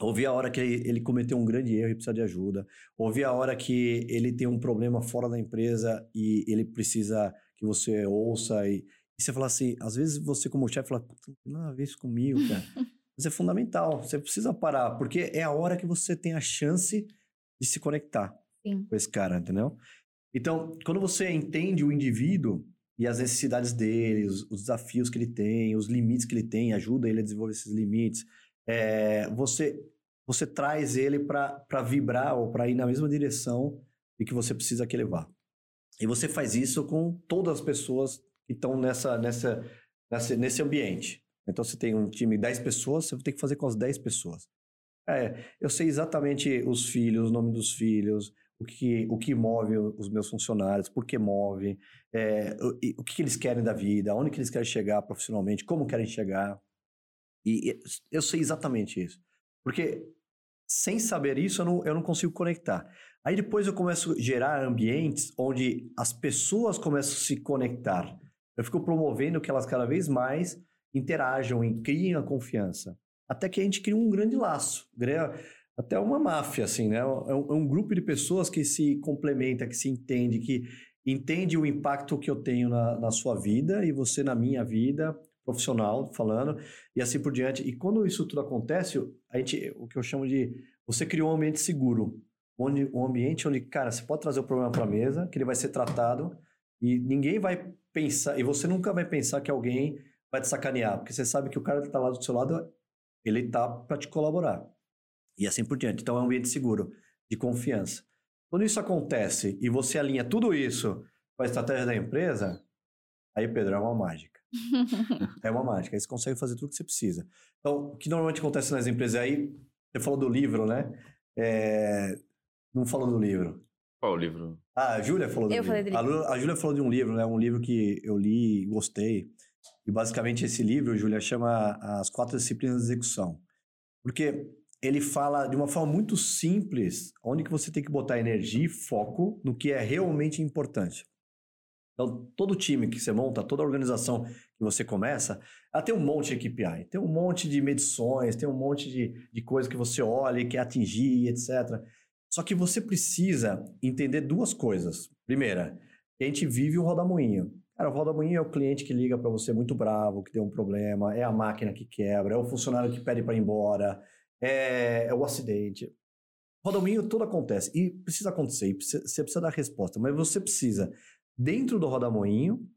B: Ouvir a hora que ele cometeu um grande erro e precisa de ajuda. Ouvir a hora que ele tem um problema fora da empresa e ele precisa que você ouça. E, e você fala assim, às vezes você como chefe fala, puta, não tem nada a ver isso comigo, cara. Mas é fundamental, você precisa parar, porque é a hora que você tem a chance de se conectar
C: Sim.
B: com esse cara, entendeu? Então, quando você entende o indivíduo e as necessidades dele, os, os desafios que ele tem, os limites que ele tem, ajuda ele a desenvolver esses limites, é, você, você traz ele para vibrar ou para ir na mesma direção de que você precisa que ele vá. E você faz isso com todas as pessoas que estão nessa, nessa, nessa, nesse ambiente. Então, você tem um time de 10 pessoas, você tem que fazer com as 10 pessoas. É, eu sei exatamente os filhos, o nome dos filhos, o que, o que move os meus funcionários, por que move, é, o, o que eles querem da vida, onde que eles querem chegar profissionalmente, como querem chegar. E eu sei exatamente isso. Porque sem saber isso, eu não, eu não consigo conectar. Aí depois eu começo a gerar ambientes onde as pessoas começam a se conectar. Eu fico promovendo que elas cada vez mais interajam e criem a confiança. Até que a gente cria um grande laço. Até uma máfia, assim, né? É um, é um grupo de pessoas que se complementa, que se entende, que entende o impacto que eu tenho na, na sua vida e você na minha vida, profissional falando, e assim por diante. E quando isso tudo acontece, a gente, o que eu chamo de você criou um ambiente seguro, onde um ambiente onde, cara, você pode trazer o problema para a mesa, que ele vai ser tratado e ninguém vai pensar, e você nunca vai pensar que alguém vai te sacanear, porque você sabe que o cara que está lá do seu lado, ele tá para te colaborar. E assim por diante. Então é um ambiente seguro, de confiança. Quando isso acontece e você alinha tudo isso com a estratégia da empresa, aí, Pedro, é uma mágica. é uma mágica. Aí você consegue fazer tudo que você precisa. Então, o que normalmente acontece nas empresas aí, você falou do livro, né? É... Não falou do livro.
A: Qual o livro?
B: Ah, a Júlia falou do
C: eu
B: livro.
C: Falei do livro.
B: A, Júlia falou de um livro, né? Um livro que eu li e gostei. E basicamente esse livro, Júlia, chama As Quatro Disciplinas de Execução. Porque ele fala de uma forma muito simples, onde que você tem que botar energia e foco no que é realmente importante. Então, todo time que você monta, toda organização que você começa, ela tem um monte de KPI, tem um monte de medições, tem um monte de, de coisas que você olha e quer atingir, etc. Só que você precisa entender duas coisas. Primeira, a gente vive o rodamuinho. Cara, o rodamuinho é o cliente que liga para você muito bravo, que tem um problema, é a máquina que quebra, é o funcionário que pede para ir embora, é, é o acidente. O rodamuinho tudo acontece e precisa acontecer, e precisa, você precisa dar resposta, mas você precisa dentro do rodamoinho,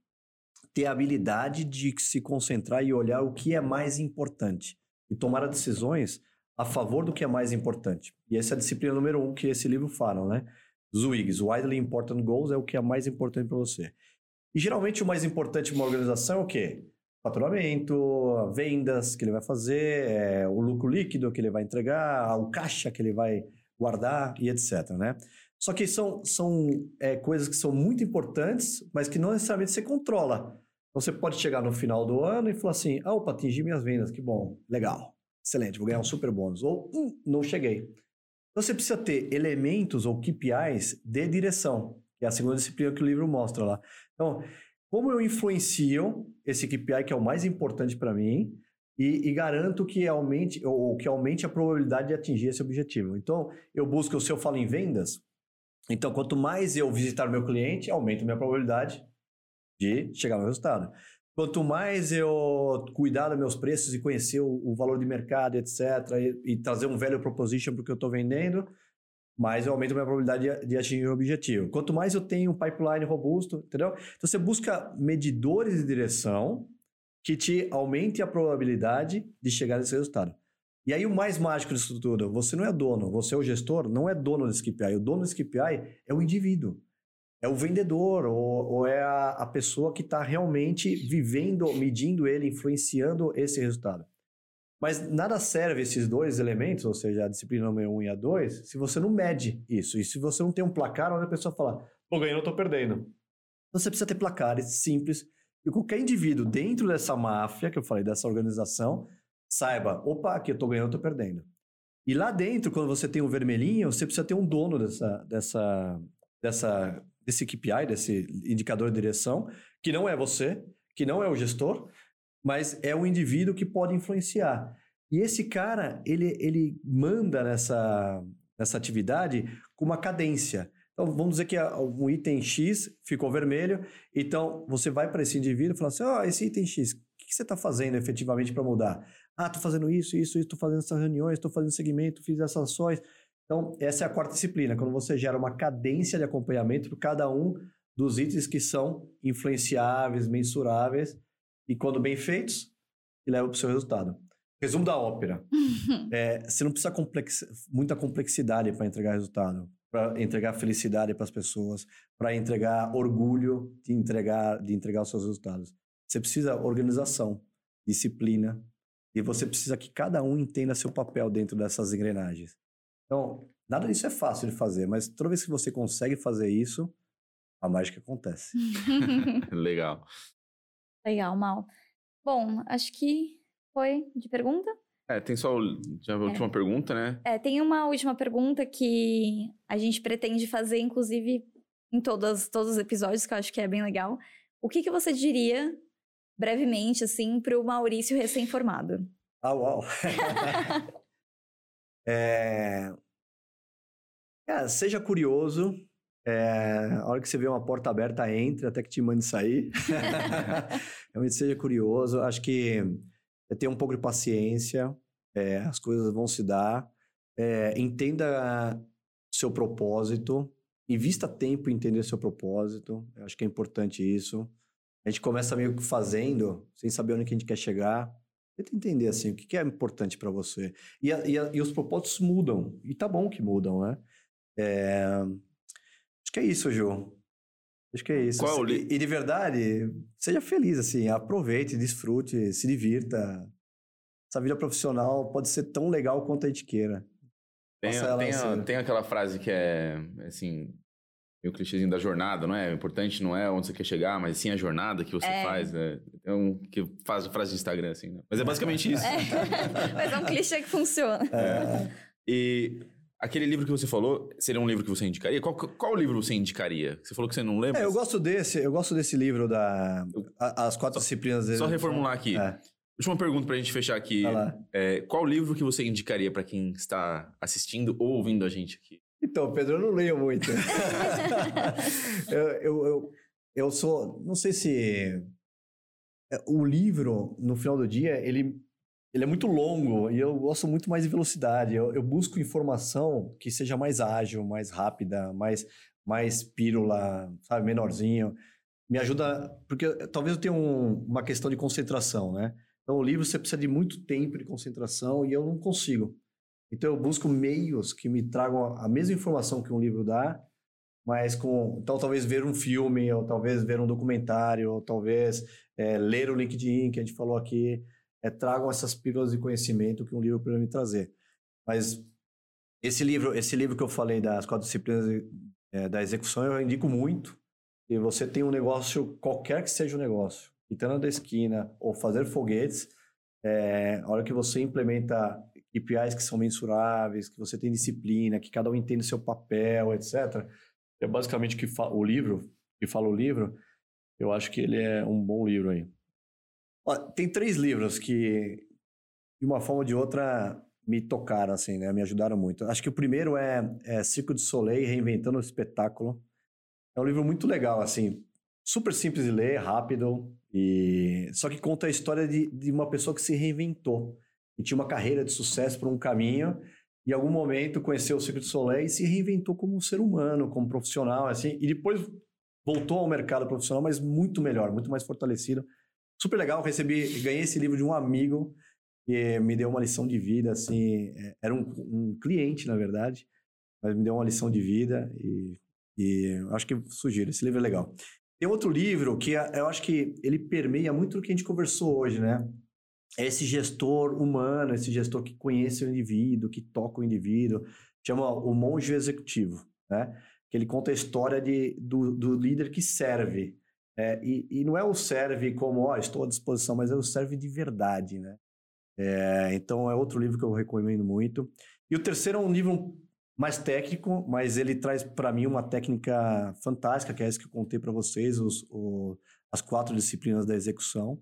B: ter a habilidade de se concentrar e olhar o que é mais importante e tomar decisões a favor do que é mais importante. E essa é a disciplina número um que esse livro fala, né? ZWIGs, Widely Important Goals, é o que é mais importante para você. E geralmente o mais importante para uma organização é o quê? Faturamento, vendas que ele vai fazer, é, o lucro líquido que ele vai entregar, o caixa que ele vai guardar e etc, né? Só que são, são é, coisas que são muito importantes, mas que não necessariamente você controla. Então, você pode chegar no final do ano e falar assim: ah, opa, atingi minhas vendas, que bom, legal, excelente, vou ganhar um super bônus. Ou, hum, não cheguei. Então, você precisa ter elementos ou KPIs de direção, é a segunda disciplina que o livro mostra lá. Então, como eu influencio esse KPI que é o mais importante para mim e, e, garanto que aumente ou que aumente a probabilidade de atingir esse objetivo. Então, eu busco, se eu falo em vendas, então quanto mais eu visitar meu cliente, aumenta minha probabilidade de chegar no resultado. Quanto mais eu cuidar dos meus preços e conhecer o, o valor de mercado, etc., e, e trazer um value proposition para o que eu estou vendendo, mais eu aumento a minha probabilidade de, atingir o objetivo. Quanto mais eu tenho um pipeline robusto, entendeu? Então você busca medidores de direção que te aumente a probabilidade de chegar nesse resultado. E aí o mais mágico disso tudo, você não é dono, você é o gestor, não é dono desse KPI. O dono desse KPI é o indivíduo. É o vendedor, ou, ou é a, a pessoa que está realmente vivendo, medindo ele, influenciando esse resultado. Mas nada serve esses dois elementos, ou seja, a disciplina número um e a dois, se você não mede isso. E se você não tem um placar onde a pessoa fala, tô ganhando, tô perdendo. Você precisa ter placares simples. E qualquer indivíduo dentro dessa máfia, que eu falei, dessa organização, saiba, opa, aqui eu tô ganhando, tô perdendo. E lá dentro, quando você tem um vermelhinho, você precisa ter um dono dessa, dessa, dessa, desse KPI, desse indicador de direção, que não é você, que não é o gestor, mas é um indivíduo que pode influenciar. E esse cara, ele, ele manda nessa, nessa atividade com uma cadência. Então, vamos dizer que um item X ficou vermelho, então você vai para esse indivíduo e fala assim, ó, oh, esse item X, o que você está fazendo efetivamente para mudar? Ah, estou fazendo isso, isso, estou fazendo essas reuniões, estou fazendo segmento, fiz essas ações. Então, essa é a quarta disciplina, quando você gera uma cadência de acompanhamento para cada um dos itens que são influenciáveis, mensuráveis, e quando bem feitos, e leva para o seu resultado. Resumo da ópera. é, você não precisa complex... muita complexidade para entregar resultado, para entregar felicidade para as pessoas, para entregar orgulho de entregar, de entregar os seus resultados. Você precisa organização, disciplina, e você precisa que cada um entenda seu papel dentro dessas engrenagens. Então, nada disso é fácil de fazer, mas toda vez que você consegue fazer isso, a mágica acontece.
A: Legal.
C: Legal, Mal. Bom, acho que foi de pergunta.
A: É, tem só a última é. pergunta, né?
C: É, tem uma última pergunta que a gente pretende fazer, inclusive, em todas, todos os episódios, que eu acho que é bem legal. O que, que você diria, brevemente, assim, para o Maurício recém-formado?
B: Ah, uau! é... é... Seja curioso, é, a hora que você vê uma porta aberta, entre até que te mande sair. Realmente seja curioso. Acho que é ter um pouco de paciência, é, as coisas vão se dar. É, entenda seu propósito, invista tempo em entender seu propósito. Eu acho que é importante isso. A gente começa meio que fazendo, sem saber onde que a gente quer chegar. Tenta entender assim, o que é importante para você. E, a, e, a, e, os propósitos mudam. E tá bom que mudam, né? É, que é isso, Ju. Acho que é isso. Qual li... e, e de verdade, seja feliz, assim, aproveite, desfrute, se divirta. Essa vida profissional pode ser tão legal quanto a gente queira.
A: Tem, tem, a, tem aquela frase que é, assim, meio clichêzinho da jornada, não é? O importante não é onde você quer chegar, mas sim a jornada que você é. faz, né? É um que faz frase de Instagram, assim, né? Mas é basicamente isso.
C: É. mas é um clichê que funciona. É.
A: E Aquele livro que você falou, seria um livro que você indicaria? Qual, qual livro você indicaria? Você falou que você não lembra?
B: É, eu gosto desse, eu gosto desse livro da As Quatro
A: só,
B: Disciplinas.
A: Só reformular aqui. É. Última pergunta pra gente fechar aqui. É, qual livro que você indicaria para quem está assistindo ou ouvindo a gente aqui?
B: Então, Pedro, eu não leio muito. eu, eu, eu, eu sou, não sei se é, o livro, no final do dia, ele ele é muito longo e eu gosto muito mais de velocidade. Eu, eu, busco informação que seja mais ágil, mais rápida, mais, mais pílula, sabe, menorzinho. Me ajuda, porque talvez eu tenha um, uma questão de concentração, né? Então, o livro você precisa de muito tempo de concentração e eu não consigo. Então, eu busco meios que me tragam a mesma informação que um livro dá, mas com. Então, talvez ver um filme, ou talvez ver um documentário, ou talvez é, ler o LinkedIn, que a gente falou aqui é, tragam essas pílulas de conhecimento que um livro pode me trazer. Mas esse livro, esse livro que eu falei das quatro disciplinas é, da execução, eu indico muito. E você tem um negócio, qualquer que seja o negócio, quitando da esquina ou fazer foguetes, é, a hora que você implementa KPIs que são mensuráveis, que você tem disciplina, que cada um entende seu papel, etc. É basicamente que o livro, que fala o livro, Eu acho que ele é um bom livro aí. Tem três livros que, de uma forma ou de outra, me tocaram, assim, né? Me ajudaram muito. Acho que o primeiro é, é Circo de Soleil, Reinventando o Espetáculo. É um livro muito legal, assim, super simples de ler, rápido, e só que conta a história de, de uma pessoa que se reinventou e tinha uma carreira de sucesso por um caminho e em algum momento conheceu o Circo de Soleil e se reinventou como um ser humano, como profissional, assim, e depois voltou ao mercado profissional, mas muito melhor, muito mais fortalecido. Super legal, recebi, ganhei esse livro de um amigo que me deu uma lição de vida, assim, é, era um, um cliente, na verdade, mas me deu uma lição de vida e, e acho que sugiro, esse livro é legal. Tem outro livro que é, eu acho que ele permeia muito do que a gente conversou hoje, né? É esse gestor humano, esse gestor que conhece o indivíduo, que toca o indivíduo, chama o monge executivo, né? Que ele conta a história de, do, do líder que serve. É, e, e, não é o serve como, ó, estou à disposição, mas é o serve de verdade, né? É, então é outro livro que eu recomendo muito. E o terceiro é um livro mais técnico, mas ele traz para mim uma técnica fantástica, que é essa que eu contei para vocês, os, o, as quatro disciplinas da execução.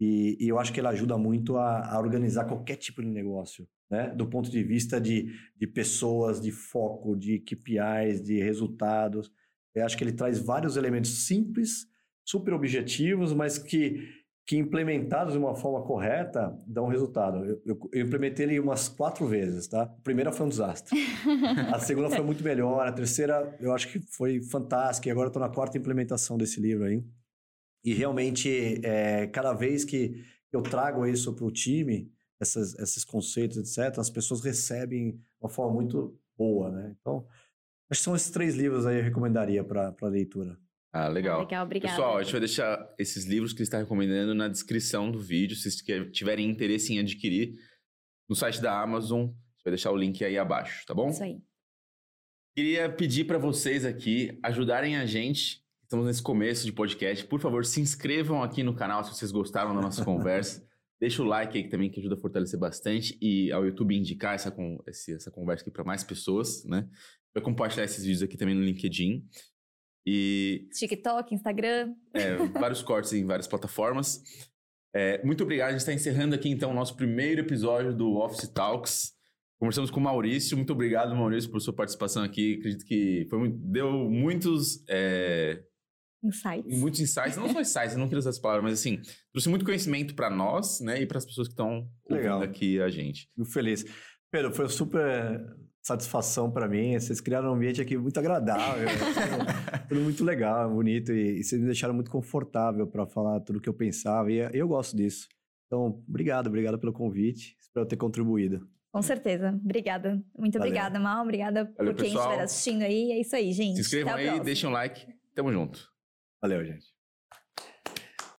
B: E, e, eu acho que ele ajuda muito a, a, organizar qualquer tipo de negócio, né? Do ponto de vista de, de pessoas, de foco, de KPIs, de resultados. Eu acho que ele traz vários elementos simples, super objetivos, mas que que implementados de uma forma correta dão resultado. Eu, eu, eu, implementei ele umas quatro vezes, tá? A primeira foi um desastre. a segunda foi muito melhor. A terceira eu acho que foi fantástica. E agora estou na quarta implementação desse livro aí. E realmente, é, cada vez que eu trago isso para o time, essas, esses conceitos, etc., as pessoas recebem de uma forma muito boa, né? Então, acho que são esses três livros aí que eu recomendaria para leitura.
A: Ah, legal.
C: Legal, obrigada.
A: Pessoal, a gente vai deixar esses livros que ele está recomendando na descrição do vídeo, se vocês tiverem interesse em adquirir no site da Amazon, a gente vai deixar o link aí abaixo, tá bom?
C: Isso aí.
A: Queria pedir para vocês aqui ajudarem a gente. Estamos nesse começo de podcast. Por favor, se inscrevam aqui no canal se vocês gostaram da nossa conversa. Deixa o like aí também, que ajuda a fortalecer bastante e ao YouTube indicar essa, essa conversa aqui para mais pessoas, né? Vai compartilhar esses vídeos aqui também no LinkedIn. E.
C: TikTok, Instagram.
A: É, vários cortes em várias plataformas. É, muito obrigado. A gente está encerrando aqui então o nosso primeiro episódio do Office Talks. Conversamos com o Maurício. Muito obrigado, Maurício, por sua participação aqui. Acredito que foi muito, deu muitos. É,
C: insights.
A: Muitos insights, não só insights, eu não queria usar essa palavra, mas assim, trouxe muito conhecimento para nós, né, e para as pessoas que estão ouvindo aqui a gente.
B: Muito feliz. Pedro, foi super satisfação para mim. Vocês criaram um ambiente aqui muito agradável, tudo, muito legal, bonito e, e, vocês me deixaram muito confortável para falar tudo o que eu pensava e eu gosto disso. Então, obrigado, obrigado pelo convite. Espero ter contribuído.
C: Com certeza. Obrigada. Muito Valeu. obrigada, Mal. Obrigada Valeu, por quem estiver assistindo aí. É isso aí, gente.
A: Se inscrevam aí, deixem um like. Tamo junto.
B: Valeu, gente.